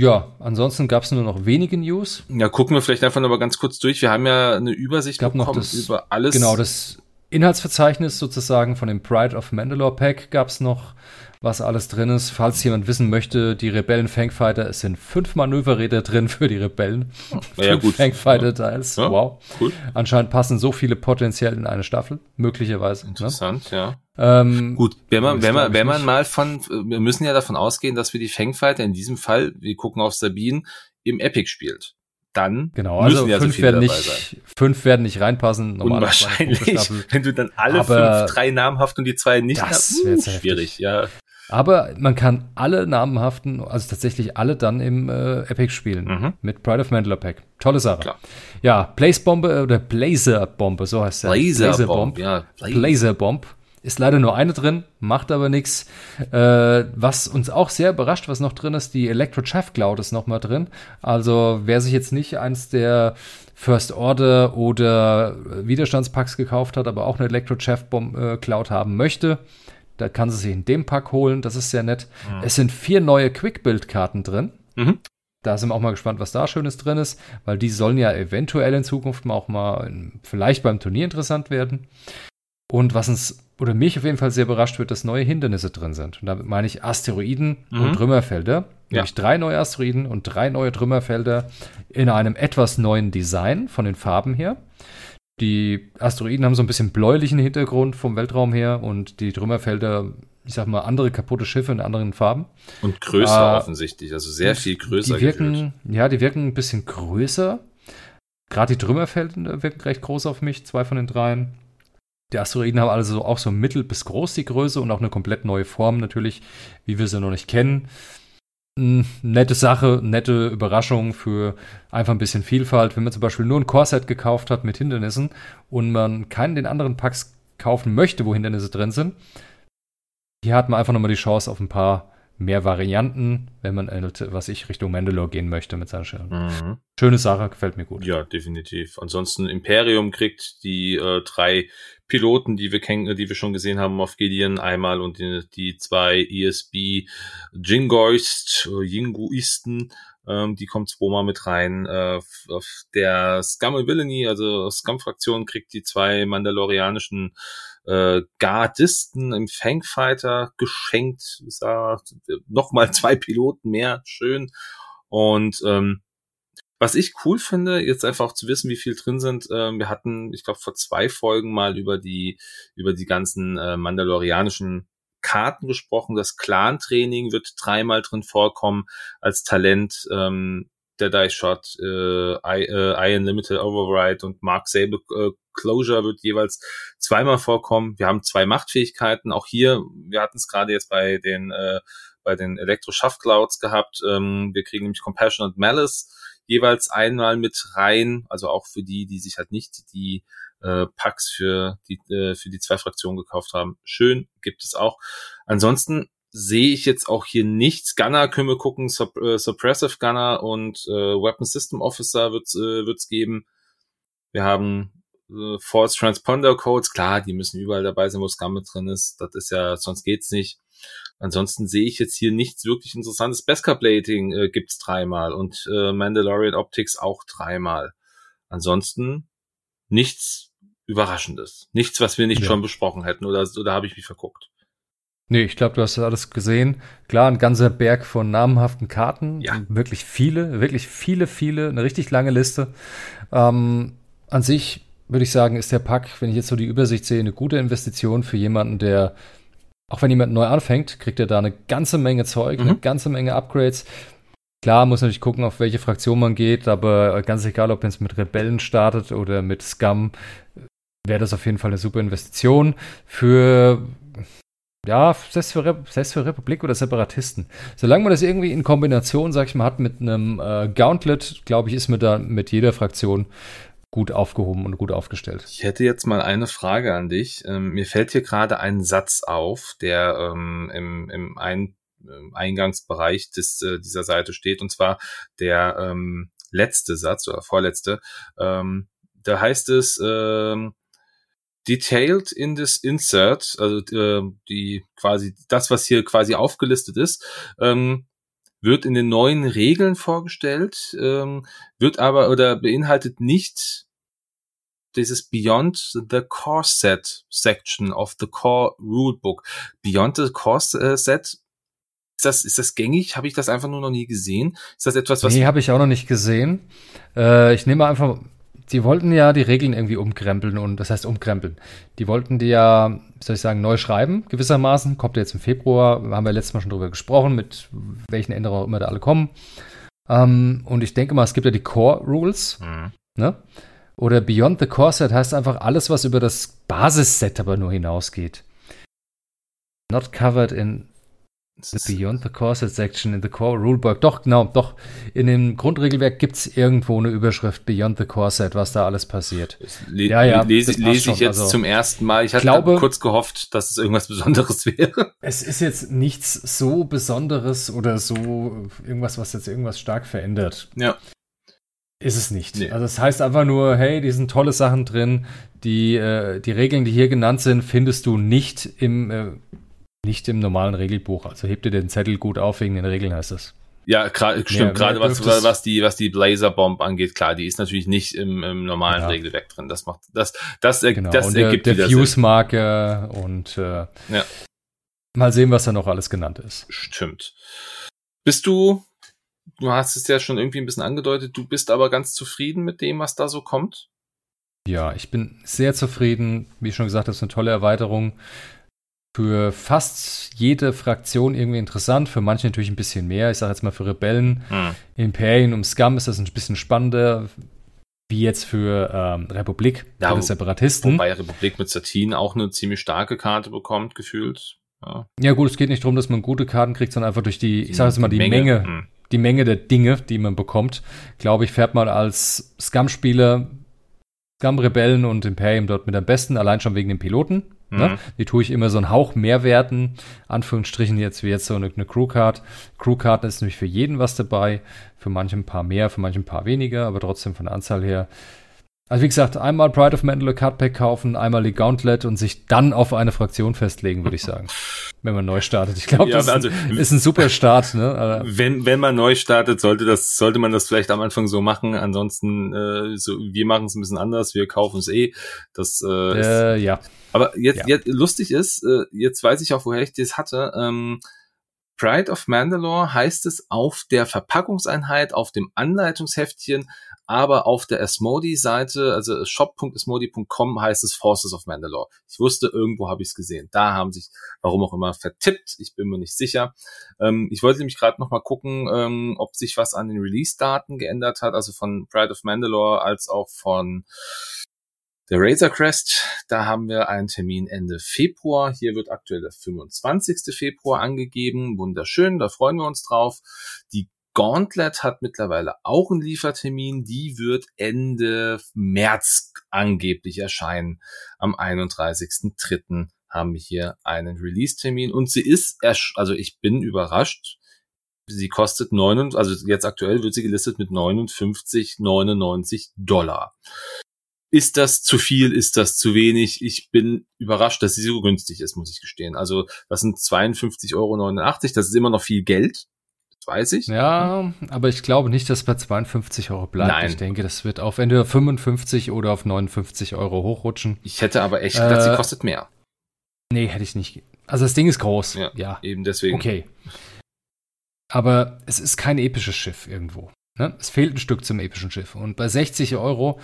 ja, ansonsten gab es nur noch wenige News. ja, gucken wir vielleicht einfach noch mal ganz kurz durch. Wir haben ja eine Übersicht Gab noch bekommen das- über alles. Genau, das Inhaltsverzeichnis sozusagen von dem Pride of Mandalore Pack gab es noch, was alles drin ist. Falls jemand wissen möchte, die Rebellen Fangfighter, es sind fünf Manöverräder drin für die Rebellen. Ja, gut. Fangfighter-Teils. Ja. Wow. Cool. Anscheinend passen so viele potenziell in eine Staffel, möglicherweise. Ne? Interessant, ja. Ähm, Gut, wenn man, wenn man, wenn man mal von, wir müssen ja davon ausgehen, dass wir die Fangfighter in diesem Fall, wir gucken auf Sabine, im Epic spielt. Dann Genau, müssen also ja so fünf, viele werden dabei sein. nicht, fünf werden nicht reinpassen. Unwahrscheinlich, wenn du dann alle Aber fünf, drei namhaft und die zwei nicht das hast, wär uh, heftig. schwierig, ja. Aber man kann alle namenhaften, also tatsächlich alle dann im äh, Epic spielen. Mhm. Mit Pride of Mandalore Pack. Tolle Sache. Klar. Ja, Blaze-Bombe oder Blazer-Bombe, so heißt der. Laserbomb, ja. Blazer-Bomb. Ist leider nur eine drin, macht aber nichts. Äh, was uns auch sehr überrascht, was noch drin ist, die Electro Chaff Cloud ist noch mal drin. Also wer sich jetzt nicht eins der First Order oder Widerstandspacks gekauft hat, aber auch eine Electro Chaff äh, Cloud haben möchte, da kann sie sich in dem Pack holen. Das ist sehr nett. Es sind vier neue Quick-Build-Karten drin. Mhm. Da sind wir auch mal gespannt, was da Schönes drin ist, weil die sollen ja eventuell in Zukunft mal auch mal in, vielleicht beim Turnier interessant werden. Und was uns oder mich auf jeden Fall sehr überrascht wird, dass neue Hindernisse drin sind. Und damit meine ich Asteroiden Mhm. und Trümmerfelder. Ja. Nämlich drei neue Asteroiden und drei neue Trümmerfelder in einem etwas neuen Design von den Farben her. Die Asteroiden haben so ein bisschen bläulichen Hintergrund vom Weltraum her und die Trümmerfelder, ich sag mal, andere kaputte Schiffe in anderen Farben. Und größer Äh, offensichtlich, also sehr viel größer. Die wirken, gefühlt. ja, die wirken ein bisschen größer. Gerade die Trümmerfelder wirken recht groß auf mich, zwei von den dreien. Die Asteroiden haben also auch so mittel bis groß die Größe und auch eine komplett neue Form natürlich, wie wir sie noch nicht kennen. nette Sache, nette Überraschung für einfach ein bisschen Vielfalt. Wenn man zum Beispiel nur ein Core-Set gekauft hat mit Hindernissen und man keinen den anderen Packs kaufen möchte, wo Hindernisse drin sind, hier hat man einfach nochmal die Chance auf ein paar mehr Varianten, wenn man, was ich, Richtung Mandalore gehen möchte mit seinen Schirmen. Mhm. Schöne Sache, gefällt mir gut. Ja, definitiv. Ansonsten Imperium kriegt die äh, drei Piloten, die wir kennen, die wir schon gesehen haben auf Gideon einmal und die, die zwei ESB Jingoist, äh, Jinguisten, ähm, die kommt zweimal mit rein. Äh, auf der Scum Villainy, also Scum-Fraktion, kriegt die zwei mandalorianischen äh, Gardisten im Fangfighter geschenkt. Da nochmal zwei Piloten mehr, schön. Und ähm, was ich cool finde, jetzt einfach zu wissen, wie viel drin sind, äh, wir hatten, ich glaube, vor zwei Folgen mal über die, über die ganzen äh, mandalorianischen Karten gesprochen. Das Clan-Training wird dreimal drin vorkommen als Talent. Ähm, der Dice Shot, äh, I, äh, Iron Limited Override und Mark Sable äh, Closure wird jeweils zweimal vorkommen. Wir haben zwei Machtfähigkeiten. Auch hier, wir hatten es gerade jetzt bei den äh, bei den Elektro Shaft Clouds gehabt. Ähm, wir kriegen nämlich Compassion und Malice jeweils einmal mit rein. Also auch für die, die sich halt nicht die äh, Packs für die äh, für die zwei Fraktionen gekauft haben. Schön, gibt es auch. Ansonsten sehe ich jetzt auch hier nichts. Gunner können wir gucken, Supp äh, Suppressive Gunner und äh, Weapon System Officer wird es äh, wird's geben. Wir haben äh, False Transponder Codes, klar, die müssen überall dabei sein, wo Scum mit drin ist. Das ist ja, sonst geht's nicht. Ansonsten sehe ich jetzt hier nichts wirklich interessantes. Beskar Plating äh, gibt's dreimal und äh, Mandalorian Optics auch dreimal. Ansonsten nichts Überraschendes. Nichts, was wir nicht ja. schon besprochen hätten oder, oder habe ich mich verguckt. Nee, ich glaube, du hast das alles gesehen. Klar, ein ganzer Berg von namhaften Karten. Ja. Wirklich viele, wirklich viele, viele, eine richtig lange Liste. Ähm, an sich würde ich sagen, ist der Pack, wenn ich jetzt so die Übersicht sehe, eine gute Investition für jemanden, der, auch wenn jemand neu anfängt, kriegt er da eine ganze Menge Zeug, mhm. eine ganze Menge Upgrades. Klar, muss natürlich gucken, auf welche Fraktion man geht, aber ganz egal, ob man es mit Rebellen startet oder mit Scum, wäre das auf jeden Fall eine super Investition. Für ja, selbst für, selbst für Republik oder Separatisten. Solange man das irgendwie in Kombination, sag ich mal, hat mit einem äh, Gauntlet, glaube ich, ist man da mit jeder Fraktion gut aufgehoben und gut aufgestellt. Ich hätte jetzt mal eine Frage an dich. Ähm, mir fällt hier gerade ein Satz auf, der ähm, im, im ein, Eingangsbereich des, äh, dieser Seite steht, und zwar der ähm, letzte Satz oder vorletzte. Ähm, da heißt es, ähm, detailed in this insert, also äh, die quasi das, was hier quasi aufgelistet ist, ähm, wird in den neuen Regeln vorgestellt, ähm, wird aber oder beinhaltet nicht dieses Beyond the Core Set Section of the Core Rulebook. Beyond the Core äh, Set ist das, ist das gängig? Habe ich das einfach nur noch nie gesehen? Ist das etwas, was. Nee, habe ich auch noch nicht gesehen. Äh, ich nehme einfach die wollten ja die Regeln irgendwie umkrempeln und das heißt umkrempeln. Die wollten die ja, wie soll ich sagen, neu schreiben, gewissermaßen. Kommt jetzt im Februar, haben wir letztes Mal schon drüber gesprochen, mit welchen Änderungen auch immer da alle kommen. Ähm, und ich denke mal, es gibt ja die Core Rules, mhm. ne? Oder Beyond the Core Set heißt einfach alles, was über das Basisset aber nur hinausgeht. Not covered in The Beyond the Corset Section in the Core Rulebook. Doch, genau, doch. In dem Grundregelwerk gibt es irgendwo eine Überschrift Beyond the Corset, was da alles passiert. Le ja, ja, lese, lese ich jetzt also, zum ersten Mal. Ich hatte glaube, kurz gehofft, dass es irgendwas Besonderes wäre. Es ist jetzt nichts so Besonderes oder so irgendwas, was jetzt irgendwas stark verändert. Ja. Ist es nicht. Nee. Also es das heißt einfach nur, hey, die sind tolle Sachen drin. Die, äh, die Regeln, die hier genannt sind, findest du nicht im äh, nicht im normalen Regelbuch. Also hebt ihr den Zettel gut auf wegen den Regeln, heißt das. Ja, stimmt, mehr, gerade was, was die, was die Blazer Bomb angeht, klar, die ist natürlich nicht im, im normalen ja. Regelwerk drin. Das macht, das, das, genau. das und ergibt der, der Fuse-Marke und äh, ja. mal sehen, was da noch alles genannt ist. Stimmt. Bist du, du hast es ja schon irgendwie ein bisschen angedeutet, du bist aber ganz zufrieden mit dem, was da so kommt? Ja, ich bin sehr zufrieden. Wie schon gesagt, das ist eine tolle Erweiterung für fast jede Fraktion irgendwie interessant, für manche natürlich ein bisschen mehr. Ich sage jetzt mal für Rebellen, hm. Imperien und Scum ist das ein bisschen spannender, wie jetzt für ähm, Republik, ja, für Separatisten. Wobei Republik mit Satin auch eine ziemlich starke Karte bekommt, gefühlt. Ja. ja. gut, es geht nicht darum, dass man gute Karten kriegt, sondern einfach durch die, ich sage jetzt mal, die, Menge, Menge hm. die Menge der Dinge, die man bekommt. Glaube ich, fährt man als Scum-Spieler Scum-Rebellen und Imperium dort mit am besten, allein schon wegen den Piloten. Ne? Mhm. Die tue ich immer so einen Hauch mehr werten, Anführungsstrichen jetzt wie jetzt so eine, eine Crew-Card. Crew-Card ist nämlich für jeden was dabei, für manche ein paar mehr, für manche ein paar weniger, aber trotzdem von der Anzahl her also wie gesagt, einmal Pride of Mandalore Cardpack kaufen, einmal die Gauntlet und sich dann auf eine Fraktion festlegen, würde ich sagen. wenn man neu startet. Ich glaube, ja, das also, ist ein super Start. Ne? Wenn, wenn man neu startet, sollte das, sollte man das vielleicht am Anfang so machen. Ansonsten, äh, so, wir machen es ein bisschen anders. Wir kaufen es eh. Das äh, äh, ist, ja. Aber jetzt, ja. jetzt lustig ist, äh, jetzt weiß ich auch, woher ich das hatte. Ähm, Pride of Mandalore heißt es auf der Verpackungseinheit, auf dem Anleitungsheftchen aber auf der Asmodi-Seite, also shop.asmodi.com heißt es Forces of Mandalore. Ich wusste, irgendwo habe ich es gesehen. Da haben sich, warum auch immer, vertippt. Ich bin mir nicht sicher. Ähm, ich wollte nämlich gerade noch mal gucken, ähm, ob sich was an den Release-Daten geändert hat, also von Pride of Mandalore als auch von der Razor Crest, da haben wir einen Termin Ende Februar. Hier wird aktuell der 25. Februar angegeben. Wunderschön, da freuen wir uns drauf. Die Gauntlet hat mittlerweile auch einen Liefertermin. Die wird Ende März angeblich erscheinen. Am 31.03. haben wir hier einen Release-Termin und sie ist, also ich bin überrascht. Sie kostet 9, also jetzt aktuell wird sie gelistet mit 59,99 Dollar. Ist das zu viel? Ist das zu wenig? Ich bin überrascht, dass sie so günstig ist, muss ich gestehen. Also das sind 52,89 Euro. Das ist immer noch viel Geld weiß ich. Ja, aber ich glaube nicht, dass es bei 52 Euro bleibt. Nein. Ich denke, das wird auf entweder 55 oder auf 59 Euro hochrutschen. Ich hätte aber echt gedacht, äh, sie kostet mehr. Nee, hätte ich nicht. Also das Ding ist groß. Ja, ja. eben deswegen. Okay. Aber es ist kein episches Schiff irgendwo. Ne? Es fehlt ein Stück zum epischen Schiff. Und bei 60 Euro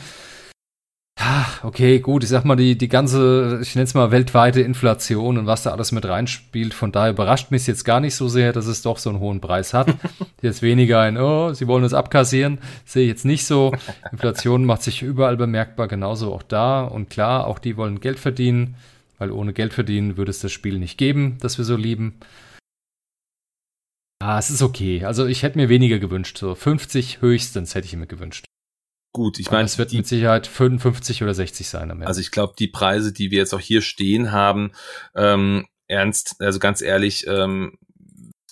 okay, gut, ich sag mal, die, die ganze, ich nenne es mal weltweite Inflation und was da alles mit reinspielt, von daher überrascht mich jetzt gar nicht so sehr, dass es doch so einen hohen Preis hat. jetzt weniger ein, oh, sie wollen es abkassieren, sehe ich jetzt nicht so. Inflation macht sich überall bemerkbar, genauso auch da. Und klar, auch die wollen Geld verdienen, weil ohne Geld verdienen würde es das Spiel nicht geben, das wir so lieben. Ah, es ist okay. Also ich hätte mir weniger gewünscht. So 50 höchstens hätte ich mir gewünscht. Gut, ich meine, es wird die, mit Sicherheit 55 oder 60 sein. Am Ende. Also ich glaube, die Preise, die wir jetzt auch hier stehen haben, ähm, ernst, also ganz ehrlich, ähm,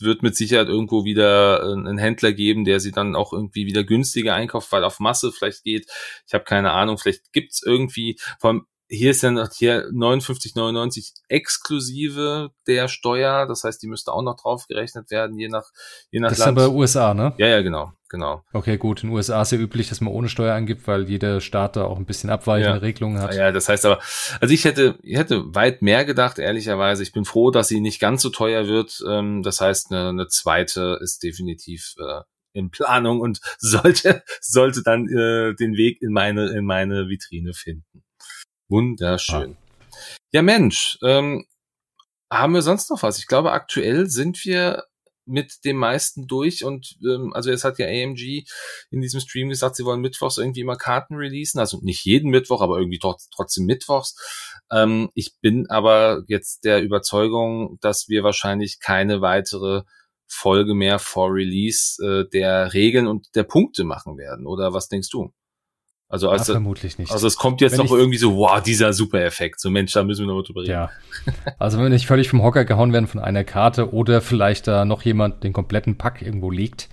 wird mit Sicherheit irgendwo wieder äh, einen Händler geben, der sie dann auch irgendwie wieder günstiger einkauft, weil auf Masse vielleicht geht. Ich habe keine Ahnung, vielleicht gibt's irgendwie, vor allem hier ist ja noch hier 59,99 exklusive der Steuer. Das heißt, die müsste auch noch drauf gerechnet werden, je nach, je nach das Land. Das ist aber USA, ne? Ja, ja, genau, genau. Okay, gut. In den USA ist ja üblich, dass man ohne Steuer angibt, weil jeder Staat da auch ein bisschen abweichende ja. Regelungen hat. Ja, das heißt aber, also ich hätte, ich hätte weit mehr gedacht, ehrlicherweise. Ich bin froh, dass sie nicht ganz so teuer wird. Ähm, das heißt, eine, eine zweite ist definitiv äh, in Planung und sollte, sollte dann äh, den Weg in meine, in meine Vitrine finden. Wunderschön. Ah. Ja, Mensch, ähm, haben wir sonst noch was? Ich glaube, aktuell sind wir mit dem meisten durch und ähm, also jetzt hat ja AMG in diesem Stream gesagt, sie wollen mittwochs irgendwie immer Karten releasen, also nicht jeden Mittwoch, aber irgendwie trotz, trotzdem mittwochs. Ähm, ich bin aber jetzt der Überzeugung, dass wir wahrscheinlich keine weitere Folge mehr vor Release äh, der Regeln und der Punkte machen werden. Oder was denkst du? Also, also vermutlich nicht. Also es kommt jetzt wenn noch irgendwie so, wow, dieser Super-Effekt. So Mensch, da müssen wir noch drüber reden. Ja. Also wenn wir nicht völlig vom Hocker gehauen werden von einer Karte oder vielleicht da noch jemand den kompletten Pack irgendwo liegt,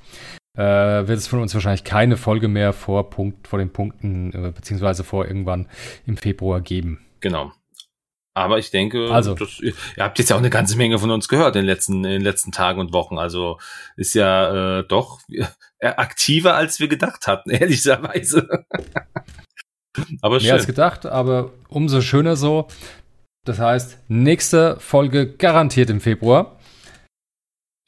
äh, wird es von uns wahrscheinlich keine Folge mehr vor Punkt, vor den Punkten, äh, beziehungsweise vor irgendwann im Februar geben. Genau. Aber ich denke, also, das, ihr habt jetzt ja auch eine ganze Menge von uns gehört in den letzten, in den letzten Tagen und Wochen. Also ist ja äh, doch äh, aktiver, als wir gedacht hatten, ehrlicherweise. aber Mehr schön. als gedacht, aber umso schöner so. Das heißt, nächste Folge garantiert im Februar.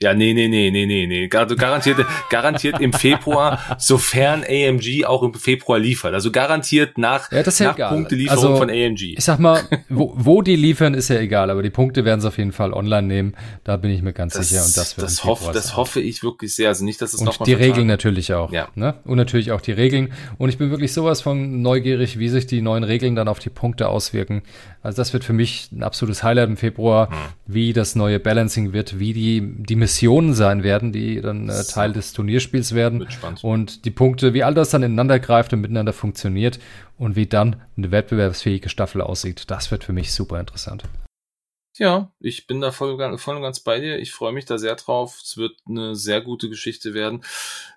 Ja, nee, nee, nee, nee, nee, nee. Garantiert, garantiert im Februar, sofern AMG auch im Februar liefert. Also garantiert nach, ja, das nach egal. Punktelieferung Also, von AMG. Ich sag mal, wo, wo die liefern, ist ja egal, aber die Punkte werden sie auf jeden Fall online nehmen. Da bin ich mir ganz sicher. Und das wird das, hoff, das sein. hoffe ich wirklich sehr. Also nicht, dass es Und die Regeln natürlich auch. Ja. Ne? Und natürlich auch die Regeln. Und ich bin wirklich sowas von neugierig, wie sich die neuen Regeln dann auf die Punkte auswirken. Also das wird für mich ein absolutes Highlight im Februar, Hm. wie das neue Balancing wird, wie die, die Missionen sein werden, die dann äh. Teil des Turnierspiels werden. Und die Punkte, wie all das dann ineinander greift und miteinander funktioniert und wie dann eine wettbewerbsfähige Staffel aussieht. Das wird für mich super interessant. Ja, ich bin da voll, voll und ganz bei dir. Ich freue mich da sehr drauf. Es wird eine sehr gute Geschichte werden.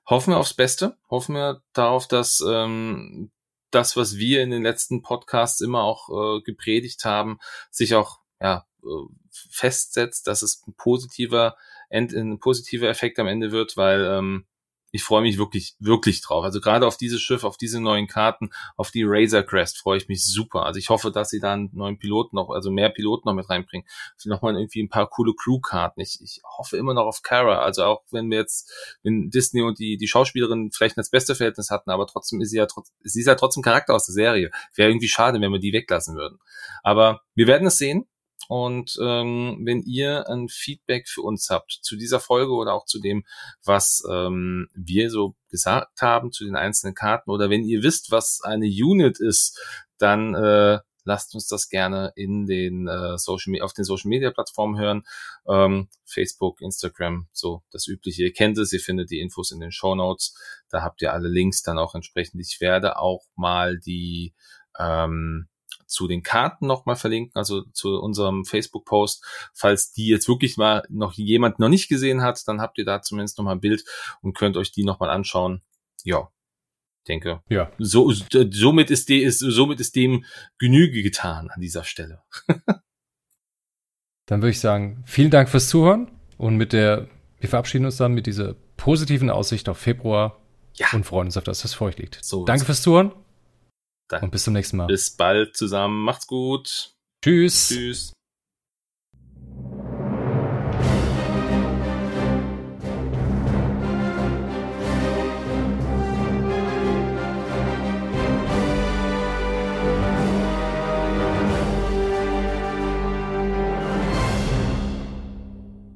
Hoffen wir aufs Beste. Hoffen wir darauf, dass ähm, das, was wir in den letzten Podcasts immer auch äh, gepredigt haben, sich auch ja, äh, festsetzt, dass es ein positiver, End, ein positiver Effekt am Ende wird, weil ähm, ich freue mich wirklich, wirklich drauf. Also gerade auf dieses Schiff, auf diese neuen Karten, auf die Razor Crest freue ich mich super. Also ich hoffe, dass sie da einen neuen Piloten noch, also mehr Piloten noch mit reinbringen. Nochmal irgendwie ein paar coole Crew-Karten. Ich, ich hoffe immer noch auf Kara. Also auch wenn wir jetzt, wenn Disney und die, die Schauspielerin vielleicht das beste Verhältnis hatten, aber trotzdem ist sie ja trotzdem, sie ist ja trotzdem Charakter aus der Serie. Wäre irgendwie schade, wenn wir die weglassen würden. Aber wir werden es sehen. Und ähm, wenn ihr ein Feedback für uns habt zu dieser Folge oder auch zu dem, was ähm, wir so gesagt haben zu den einzelnen Karten, oder wenn ihr wisst, was eine Unit ist, dann äh, lasst uns das gerne in den äh, Social auf den Social Media Plattformen hören. Ähm, Facebook, Instagram, so das übliche. Ihr kennt es, ihr findet die Infos in den Show Notes. Da habt ihr alle Links dann auch entsprechend. Ich werde auch mal die ähm, zu den Karten nochmal verlinken, also zu unserem Facebook-Post. Falls die jetzt wirklich mal noch jemand noch nicht gesehen hat, dann habt ihr da zumindest nochmal ein Bild und könnt euch die nochmal anschauen. Ja, denke. Ja. So, somit ist, de, ist, somit ist dem Genüge getan an dieser Stelle. Dann würde ich sagen, vielen Dank fürs Zuhören und mit der, wir verabschieden uns dann mit dieser positiven Aussicht auf Februar Ja. und freuen uns auf das, was vor euch liegt. So Danke fürs Zuhören Danke. und bis zum nächsten Mal. Bis bald zusammen. Macht's gut. Tschüss. Tschüss.